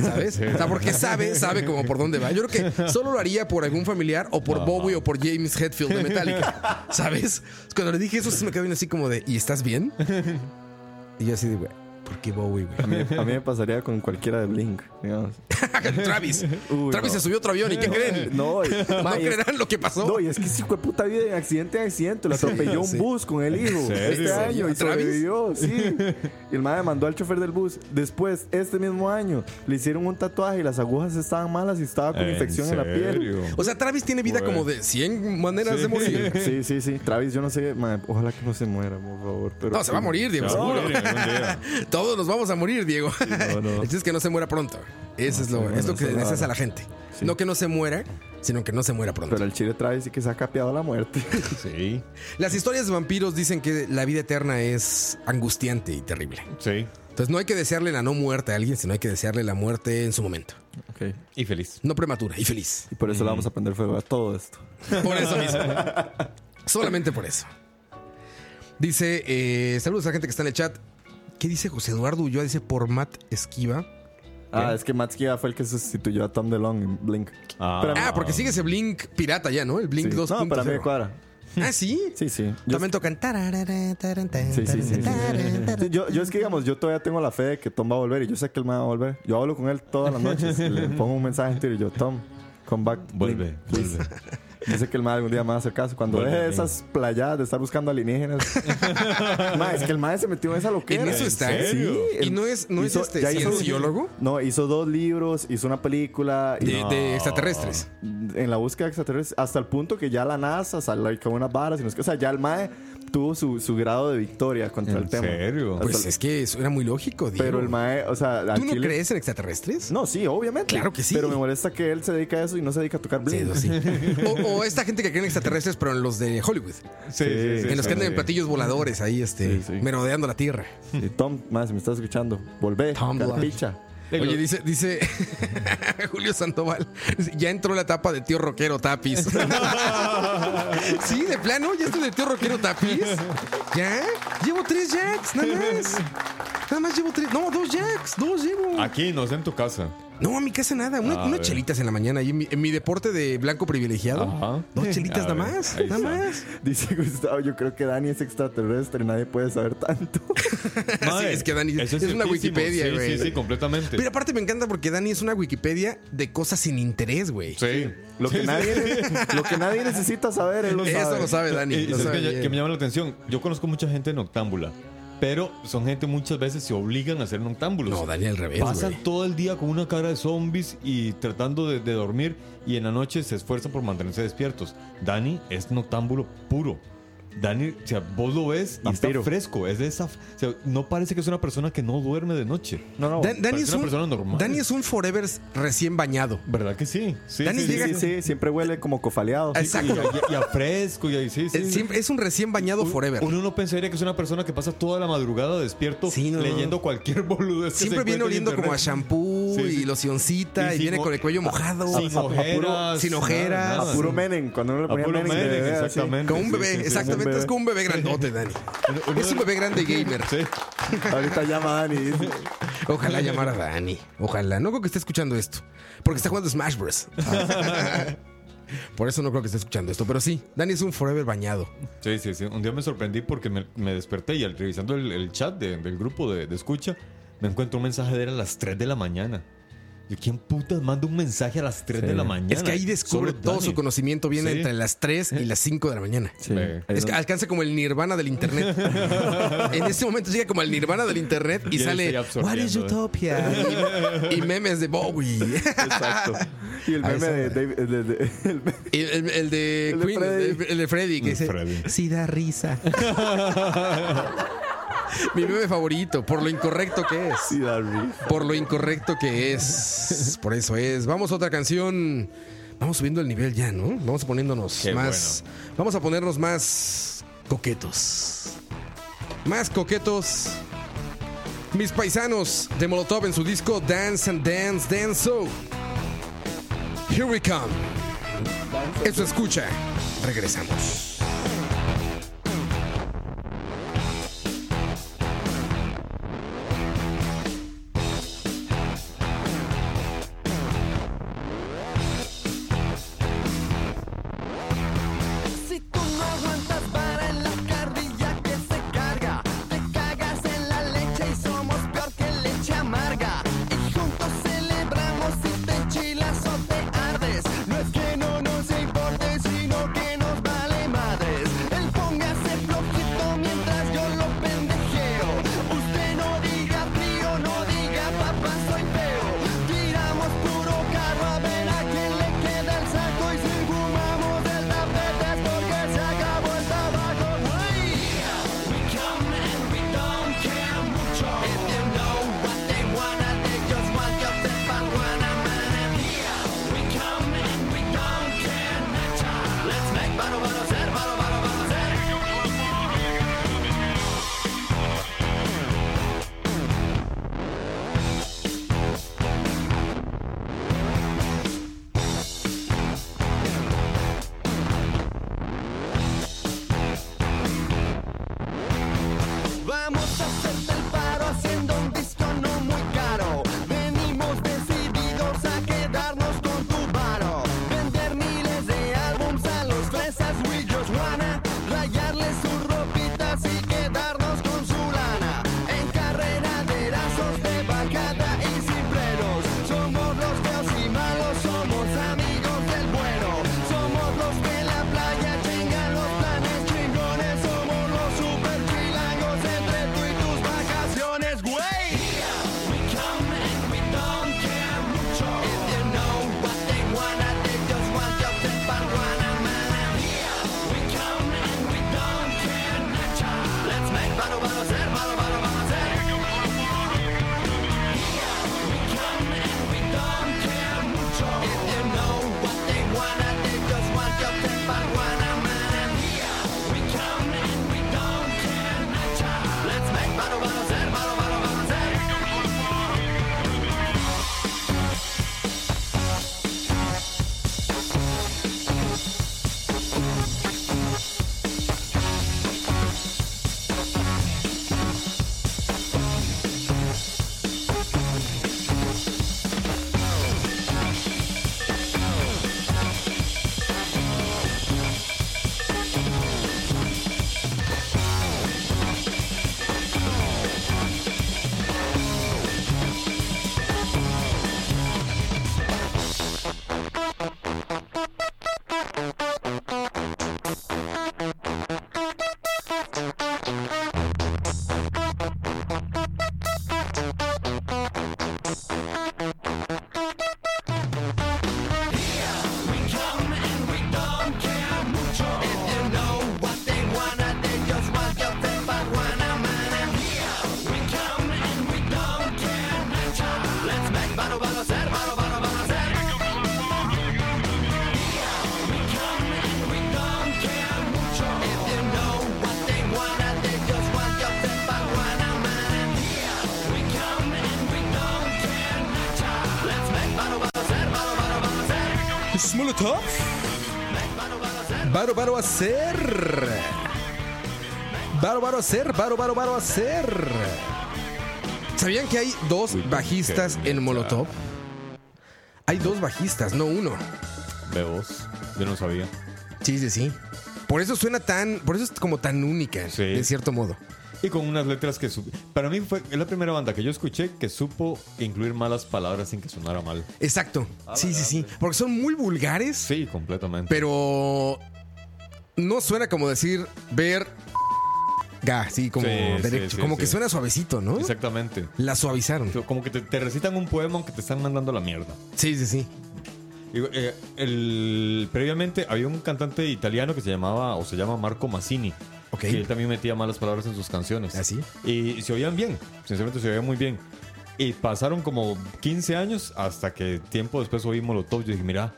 ¿Sabes? O sea, porque sabe, sabe como por dónde va. Yo creo que solo lo haría por algún familiar o por Bowie o por James Hetfield de Metallica. ¿Sabes? Cuando le dije eso, sí me quedó bien así como de, ¿y estás bien? Y yo así de, güey, ¿por qué Bowie, A güey? mí, a mí me pasaría con cualquiera de Blink, digamos. Travis. Uy, Travis no. se subió a otro avión. ¿Y qué creen? No, y, No ma, y es- creerán lo que pasó. no, y es que ese de puta vida en accidente en accidente. Lo atropelló Sí. un bus con el hijo este año y sobrevivió, sí. Y el madre mandó al chofer del bus. Después, este mismo año, le hicieron un tatuaje y las agujas estaban malas y estaba con ¿En infección en la piel. O sea, Travis tiene vida como de 100 maneras de morir. Sí, sí, sí. Travis, yo no sé, ma, ojalá que no se muera, por favor. Pero No, se va a morir, seguro. Todos nos vamos a morir, Diego. no, no. El chiste es que no se muera pronto. Eso es lo, sí, es lo bueno, que deseas a la gente. Sí. No que no se muera, sino que no se muera pronto. Pero el chile Travis sí que se ha capeado la muerte. Sí, Las historias de vampiros dicen que la vida eterna es angustiante y terrible. sí. Entonces no hay que desearle la no muerte a alguien, sino hay que desearle la muerte en su momento. ok. Y feliz. No prematura y feliz. Y por eso le vamos a prender fuego a todo esto. Por eso mismo. Solamente por eso. Dice, eh, saludos a la gente que está en el chat. ¿Qué dice José Eduardo Ulloa? Dice por Matt Esquiva. Ah, es que Matt Skiba fue el que sustituyó a Tom DeLonge en Blink. Ah, Pero- Ah, porque sigue ese Blink pirata ya, ¿no? El Blink Sí. 2.0. No, para mí cuadra. Ah, sí. Sí, sí. Yo, También tocan. sí, sí, sí, sí. Sí, Yo, yo es que, digamos, yo todavía tengo la fe de que Tom va a volver y yo sé que él me va a volver. Yo hablo con él todas las noches. le pongo un mensaje en Twitter y yo, Tom, come back. Vuelve, Blink, please". vuelve. Yo sé que el mae algún día me va a hacer caso. Cuando deje Blink. esas playadas de estar buscando alienígenas. mae, es que el mae se metió en esa loquera. En eso está. serio? Sí. ¿Y no es, no es este ya hizo- cienciólogo? No, hizo dos libros, hizo una película. y- De, de extraterrestres. en la búsqueda de extraterrestres hasta el punto que ya la NASA salió con unas varas y no qué. o sea ya el MAE tuvo su, su grado de victoria contra ¿En el tema serio? Hasta Pues el- es que eso era muy lógico, Diego. pero el MAE o sea al ¿Tú no chile- crees en extraterrestres? no sí obviamente Claro que sí. pero me molesta que él se dedica a eso y no se dedica a tocar Sí, eso sí. O, o esta gente que cree en extraterrestres, pero en los de Hollywood. Sí, en los que andan en sí. platillos voladores ahí, este, Sí, sí. merodeando la tierra. Tom más si me estás escuchando volvé Tom Blanc. Oye, dice, dice Julio Sandoval, ya entró la etapa de tío rockero Tapis. sí, de plano, ya estoy de tío rockero Tapis. ¿Ya? Llevo tres jacks, nada más. Nada más llevo tres. No, dos jacks, dos llevo. Aquí, no sé en tu casa. No, a mi casa nada. Una- unas ver. chelitas en la mañana. Y en mi, en mi deporte de blanco privilegiado. Ajá. Dos chelitas A nada ver, más. ahí Nada está. más. dice Gustavo yo creo que Dani es extraterrestre nadie puede saber tanto es que Dani- eso es una. Wikipedia, sí, güey. Sí, sí, completamente. Pero aparte me encanta porque Dani es una Wikipedia de cosas sin interés, güey. sí. lo que nadie lo que nadie necesita saber él lo Eso sabe lo sabe Dani. Y, y lo sabe que, que me llama la atención. Yo conozco mucha gente noctámbula, pero son gente muchas veces se obligan a ser noctámbulos. No, Dani al revés, Pasan güey. todo el día con una cara de zombies y tratando de, de dormir y en la noche se esfuerzan por mantenerse despiertos. Dani es noctámbulo puro. Dani, o sea, vos lo ves y Vampiro. está fresco. Es de esa, o sea, no parece que es una persona que no duerme de noche. no no Dan- Dani, parece es una un, persona normal. Dani es un forever recién bañado. ¿Verdad que sí? Sí, Dani sí, llega- sí, sí, siempre huele como cofaleado Exacto. Y, a- y a fresco y sí, sí. Es, siempre- es un recién bañado forever. Uno no pensaría que es una persona que pasa toda la madrugada despierto Sí, no, no. leyendo cualquier boludez. que Siempre se viene encuentre en oliendo como a internet. shampoo Sí, sí. y locioncita y, sin viene o- con el cuello mojado. Sin a- a puro- ojeras. sin ojeras. nada, a Menem cuando uno le A ponía puro Menem, de Menem, bebé, así. exactamente. Como un bebé, exactamente. Es como un bebé grandote, Dani. Es un bebé grande gamer. Sí. ahorita llama a Dani Ojalá llamara a Dani. Ojalá. No creo que esté escuchando esto. Porque está jugando Smash Bros. Por eso no creo que esté escuchando esto. Pero sí, Dani es un forever bañado. Sí, sí, sí. Un día me sorprendí porque me, me desperté y al revisando el, el chat de- del grupo de, de escucha, me encuentro un mensaje de él a las 3 de la mañana. ¿Y quién putas manda un mensaje a las 3 de la mañana? Es que ahí descubre Solo todo Dani. su conocimiento. Viene Sí. entre las 3 y las 5 de la mañana. sí, Es que alcanza como el nirvana del internet. en este momento llega como el nirvana del internet y sale What is. Utopia? y, memes de Bowie. exacto y el meme de David el de- el- Y el, el de Queen, Freddy. el de, el de Freddy, que El dice Freddy. sí da risa. Mi meme favorito, por lo incorrecto que es. sí. Por lo incorrecto que es. Por eso es. Vamos a otra canción. Vamos subiendo el nivel ya, ¿no? Vamos poniéndonos Qué más. Vamos a ponernos más coquetos. más coquetos. Mis paisanos de Molotov en su disco Dance and Dance Dance So. Here we come. Eso escucha. Regresamos. Baro Baro hacer. Baro Baro hacer, Baro Baro Baro hacer. ¿Sabían que hay dos bajistas en Molotov? Hay dos bajistas, no uno. Veos. Yo no sabía. Sí, sí, sí. Por eso suena tan, por eso es como tan única, Sí. de cierto modo. Y con unas letras que... Para mí fue la primera banda que yo escuché que supo incluir malas palabras sin que sonara mal. Exacto. Sí, sí, sí. Porque son muy vulgares, Sí, completamente. pero no suena como decir ver ga, sí, como Sí, derecho. sí, como sí. que suena suavecito, ¿no? Exactamente. La suavizaron. Como que te, te recitan un poema aunque te están mandando la mierda. Sí, sí, sí. Digo, eh, el, previamente había un cantante italiano que se llamaba o se llama Marco Massini. Ok. Que él también metía malas palabras en sus canciones. ¿Ah, sí? Y se oían bien. Sinceramente se oían muy bien. Y pasaron como 15 años hasta que tiempo después oí Molotov. Yo dije, mira,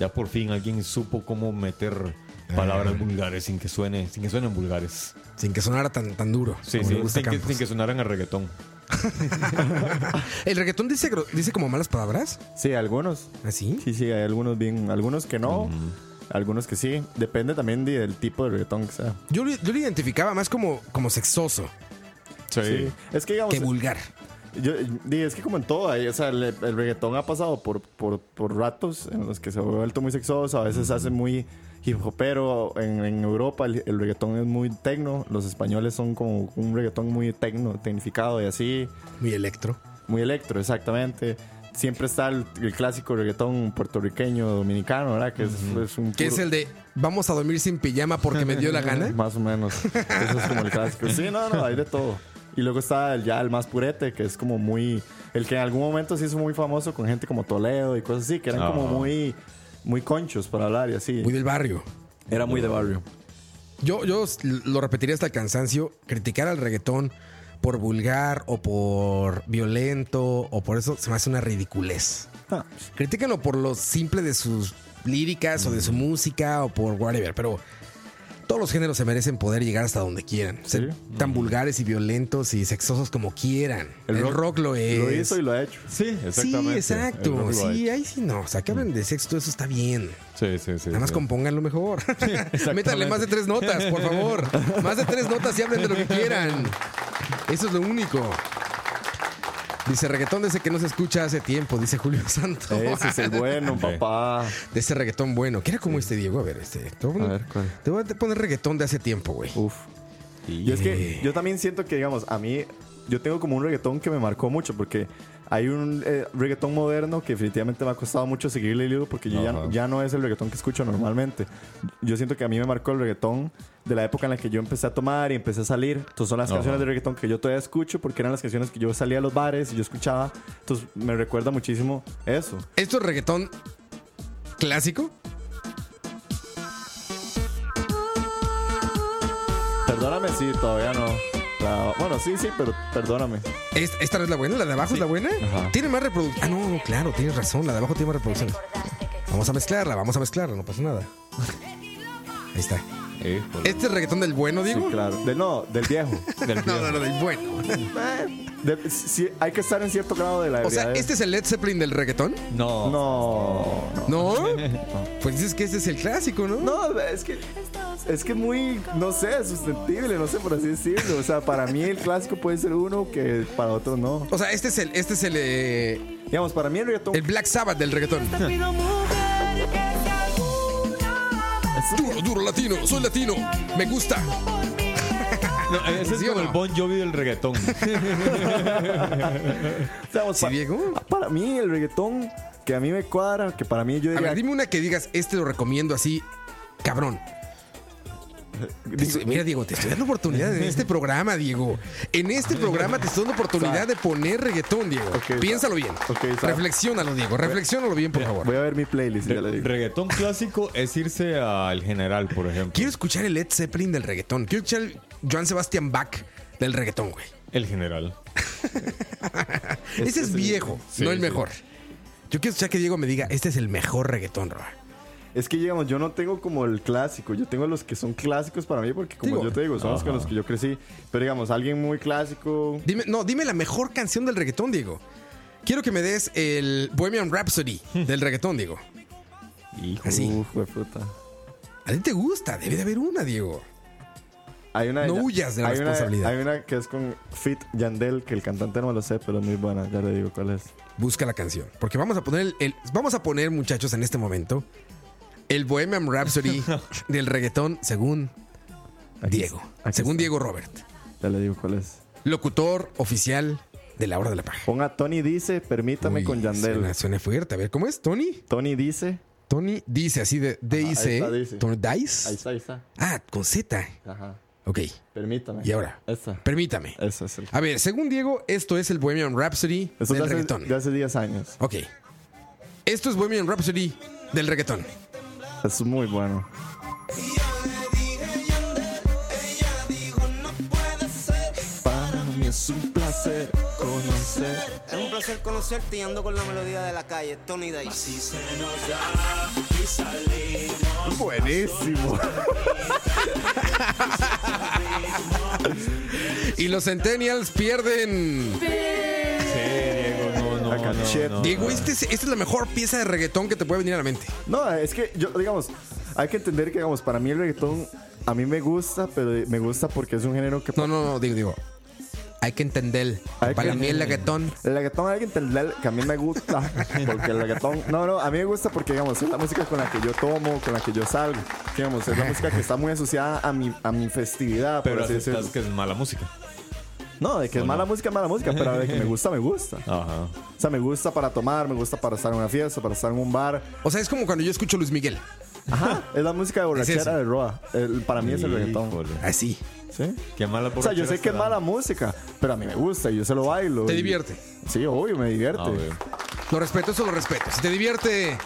Ya por fin alguien supo cómo meter palabras vulgares sin que suene, sin que suenen vulgares. Sin que sonara tan, tan duro. Sí, sí, sin que, sin que sonaran a reggaetón. ¿El reggaetón dice, dice como malas palabras? Sí, algunos. ¿Así? Sí, sí, hay algunos bien, algunos que no, algunos que sí. Depende también de- del tipo de reggaetón que sea. Yo, lo- yo lo identificaba más como, como sexoso Sí. Es que digamos, que vulgar. yo, es que como en todo, ahí, o sea, el, el reggaetón ha pasado por, por, por ratos en los que se ha vuelto muy sexoso, a veces se hace muy hip hopero. En, en Europa el, el reggaetón es muy tecno, los españoles son como un reggaetón muy tecno, tecnificado y así. Muy electro. Muy electro, exactamente. Siempre está el, el clásico reggaetón puertorriqueño, dominicano, ¿verdad? Que es, es un Que es el de vamos a dormir sin pijama porque me dio la gana. Más o menos. Eso es como el clásico. Sí, no, no, hay de todo. Y luego está el, ya el más purete, que es como muy. El que en algún momento se hizo muy famoso con gente como Toledo y cosas así, que eran como Ah. muy, muy conchos para hablar y así. Muy del barrio. Era muy de barrio. Yo, yo lo repetiría hasta el cansancio. Criticar al reggaetón por vulgar o por violento o por eso se me hace una ridiculez. Ah, Critíquenlo por lo simple de sus líricas o de su música o por whatever, pero todos los géneros se merecen poder llegar hasta donde quieran. Ser tan vulgares y violentos y sexosos como quieran. El, rock, lo es. Lo hizo y lo ha hecho. Sí, Sí, exactamente. El exacto. rock Sí, ahí sí no. O sea, que hablen de sexo, eso está bien. Sí, sí, sí. Nada más sí. compónganlo mejor. Métanle más de tres notas, por favor. Más de tres notas y hablen de lo que quieran. Eso es lo único. Dice reggaetón de ese que no se escucha hace tiempo, dice Julio Santos. Ese es el bueno, papá. De ese reggaetón bueno. ¿Qué era como este Diego? A ver, este. Te voy a ver, ¿cuál? te voy a poner reggaetón de hace tiempo, güey. Uf. Y es que yo también siento que, digamos, a mí, yo tengo como un reggaetón que me marcó mucho porque hay un eh, reggaetón moderno que definitivamente me ha costado mucho seguirle el hilo porque yo ya, ya no es el reggaetón que escucho normalmente. Yo siento que a mí me marcó el reggaetón de la época en la que yo empecé a tomar y empecé a salir. Entonces son las Ajá. canciones de reggaetón que yo todavía escucho porque eran las canciones que yo salía a los bares y yo escuchaba. Entonces me recuerda muchísimo eso. ¿Esto es reggaetón clásico? Perdóname si todavía no. La- bueno, sí, sí, pero perdóname. ¿Es- ¿Esta no es la buena? ¿La de abajo es la buena? Ajá. Tiene más reproducción. Ah, no, no, claro, tienes razón. La de abajo tiene más reproducción. Vamos a mezclarla, vamos a mezclarla, no pasa nada. Ahí está. Híjole. ¿Este es reggaetón del bueno, Sí, Diego? claro. De, no, del viejo. Del No, no, no, del bueno. De- sí, hay que estar en cierto grado de la O sea. ¿este es el Led Zeppelin del reggaetón? No. No, no. ¿No? Pues dices que este es el clásico, ¿no? No, es que es que muy, no sé, sustentable, no sé por así decirlo. O sea, para mí el clásico puede ser uno que para otros no. O sea, este es el, este es el, eh, Digamos, para mí el reggaetón el Black Sabbath del reggaetón. Duro, duro latino, soy latino, me gusta. No, ese es ¿Sí o como no? el Bon Jovi del reggaetón. digamos, ¿Sí, Diego? para mí el reggaetón que a mí me cuadra, que para mí yo A diría ver, dime una que digas, este lo recomiendo así, cabrón. Mira, Diego, te estoy dando oportunidad en este programa, Diego. En este programa te estoy dando oportunidad de poner reggaetón, Diego. Piénsalo bien. Ok, sa- Reflexiónalo, Diego. Reflexiónalo bien, por favor. voy a ver mi playlist digo. reggaetón clásico es irse al general, por ejemplo. Quiero escuchar el Led Zeppelin del reggaetón. Quiero escuchar el Joan Sebastian Bach del reggaetón, güey. El general. Ese es viejo, Sí, no el sí. mejor. Yo quiero escuchar que Diego me diga, este es el mejor reggaetón, Roa. Es que, digamos, yo no tengo como el clásico. Yo tengo los que son clásicos para mí porque, como Digo, yo te digo, son los con los que yo crecí. Pero, digamos, alguien muy clásico... Dime, no, dime la mejor canción del reggaetón, Diego. Quiero que me des el Bohemian Rhapsody del reggaetón, Diego. Hijo. Así. Fue puta. A ti te gusta, debe de haber una, Diego. Hay una No ya- huyas de la hay una- responsabilidad. hay una que es con Fit Yandel, que el cantante no me lo sé, pero es muy buena. Ya le digo cuál es. Busca la canción. Porque vamos a poner el, el- vamos a poner, muchachos, en este momento, el Bohemian Rhapsody del reggaetón según Aquí Diego. aquí según está. Diego Robert. Ya le digo cuál es. Locutor oficial de la hora de la paja. Ponga Tony dice, permítame Uy, con Yandel. Suena, suena fuerte. A ver, ¿cómo es? ¿Tony? Tony dice. Tony dice así de D-I-C. dice. Tony Dice. Ahí está, ahí está. Ah, con Z. Ajá. Ok. Permítame. Y ahora, Esa. permítame. Esa es el. A ver, según Diego, esto es el Bohemian Rhapsody Eso del de hace, reggaetón. de hace 10 años. Ok. Esto es Bohemian Rhapsody del reggaetón. Es muy bueno. Para mí es un placer conocer. Es un placer conocerte y ando con la melodía de la calle, Tony Dice. Así se nos da Buenísimo. Y los Centennials pierden. Sí, no, cachet. no, no. Diego, este es- esta es la mejor pieza de reggaetón que te puede venir a la mente. No, es que yo, digamos, hay que entender que, digamos, para mí el reggaetón a mí me gusta, pero me gusta porque es un género que. No, no, no, digo, digo. Hay que entender. Hay Para que- mí el reggaetón. El reggaetón hay que entender que a mí me gusta. Porque el reggaetón. No, no, a mí me gusta porque, digamos, es la música con la que yo tomo, con la que yo salgo. Digamos, es la música que está muy asociada a mi, a mi festividad. Pero por así aceptas decirlo. que es mala música. No, de que es ¿O mala no? música, es mala música, pero de que me gusta, me gusta. Ajá. O sea, me gusta para tomar, me gusta para estar en una fiesta, para estar en un bar. O sea, es como cuando yo escucho Luis Miguel. Ajá, es la música de eso. borrachera de Roa. El- para mí es el reggaetón. Así. ¿Sí? Qué mala O sea, yo sé que es mala música, pero a mí me gusta y yo se lo bailo. Te y- divierte. Sí, obvio, me divierte. Lo respeto, eso lo respeto. Si te divierte,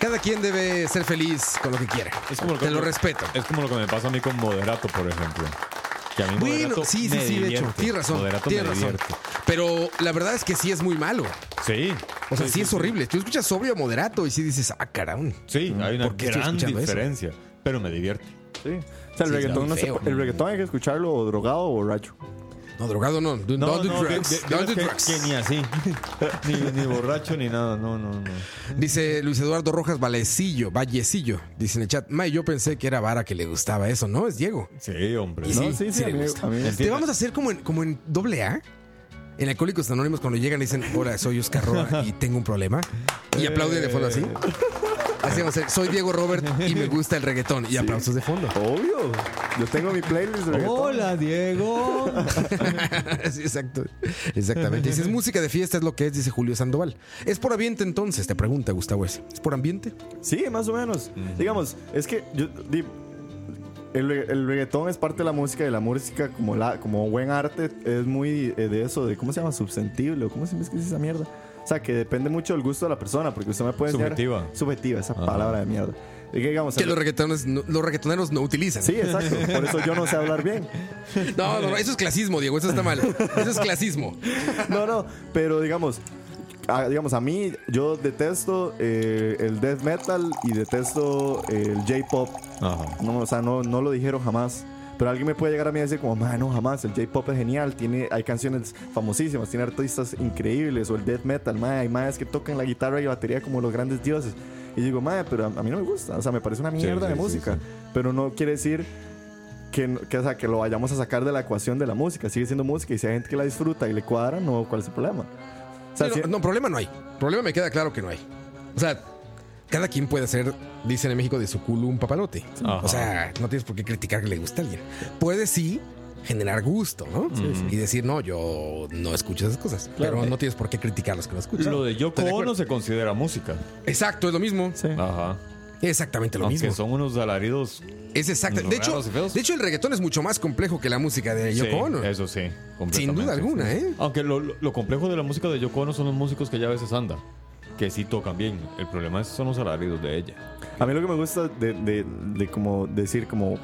cada quien debe ser feliz con lo que quiera. Es como lo que te lo respeto. Es como lo que me pasa a mí con Moderato, por ejemplo. Que a mí Bueno, Moderato sí, sí, me sí, de hecho. Tienes razón. Moderato Tienes me razón. divierte. Pero la verdad es que sí es muy malo. Sí. O sea, sí, es horrible. Tú escuchas sobrio o moderato y sí dices, ah, caramba. Sí, hay una ¿Por qué estoy gran eso? diferencia. Pero me divierte. Sí. O sea, el, Sí, reggaetón no se el reggaetón hay que escucharlo o drogado o borracho. No, drogado no. Do, No, don't do no, de- drugs. don't do de- que, drugs. que ni así. ni, ni borracho ni nada. No, no, no. Dice Luis Eduardo Rojas Valecillo, Vallecillo. Dice en el chat, May, yo pensé que era Vara que le gustaba eso, ¿no? Es Diego. Sí, hombre. Y No, sí, sí, sí, le gusta. Te vamos a hacer como en, como en doble A. En Alcohólicos Anónimos, cuando llegan y dicen, hola, soy Oscar Roa y tengo un problema. Y aplauden de fondo así. Así vamos a hacer, soy Diego Robert y me gusta el reggaetón. Y aplausos de fondo. Obvio. Yo tengo mi playlist de reggaetón. Hola, Diego. Sí, exacto. Exactamente. Dice, es música de fiesta, es lo que es, dice Julio Sandoval. ¿Es por ambiente entonces? Te pregunta Gustavo S. ¿Es por ambiente? Sí, más o menos. Digamos, es que yo di- el, re- el reggaetón es parte de la música y la música como la como buen arte es muy eh, de eso, de cómo se llama subsentible o cómo se llama es que dice esa mierda. O sea, que depende mucho del gusto de la persona, porque usted me puede enseñar- Subjetiva. Subjetiva, esa Ajá. palabra de mierda. Y que digamos, Que el- los reggaetoneros no, los reggaetoneros no utilizan. Sí, exacto. Por eso yo no sé hablar bien. No, no, no, eso es clasismo, Diego, eso está mal. Eso es clasismo. No, no, pero digamos, a, digamos, a mí yo detesto eh, el death metal y detesto el J-pop. Ajá. No, o sea, no, no lo dijeron jamás. Pero alguien me puede llegar a mí y decir como, "Man, no, jamás, el J-pop es genial, tiene, hay canciones famosísimas, tiene artistas increíbles, o el death metal, man, hay más que tocan la guitarra y batería como los grandes dioses. Y digo, man, pero a, a mí no me gusta, o sea, me parece una mierda sí, de sí, música. sí. Pero no quiere decir que, no- que, o sea, que lo vayamos a sacar de la ecuación de la música, sigue siendo música y si hay gente que la disfruta y le cuadra, no, ¿cuál es el problema? O sea, Sí, si- no, no, problema no hay. Problema me queda claro que no hay. O sea, cada quien puede hacer, dicen en México, de su culo un papalote. Ajá. O sea, no tienes por qué criticar que le gusta a alguien. Puede sí generar gusto, ¿no? Y decir, no, yo no escucho esas cosas. Pero no tienes por qué criticar a los que no escuchan. Lo de Yoko. Ono se considera música. Exacto, es lo mismo. Sí. Ajá. Exactamente lo Aunque mismo. son unos alaridos. Es exacto. De hecho, de hecho, el reggaetón es mucho más complejo que la música de Yoko Sí, Ono. Eso sí. Sin duda alguna, sí. ¿eh? Aunque lo, lo- complejo de la música de Yoko Ono son los músicos que ella a veces anda. Que sí tocan bien. El problema es son los alaridos de ella. A mí lo que me gusta de, de, de como decir como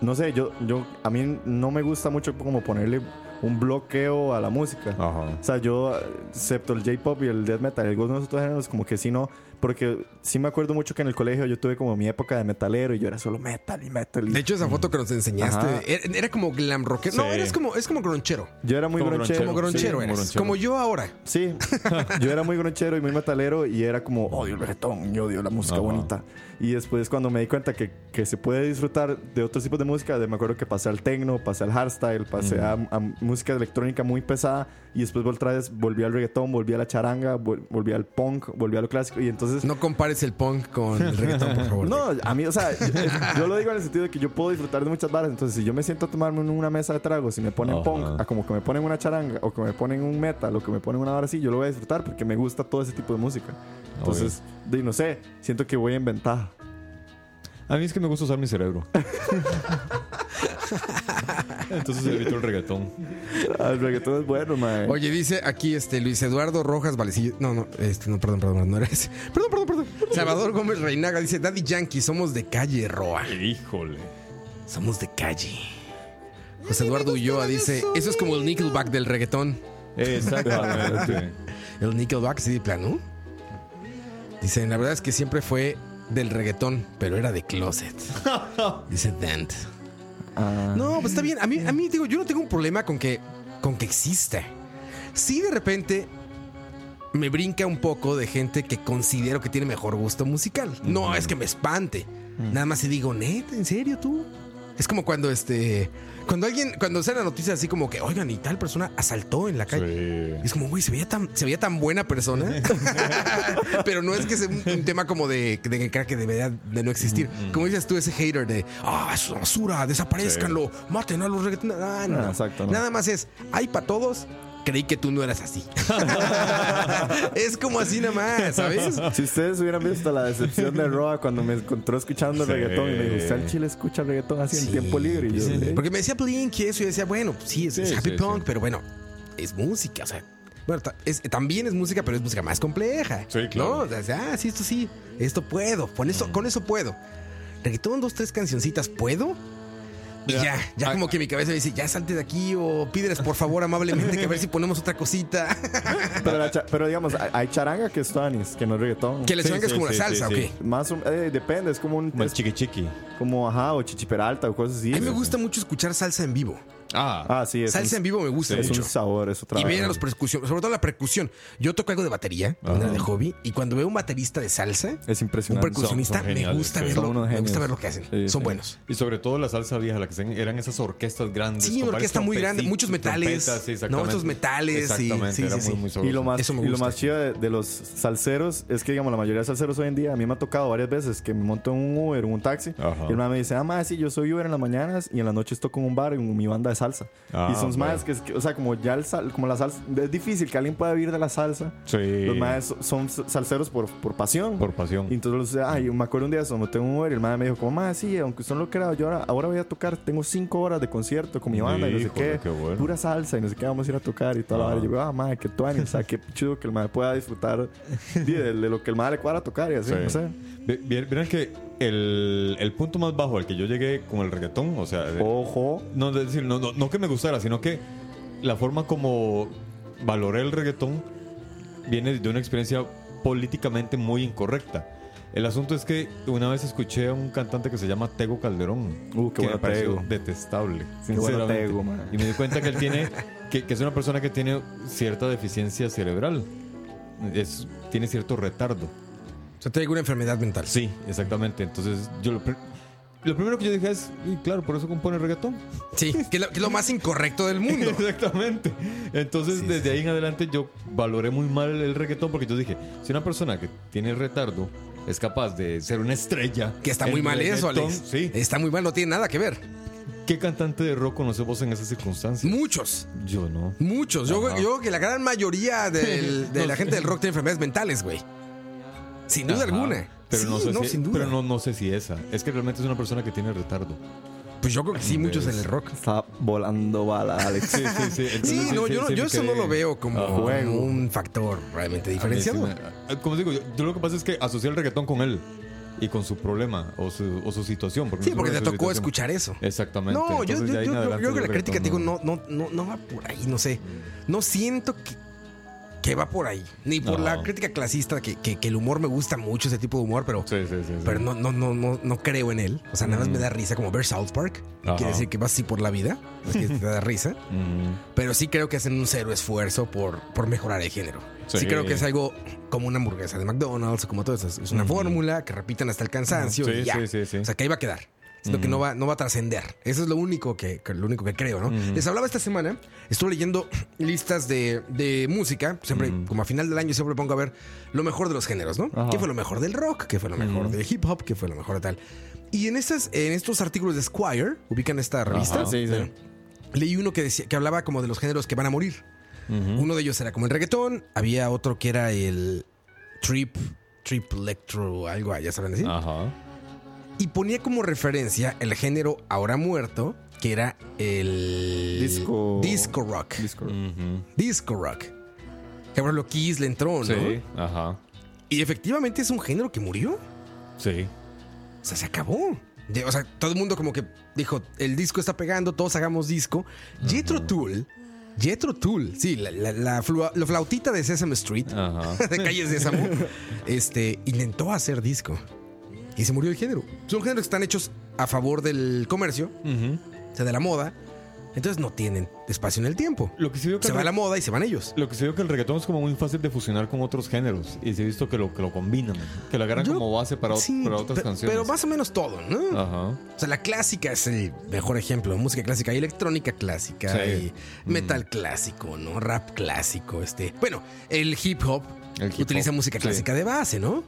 no sé, yo yo a mí no me gusta mucho como ponerle un bloqueo a la música. Ajá. O sea, yo, excepto el J-pop y el death metal, algunos otros géneros, como que sí no. Porque sí me acuerdo mucho que en el colegio yo tuve como mi época de metalero y yo era solo metal y metal. y- De hecho, esa foto que nos enseñaste Ajá. era, era como glam rockero. No, eres como, es como gronchero. yo era muy como gronchero. Como gronchero sí, eres. gronchero. Como yo ahora. Sí, yo era muy gronchero y muy metalero y era como odio el reggaetón, yo odio la música Ajá. bonita. Y después cuando me di cuenta que, que se puede disfrutar de otros tipos de música, de, me acuerdo que pasé al techno, pasé al hardstyle, pasé a, a música electrónica muy pesada y después otra vez volví al reggaetón, volví a la charanga, vol- volví al punk, volví a lo clásico y entonces... No compares el punk con el reggaetón, por favor. No, a mí, o sea, yo, yo lo digo en el sentido de que yo puedo disfrutar de muchas varas. Entonces, si yo me siento a tomarme una mesa de tragos y me ponen Ajá. punk, a como que me ponen una charanga, o que me ponen un metal, o que me ponen una vara así, yo lo voy a disfrutar porque me gusta todo ese tipo de música. Entonces, de, no sé, siento que voy en ventaja. A mí es que me gusta usar mi cerebro. Entonces evito el reggaetón. Ah, El reggaetón es bueno, man. Oye, dice aquí este Luis Eduardo Rojas Valecillo. No, no, este, no, perdón, perdón, no era ese. Perdón, perdón, perdón. Salvador Gómez Reinaga dice: Daddy Yankee, somos de calle, Roa. Híjole. Somos de calle. José Eduardo Ulloa dice: Eso es como el Nickelback del reggaetón. Exactamente. El Nickelback, sí, de plano. Dicen: La verdad es que siempre fue del reggaetón, pero era de closet. Dice Dant. Ah, No, pues está bien. A mí, a mí digo, yo no tengo un problema con que, con que exista. Sí, de repente me brinca un poco de gente que considero que tiene mejor gusto musical. No es que me espante. Nada más si digo, neta, ¿en serio tú? Es como cuando este. Cuando alguien, cuando sale la noticia así como que, oigan, y tal persona asaltó en la calle. Sí. Es como, güey, se veía tan, se veía tan buena persona. Pero no es que sea un, un tema como de, de que crea que debería de no existir. Como dices tú, ese hater de, ah, es una basura, desaparezcanlo, maten a los reggaetoneros. Ah, no. Ah, exacto, no. Nada más es, hay para todos. Creí que tú no eras así. es como así nada más, ¿sabes? Si ustedes hubieran visto la decepción de Roa cuando me encontró escuchando Sí. reggaetón y me dijo, ¿usted al chile escucha reggaetón así en tiempo libre? Y yo, "Eh". Porque me decía Blink y eso, y yo decía, bueno, pues sí, es, happy sí, punk, sí. pero bueno, es música, o sea. Bueno, es- también es música, pero es música más compleja. Sí, claro. ¿no? O sea, ah, sí, esto sí, esto puedo, con eso, con eso puedo. Reggaetón, dos, tres cancioncitas, ¿puedo? Y ya, ya como que mi cabeza me dice, ya salte de aquí o pídeles por favor amablemente que a ver si ponemos otra cosita. pero, la cha- pero digamos, hay, charanga que es tuanis, que no es reggaetón. que le Sí, suena que es sí, como una sí, salsa, sí, ¿o sí. qué? Más o- eh, depende, es como un es chiqui chiqui. como ajá o chichiperalta o cosas así. A mí me gusta mucho escuchar salsa en vivo. Ah, Ah, sí, es Salsa un, en vivo me gusta es mucho. un sabor, es otra Y ver a los percusión, sobre todo la percusión. Yo toco algo de batería, de manera de hobby, y cuando veo un baterista de salsa, Es un impresionante. percusionista, Son- son me gusta sí. verlo, me gusta ver lo que hacen. Sí, Son sí. buenos. Y sobre todo la salsa vieja, la que eran esas orquestas grandes. Sí, una orquesta muy grande, muchos metales. No, estos metales, sí, Exactamente, sí, era sí, muy, muy Y lo más, Eso me y lo gusta. más chido de, de los salseros es que, digamos, la mayoría de salseros hoy en día, a mí me ha tocado varias veces que me monto en un Uber, en un taxi, Ajá. y el man me dice, ah, más sí, yo soy Uber en las mañanas y en las noches toco en un bar en mi banda de salsa. Ah, y son más que, o sea, como ya el sal- como la salsa, es difícil que alguien pueda vivir de la salsa. Sí. Los más son salseros por, por pasión. Por pasión. Y entonces, ay, me acuerdo un día, me tengo un Uber y el man me dijo, como, más sí, aunque usted no lo crea, yo ahora, ahora voy a tocar, tengo cinco horas de concierto con mi banda y no sé qué, qué bueno. pura salsa y no sé qué, vamos a ir a tocar y toda la Ah. hora. Y yo, ah, madre, qué tuani, o sea, qué chido que el man pueda disfrutar de, de- de lo que el man le cuadra tocar y así, Sí. no sé. Vieron que el, el punto más bajo al que yo llegué con el reggaetón, o sea, Ojo. no, es decir, no, no, no que me gustara, sino que la forma como valoré el reggaetón viene de una experiencia políticamente muy incorrecta. El asunto es que una vez escuché a un cantante que se llama Tego Calderón, Uh, qué que bueno me pareció Tego. detestable, Qué sinceramente. Tego, man. y me di cuenta que él tiene, que, que es una persona que tiene cierta deficiencia cerebral, es, tiene cierto retardo. O sea, te digo una enfermedad mental. Sí, exactamente. Entonces, yo lo, lo primero que yo dije es, y claro, por eso compone reggaetón. Sí, que es lo, que es lo más incorrecto del mundo. Exactamente. Entonces, desde ahí en adelante, yo valoré muy mal el reggaetón porque yo dije, si una persona que tiene retardo es capaz de ser una estrella. Que está muy mal eso, Alex. Sí. Está muy mal, no tiene nada que ver. ¿Qué cantante de rock conoce vos en esas circunstancias? Muchos. Yo no. Muchos. Yo, yo creo que la gran mayoría del- de No la gente del rock tiene enfermedades mentales, güey. Sin duda Ajá. alguna. Pero, Sí, no sé si, sin duda. pero no, no sé si esa. Es que realmente es una persona que tiene retardo. Pues yo creo que sí, muchos en el rock. Está volando bala, Alex. Sí, sí, sí. Entonces, Sí, no, yo, no- sí yo eso no lo veo como Ajá. Un factor realmente diferenciado. me- como digo, yo, yo lo que pasa es que asocié el reggaetón con él y con su problema o su, o su situación. Porque Sí, no porque te tocó situación. escuchar eso. Exactamente. No, yo, Entonces, yo, creo que la crítica, te digo, no, no, no, no va por ahí, no sé. No siento que, que va por ahí. Ni por No. la crítica clasista, que, que- que el humor me gusta mucho, ese tipo de humor, pero, Sí, sí, sí. sí. pero no, no, no, no, no creo en él. O sea, nada más me da risa, como ver South Park. Ajá. Quiere decir que vas así por la vida, es que te da risa. Ujú. Pero sí creo que hacen un cero esfuerzo por, por mejorar el género. Sí. Creo que es algo como una hamburguesa de McDonald's, como todo eso. Es una fórmula que repiten hasta el cansancio Sí, y ya. sí, sí, sí. O sea, que ahí va a quedar. Sino que no va, no va a trascender. Eso es lo único que, que- lo único que creo, ¿no? Les hablaba esta semana, estuve leyendo listas de, de música. Siempre, como a final del año, siempre pongo a ver lo mejor de los géneros, ¿no? ¿Qué fue lo mejor del rock? ¿Qué fue lo mejor del hip hop? ¿Qué fue lo mejor de tal? Y en, estas, en estos artículos de Squire, ubican esta revista. sí, sí. Bueno, leí uno que decía que hablaba como de los géneros que van a morir. Uno de ellos era como el reggaetón, había otro que era el trip, trip electro, algo, ya saben decir. Ajá. Y ponía como referencia el género ahora muerto, que era el Disco- disco rock. Disco. Rock. Que ahora lo Kiss le entró, ¿no? Sí, ajá. Y efectivamente es un género que murió. Sí. O sea, se acabó. O sea, todo el mundo como que dijo, el disco está pegando, todos hagamos disco. Jethro Tull, Jethro Tull, sí, la, la- la flua- la flautita de Sesame Street, Ajá. de Calles de Samu, este, intentó hacer disco. Y se murió el género. Son géneros que están hechos a favor del comercio, o sea, de la moda. Entonces no tienen espacio en el tiempo. Lo que sí veo que Se va la moda y se van ellos. Lo que sí veo que el reggaetón es como muy fácil de fusionar con otros géneros. Y sí he visto que lo, que lo combinan. Que lo agarran Yo- como base para, Sí, para otras canciones. Pero más o menos todo, ¿no? Ajá. O sea, la clásica es el mejor ejemplo. Música clásica y electrónica clásica. Sí. Y metal clásico, ¿no? Rap clásico. Este. Bueno, el hip hop utiliza música sí. clásica de base, ¿no?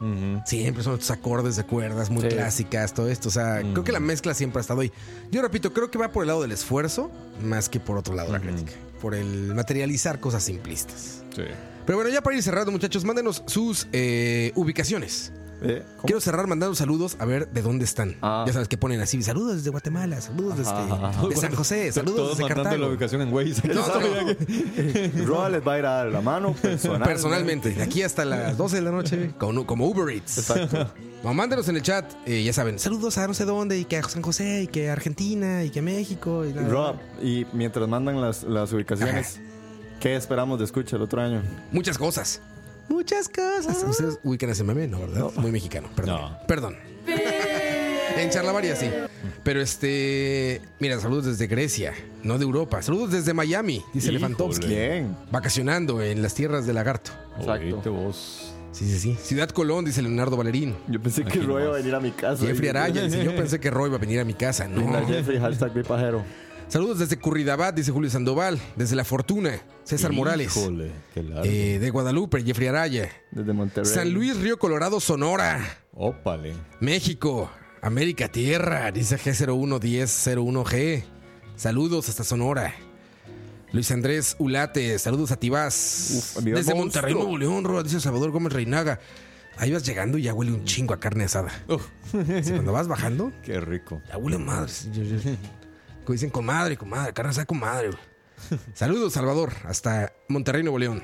Siempre son estos acordes de cuerdas muy Sí. clásicas, todo esto. O sea, creo que la mezcla siempre ha estado ahí. Yo repito, creo que va por el lado del esfuerzo más que por otro lado de la crítica. Por el materializar cosas simplistas. Sí. Pero bueno, ya para ir cerrando, muchachos, mándenos sus eh, ubicaciones. ¿Eh? Quiero cerrar mandando saludos a ver de dónde están. Ah. Ya sabes que ponen así, saludos desde Guatemala, saludos desde Ajá, ajá. de San José, saludos Todos desde Cartago. la ubicación en Waze. No, no, Roa les va a ir a dar la mano personal. personalmente, de aquí hasta las 12 de la noche, como, como Uber Eats. Exacto. No, mándenos en el chat, eh, ya saben, saludos a no sé dónde, y que a San José, y que a Argentina, y que a México. Y la- Rob, y mientras mandan las, las ubicaciones, ¿qué esperamos de escucha el otro año? Muchas cosas. Muchas cosas. Ustedes ubican ese meme, ¿no? ¿Verdad? Muy mexicano. Perdón. No. Perdón. En Charlavaria sí. Pero este. Mira, saludos desde Grecia, no de Europa. Saludos desde Miami, dice Híjole. Elefantovsky. Bien. Vacacionando en las tierras del lagarto. Exacto. Vos. Sí, sí, sí. Ciudad Colón, dice Leonardo Valerín. Yo pensé que Roy iba a venir a mi casa. Jeffrey Araya dice: Yo pensé que Roy iba a venir a mi casa. Linda No. Jeffrey, hashtag mi pajero. Saludos desde Curridabat, dice Julio Sandoval. Desde La Fortuna, César Morales. Híjole, qué largo. Eh, de Guadalupe, Jeffrey Araya. Desde Monterrey. San Luis, Río Colorado, Sonora. Ópale. México, América Tierra, dice G011001G. Saludos hasta Sonora. Luis Andrés Ulate, saludos a Tibás. Uf, Desde. Monterrey, Nuevo León, Roa, dice Salvador Gómez Reinaga. Ahí vas llegando y ya huele un chingo a carne asada. Uf, cuando vas bajando, qué rico. ya huele madre. Como dicen comadre, comadre, carne asada, comadre. Saludos, Salvador, hasta Monterrey, Nuevo León.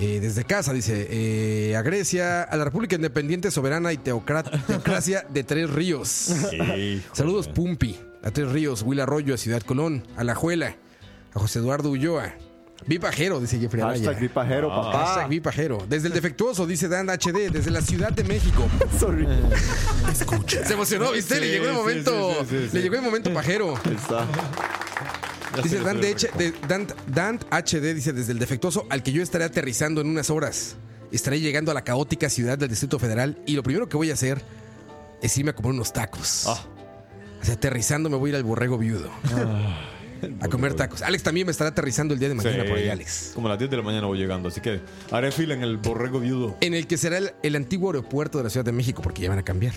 Eh, desde casa, dice, eh, a Grecia, a la República Independiente, Soberana y Teocracia de Tres Ríos. Híjole. Saludos, Pumpi, a Tres Ríos, Will Arroyo, a Ciudad Colón, a La Juela, a José Eduardo Ulloa. Vi pajero, dice Jeffrey Araya. Hashtag mi pajero, papá. Hashtag vi pajero. Desde el defectuoso, dice Dan HD, desde la Ciudad de México. Sorry. Se emocionó, ¿viste? le llegó el momento. sí, sí, sí, sí. Le llegó el momento pajero. Ahí está. Ya Dice Dan, de estoy H- de- Dan, Dan HD, dice desde el defectuoso al que yo estaré aterrizando en unas horas. Estaré llegando a la caótica ciudad del Distrito Federal y lo primero que voy a hacer es irme a comer unos tacos. Ah. O sea, aterrizando me voy a ir al borrego viudo. A comer tacos. Alex también me estará aterrizando el día de mañana Sí, por ahí, Alex. Como a las 10 de la mañana voy llegando, así que haré fila en el borrego viudo. En el que será el, el antiguo aeropuerto de la Ciudad de México, porque ya van a cambiar.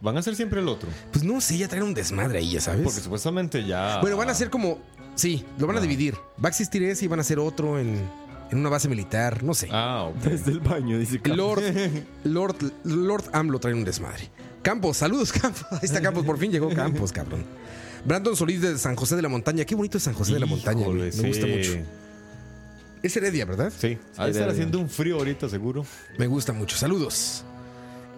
¿Van a ser siempre el otro? Pues no sé, ya traen un desmadre ahí, ya sabes. Porque supuestamente ya. Bueno, van a ser como. Sí, lo van a Ah. dividir. Va a existir ese y van a hacer otro en, en una base militar. No sé. Ah. Desde el baño, dice Campos. Lord, Lord, Lord AMLO trae un desmadre. Campos, saludos, Campos. Ahí está Campos, por fin llegó Campos, cabrón. Brandon Solís de San José de la Montaña. Qué bonito es San José de la Montaña. Me gusta sí. mucho. Es Heredia, ¿verdad? Sí, ha de estar haciendo un frío ahorita, seguro. Me gusta mucho. Saludos.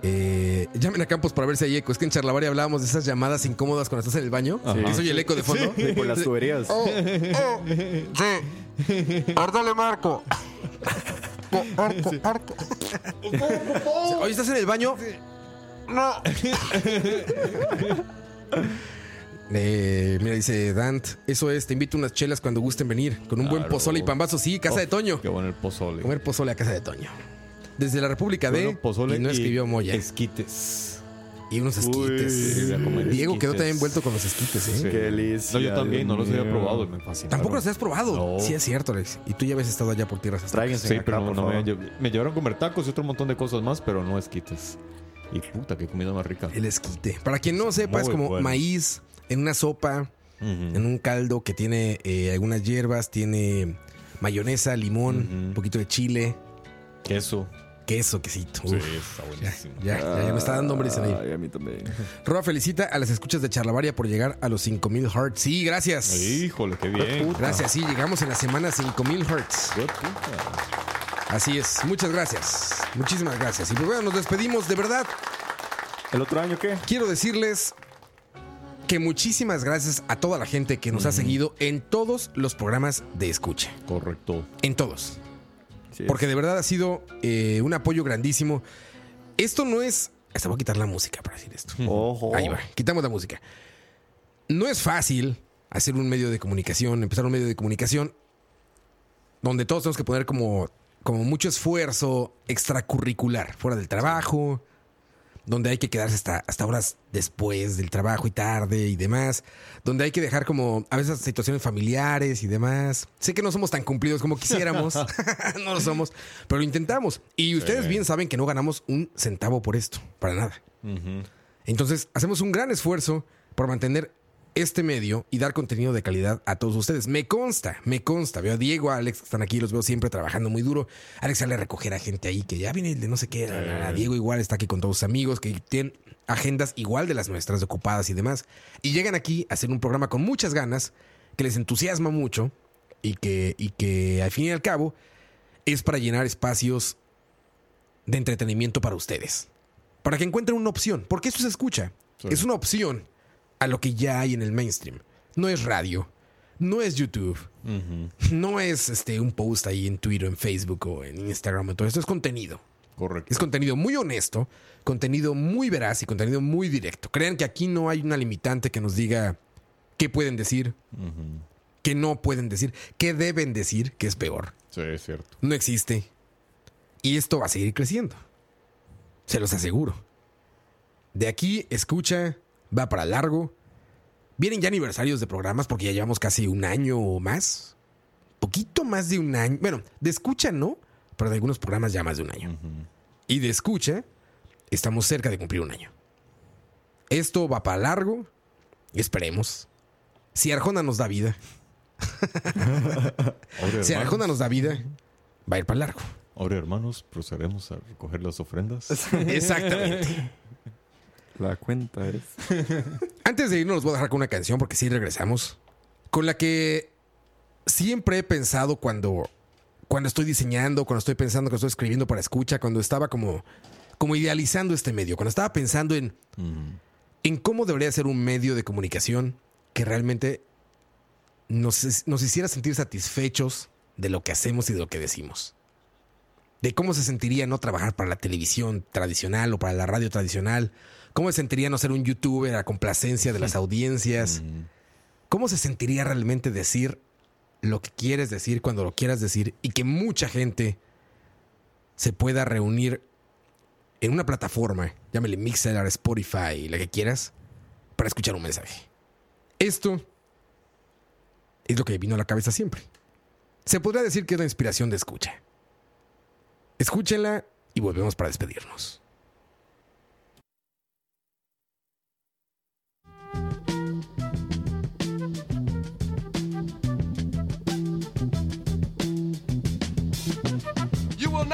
Eh, llamen a Campos para ver si hay eco. Es que en Charlavaria hablábamos de esas llamadas incómodas cuando estás en el baño. Ajá. Que soy el eco de fondo. Sí, por las tuberías. Oh, oh, sí. Marco. Marco, marco. Oye, ¿estás en el baño? No. Eh, mira, dice Dant, eso es, te invito unas chelas cuando gusten venir, con un buen pozole y pambazo, sí, casa de Toño. Qué bueno el pozole. Comer pozole a casa de Toño. Desde la República de Bueno, pozole y no escribió Moya. Esquites. y unos esquites. Diego quedó también envuelto con los esquites, ¿eh? Sí. Qué delicia. No, yo también, no los había probado y me fascinaron. Tampoco los has probado. No. Sí, es cierto, Alex. Y tú ya habías estado allá por tierras. Tráiganse Sí, acá, pero no, por no me, favor. lle- me llevaron a comer tacos y otro montón de cosas más, pero no esquites. Y puta, qué comida más rica. El esquite. Para quien no sepa, es como bueno. maíz en una sopa, en un caldo que tiene eh, algunas hierbas, tiene mayonesa, limón, un poquito de chile, Queso. queso, quesito. Sí, Uf, está ya, buenísimo. ya, ya, ya me está dando hambre ahí. Ay, a mí también. Roa felicita a las escuchas de Charlavaria por llegar a los 5000 hearts. Sí, gracias. Híjole, qué bien. Gracias, sí, llegamos en la semana 5000 hertz. Qué puta. Así es, muchas gracias. Muchísimas gracias. Y pues bueno, nos despedimos de verdad. ¿El otro año qué? Quiero decirles que muchísimas gracias a toda la gente que nos ha seguido en todos los programas de escucha. Correcto. En todos. Sí, Porque de verdad ha sido eh, un apoyo grandísimo. Esto no es Hasta voy a quitar la música para decir esto. Ojo. Ahí va, quitamos la música. No es fácil hacer un medio de comunicación, empezar un medio de comunicación donde todos tenemos que poner como, como mucho esfuerzo extracurricular, fuera del trabajo, donde hay que quedarse hasta, hasta horas después del trabajo y tarde y demás, donde hay que dejar como a veces situaciones familiares y demás. Sé que no somos tan cumplidos como quisiéramos, no lo somos, pero lo intentamos. Y ustedes bien saben que no ganamos un centavo por esto, para nada. Entonces, hacemos un gran esfuerzo por mantener este medio y dar contenido de calidad a todos ustedes. Me consta, me consta. Veo a Diego, a Alex que están aquí, los veo siempre trabajando muy duro. Alex sale a recoger a gente ahí que ya viene el de no sé qué. la, la. Diego igual está aquí con todos sus amigos que tienen agendas igual de las nuestras, ocupadas y demás. Y llegan aquí a hacer un programa con muchas ganas, que les entusiasma mucho y que, y que al fin y al cabo es para llenar espacios de entretenimiento para ustedes. Para que encuentren una opción, porque eso se escucha. Es una opción a lo que ya hay en el mainstream. No es radio, no es YouTube, no es este, un post ahí en Twitter, en Facebook o en Instagram. Todo esto es contenido. Correcto. Es contenido muy honesto, contenido muy veraz y contenido muy directo. Crean que aquí no hay una limitante que nos diga qué pueden decir, qué no pueden decir, qué deben decir, que es peor. Sí, es cierto. No existe. Y esto va a seguir creciendo. Se los aseguro. De aquí, escucha, va para largo. Vienen ya aniversarios de programas porque ya llevamos casi un año o más. Poquito más de un año. Bueno, de escucha no, pero de algunos programas ya más de un año. Y de escucha, estamos cerca de cumplir un año. Esto va para largo. Esperemos. Si Arjona nos da vida. Si Arjona nos da vida, va a ir para largo. ahora, hermanos, procederemos a recoger las ofrendas. Exactamente. La cuenta es. Antes de irnos, los voy a dejar con una canción porque sí regresamos. Con la que siempre he pensado cuando, cuando estoy diseñando, cuando estoy pensando, cuando estoy escribiendo para escucha, cuando estaba como, como idealizando este medio, cuando estaba pensando en, en cómo debería ser un medio de comunicación que realmente nos, nos hiciera sentir satisfechos de lo que hacemos y de lo que decimos. De cómo se sentiría no trabajar para la televisión tradicional o para la radio tradicional. ¿Cómo se sentiría no ser un youtuber a complacencia de las audiencias? ¿Cómo se sentiría realmente decir lo que quieres decir cuando lo quieras decir y que mucha gente se pueda reunir en una plataforma, llámele Mixer, Spotify, la que quieras, para escuchar un mensaje? Esto es lo que me vino a la cabeza siempre. Se podría decir que es la inspiración de escucha. Escúchenla y volvemos para despedirnos.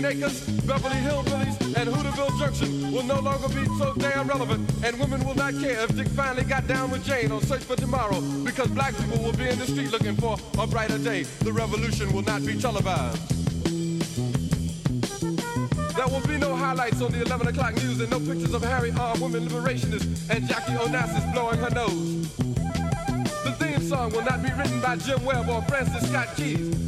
Green Green Acres, Beverly Hillbillies, and Hooterville Junction will no longer be so damn relevant, and women will not care if Dick finally got down with Jane on Search for Tomorrow, because black people will be in the street looking for a brighter day. The revolution will not be televised. There will be no highlights on the 11 o'clock news and no pictures of Harry armed women liberationists and Jackie Onassis blowing her nose. The theme song will not be written by Jim Webb or Francis Scott Keys,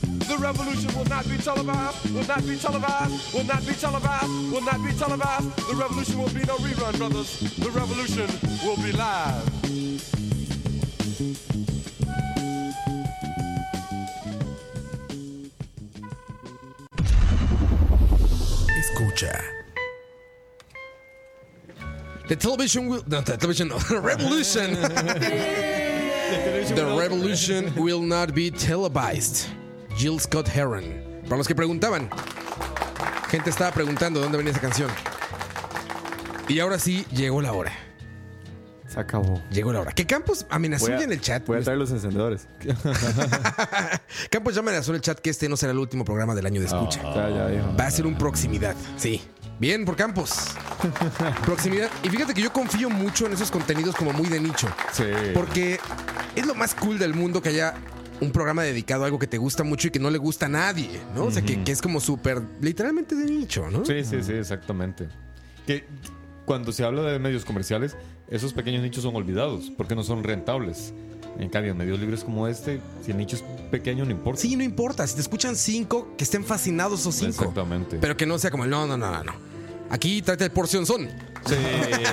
The revolution will not be televised, will not be televised, will not be televised, will not be televised. The revolution will be no rerun, brothers. The revolution will be live. Escucha. The television will. No, the television. No, revolution. the revolution will not be televised. Jill Scott Heron. Para los que preguntaban, gente estaba preguntando dónde venía esa canción. Y ahora sí llegó la hora. Se acabó. Llegó la hora. Que Campos amenazó ya en el chat. voy a traer los encendedores. Campos ya amenazó en el chat que este no será el último programa del año de escucha. Ya, ya dijo. Va a ser un proximidad. Sí. Bien por Campos. proximidad. Y fíjate que yo confío mucho en esos contenidos como muy de nicho. Sí. Porque es lo más cool del mundo que haya un programa dedicado a algo que te gusta mucho y que no le gusta a nadie, ¿no? O sea, que, que es como súper, literalmente de nicho, ¿no? Sí, sí, sí, exactamente. Que cuando se habla de medios comerciales, esos pequeños nichos son olvidados porque no son rentables. En cambio, en medios libres como este, si el nicho es pequeño, no importa. Sí, no importa. Si te escuchan cinco, que estén fascinados esos cinco. Exactamente. Pero que no sea como el no, no, no, no, no. Aquí trate el porción son. Sí, sí,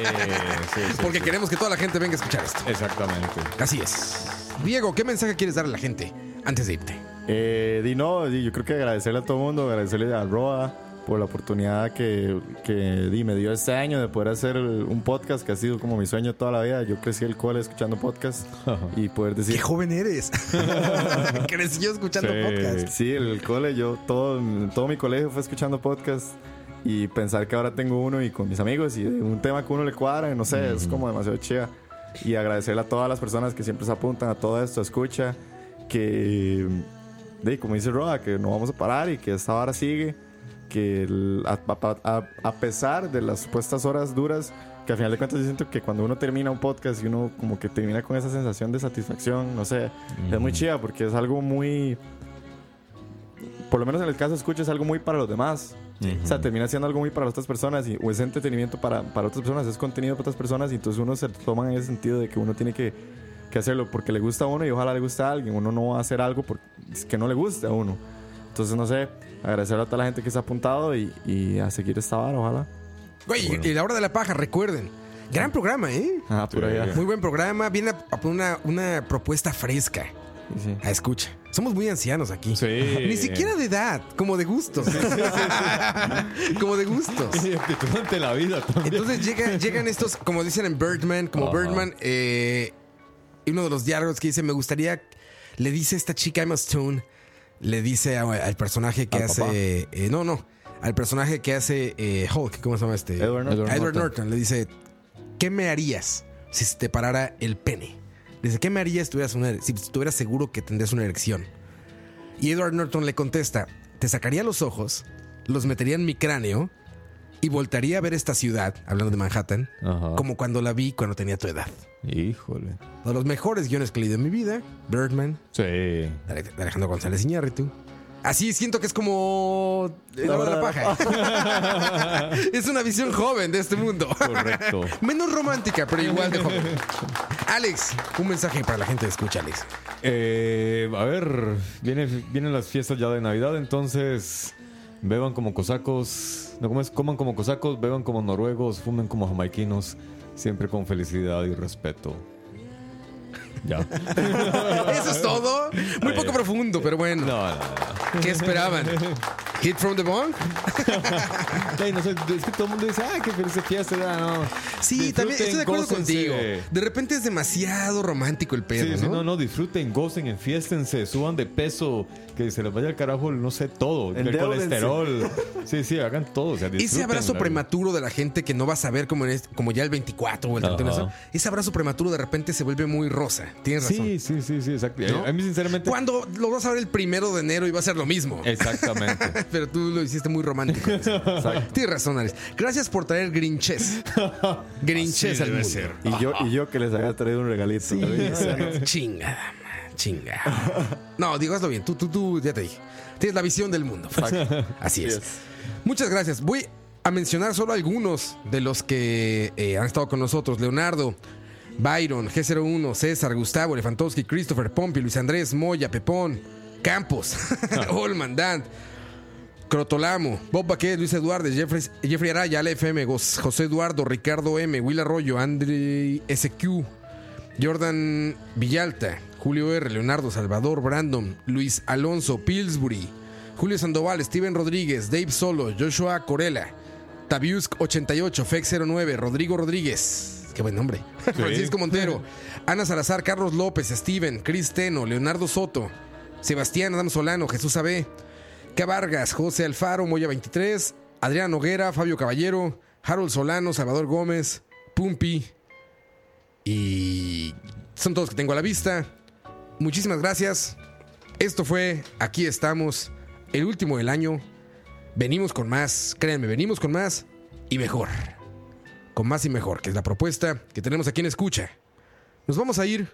sí, Porque sí. queremos que toda la gente venga a escuchar esto. Exactamente. Así es. Diego, ¿qué mensaje quieres darle a la gente antes de irte? Eh, di no, di, yo creo que agradecerle a todo el mundo, agradecerle a Roa por la oportunidad que, que di, me dio este año de poder hacer un podcast que ha sido como mi sueño toda la vida. Yo crecí el cole escuchando podcast y poder decir... ¡Qué joven eres! Creció escuchando Sí, podcast. Sí, el cole, yo todo, todo mi colegio fue escuchando podcast y pensar que ahora tengo uno y con mis amigos y un tema que uno le cuadra, no sé, es como demasiado chida. Y agradecerle a todas las personas que siempre se apuntan a todo esto, escucha, que, de, como dice Roa, que no vamos a parar y que esta vara sigue, que el- a, a- a- a pesar de las supuestas horas duras, que al final de cuentas yo siento que cuando uno termina un podcast y uno como que termina con esa sensación de satisfacción, no sé, es muy chida porque es algo muy por lo menos en el caso escucha es algo muy para los demás. O sea, termina siendo algo muy para otras personas y, o es entretenimiento para, para otras personas, es contenido para otras personas y entonces uno se toma en ese sentido de que uno tiene que, que hacerlo porque le gusta a uno y ojalá le guste a alguien. Uno no va a hacer algo porque, que no le guste a uno. Entonces, no sé, agradecer a toda la gente que se ha apuntado y, y a seguir esta vara, ojalá. Güey, y la hora de la paja, recuerden. Gran programa, ¿eh? Ah, por allá. Muy buen programa. Viene a, a poner una, una propuesta fresca. Sí, sí. A escucha. Somos muy ancianos aquí. Sí. Ni siquiera de edad, como de gustos. como de gustos. Y la vida también. Entonces llega- llegan estos, como dicen en Birdman, como. Birdman, eh, y uno de los diálogos que dice, me gustaría, le dice esta chica Emma Stone, le dice a- al personaje que Al hace, eh, no, no, al personaje que hace eh, Hulk, ¿cómo se llama este? Edward Norton. Edward Norton. Le dice, ¿qué me harías si se te parara el pene? Dice, ¿qué me harías si tuvieras, una, si estuvieras seguro que tendrías una erección? Y Edward Norton le contesta, te sacaría los ojos, los metería en mi cráneo y voltaría a ver esta ciudad, hablando de Manhattan, Ajá. como cuando la vi cuando tenía tu edad. Híjole. Uno de los mejores guiones que he leído en mi vida, Birdman, Sí. de Alejandro González Iñárritu. Así siento que es como la hora de la paja. es una visión joven de este mundo. Correcto. Menos romántica, pero igual de joven. Alex, un mensaje para la gente de escucha, Alex. Eh, a ver, viene, vienen las fiestas ya de Navidad, entonces beban como cosacos, no comas- coman como cosacos, beban como noruegos, fumen como jamaiquinos, siempre con felicidad y respeto. Ya. Eso es todo. Muy poco profundo, pero bueno. No, no, no. ¿Qué esperaban? Hit from the bong. Ey, no sé, es que todo el mundo dice, ah, qué feliz fiesta. no. Sí, también estoy de acuerdo gócense. contigo. De repente es demasiado romántico el pedo, Sí, sí, ¿no? no, no, disfruten, gocen, enfiéstense, suban de peso, que se les vaya al carajo, no sé, todo. El colesterol. Sí, sí, hagan todo. O sea, Ese disfruten, abrazo prematuro de la gente que no va a saber como, en este- como ya el 24 o el 31, Ajá. ¿no? ese abrazo prematuro de repente se vuelve muy rosa. Tienes razón. Sí, sí, sí, sí, exacto. ¿No? A mí, sinceramente. Cuando lo vas a ver el primero de enero y va a ser lo mismo. Exactamente. Pero tú lo hiciste muy romántico. Tienes razón, Alex. Gracias por traer Grinches. Grinches al mundo. Y yo, y yo que les había traído un regalito. Sí, chingada, man, chingada. No, digo, hazlo bien. Tú, tú, tú, ya te dije. Tienes la visión del mundo. Así es. Muchas gracias. Voy a mencionar solo algunos de los que eh, han estado con nosotros. Leonardo, Byron, G01, César, Gustavo, Elefantowski, Christopher, Pompi, Luis Andrés, Moya, Pepón, Campos, Olman, Dan, Crotolamo, Bob Baquet, Luis Eduardo, Jeffrey, Jeffrey Araya, Ale FM, José Eduardo, Ricardo M, Will Arroyo, Andre SQ, Jordan Villalta, Julio R, Leonardo Salvador, Brandon, Luis Alonso, Pillsbury, Julio Sandoval, Steven Rodríguez, Dave Solo, Joshua Corella, Tabiusk 88, Fex 09, Rodrigo Rodríguez, qué buen nombre, Francisco Montero, Ana Salazar, Carlos López, Steven, Cris Teno, Leonardo Soto, Sebastián Adam Solano, Jesús Abe, K. Vargas, José Alfaro, Moya 23, Adrián Noguera, Fabio Caballero, Harold Solano, Salvador Gómez, Pumpi. Y son todos que tengo a la vista. Muchísimas gracias. Esto fue Aquí estamos, el último del año. Venimos con más, créanme, venimos con más y mejor. Con más y mejor, que es la propuesta que tenemos aquí en Escucha. Nos vamos a ir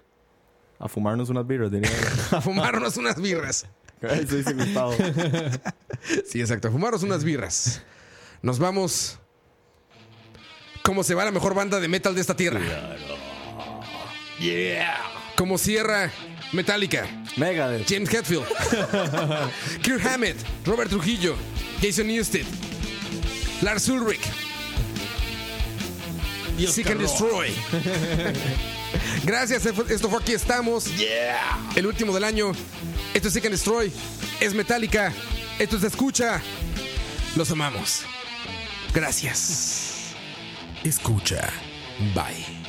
A fumarnos unas birras, diría a fumarnos unas birras. Eso dice Gustavo. Sí, exacto. Fumaros unas birras. Nos vamos. Como se va la mejor banda de metal de esta tierra. Yeah. Como cierra Metallica. Megadeth. James Hetfield. Kirk Hammett. Robert Trujillo. Jason Newsted. Lars Ulrich. Seek and Destroy. Gracias. Esto fue Aquí Estamos. El último del año. Esto es Seek and Destroy. Es Metallica. Esto es de Escucha. Los amamos. Gracias. Escucha. Bye.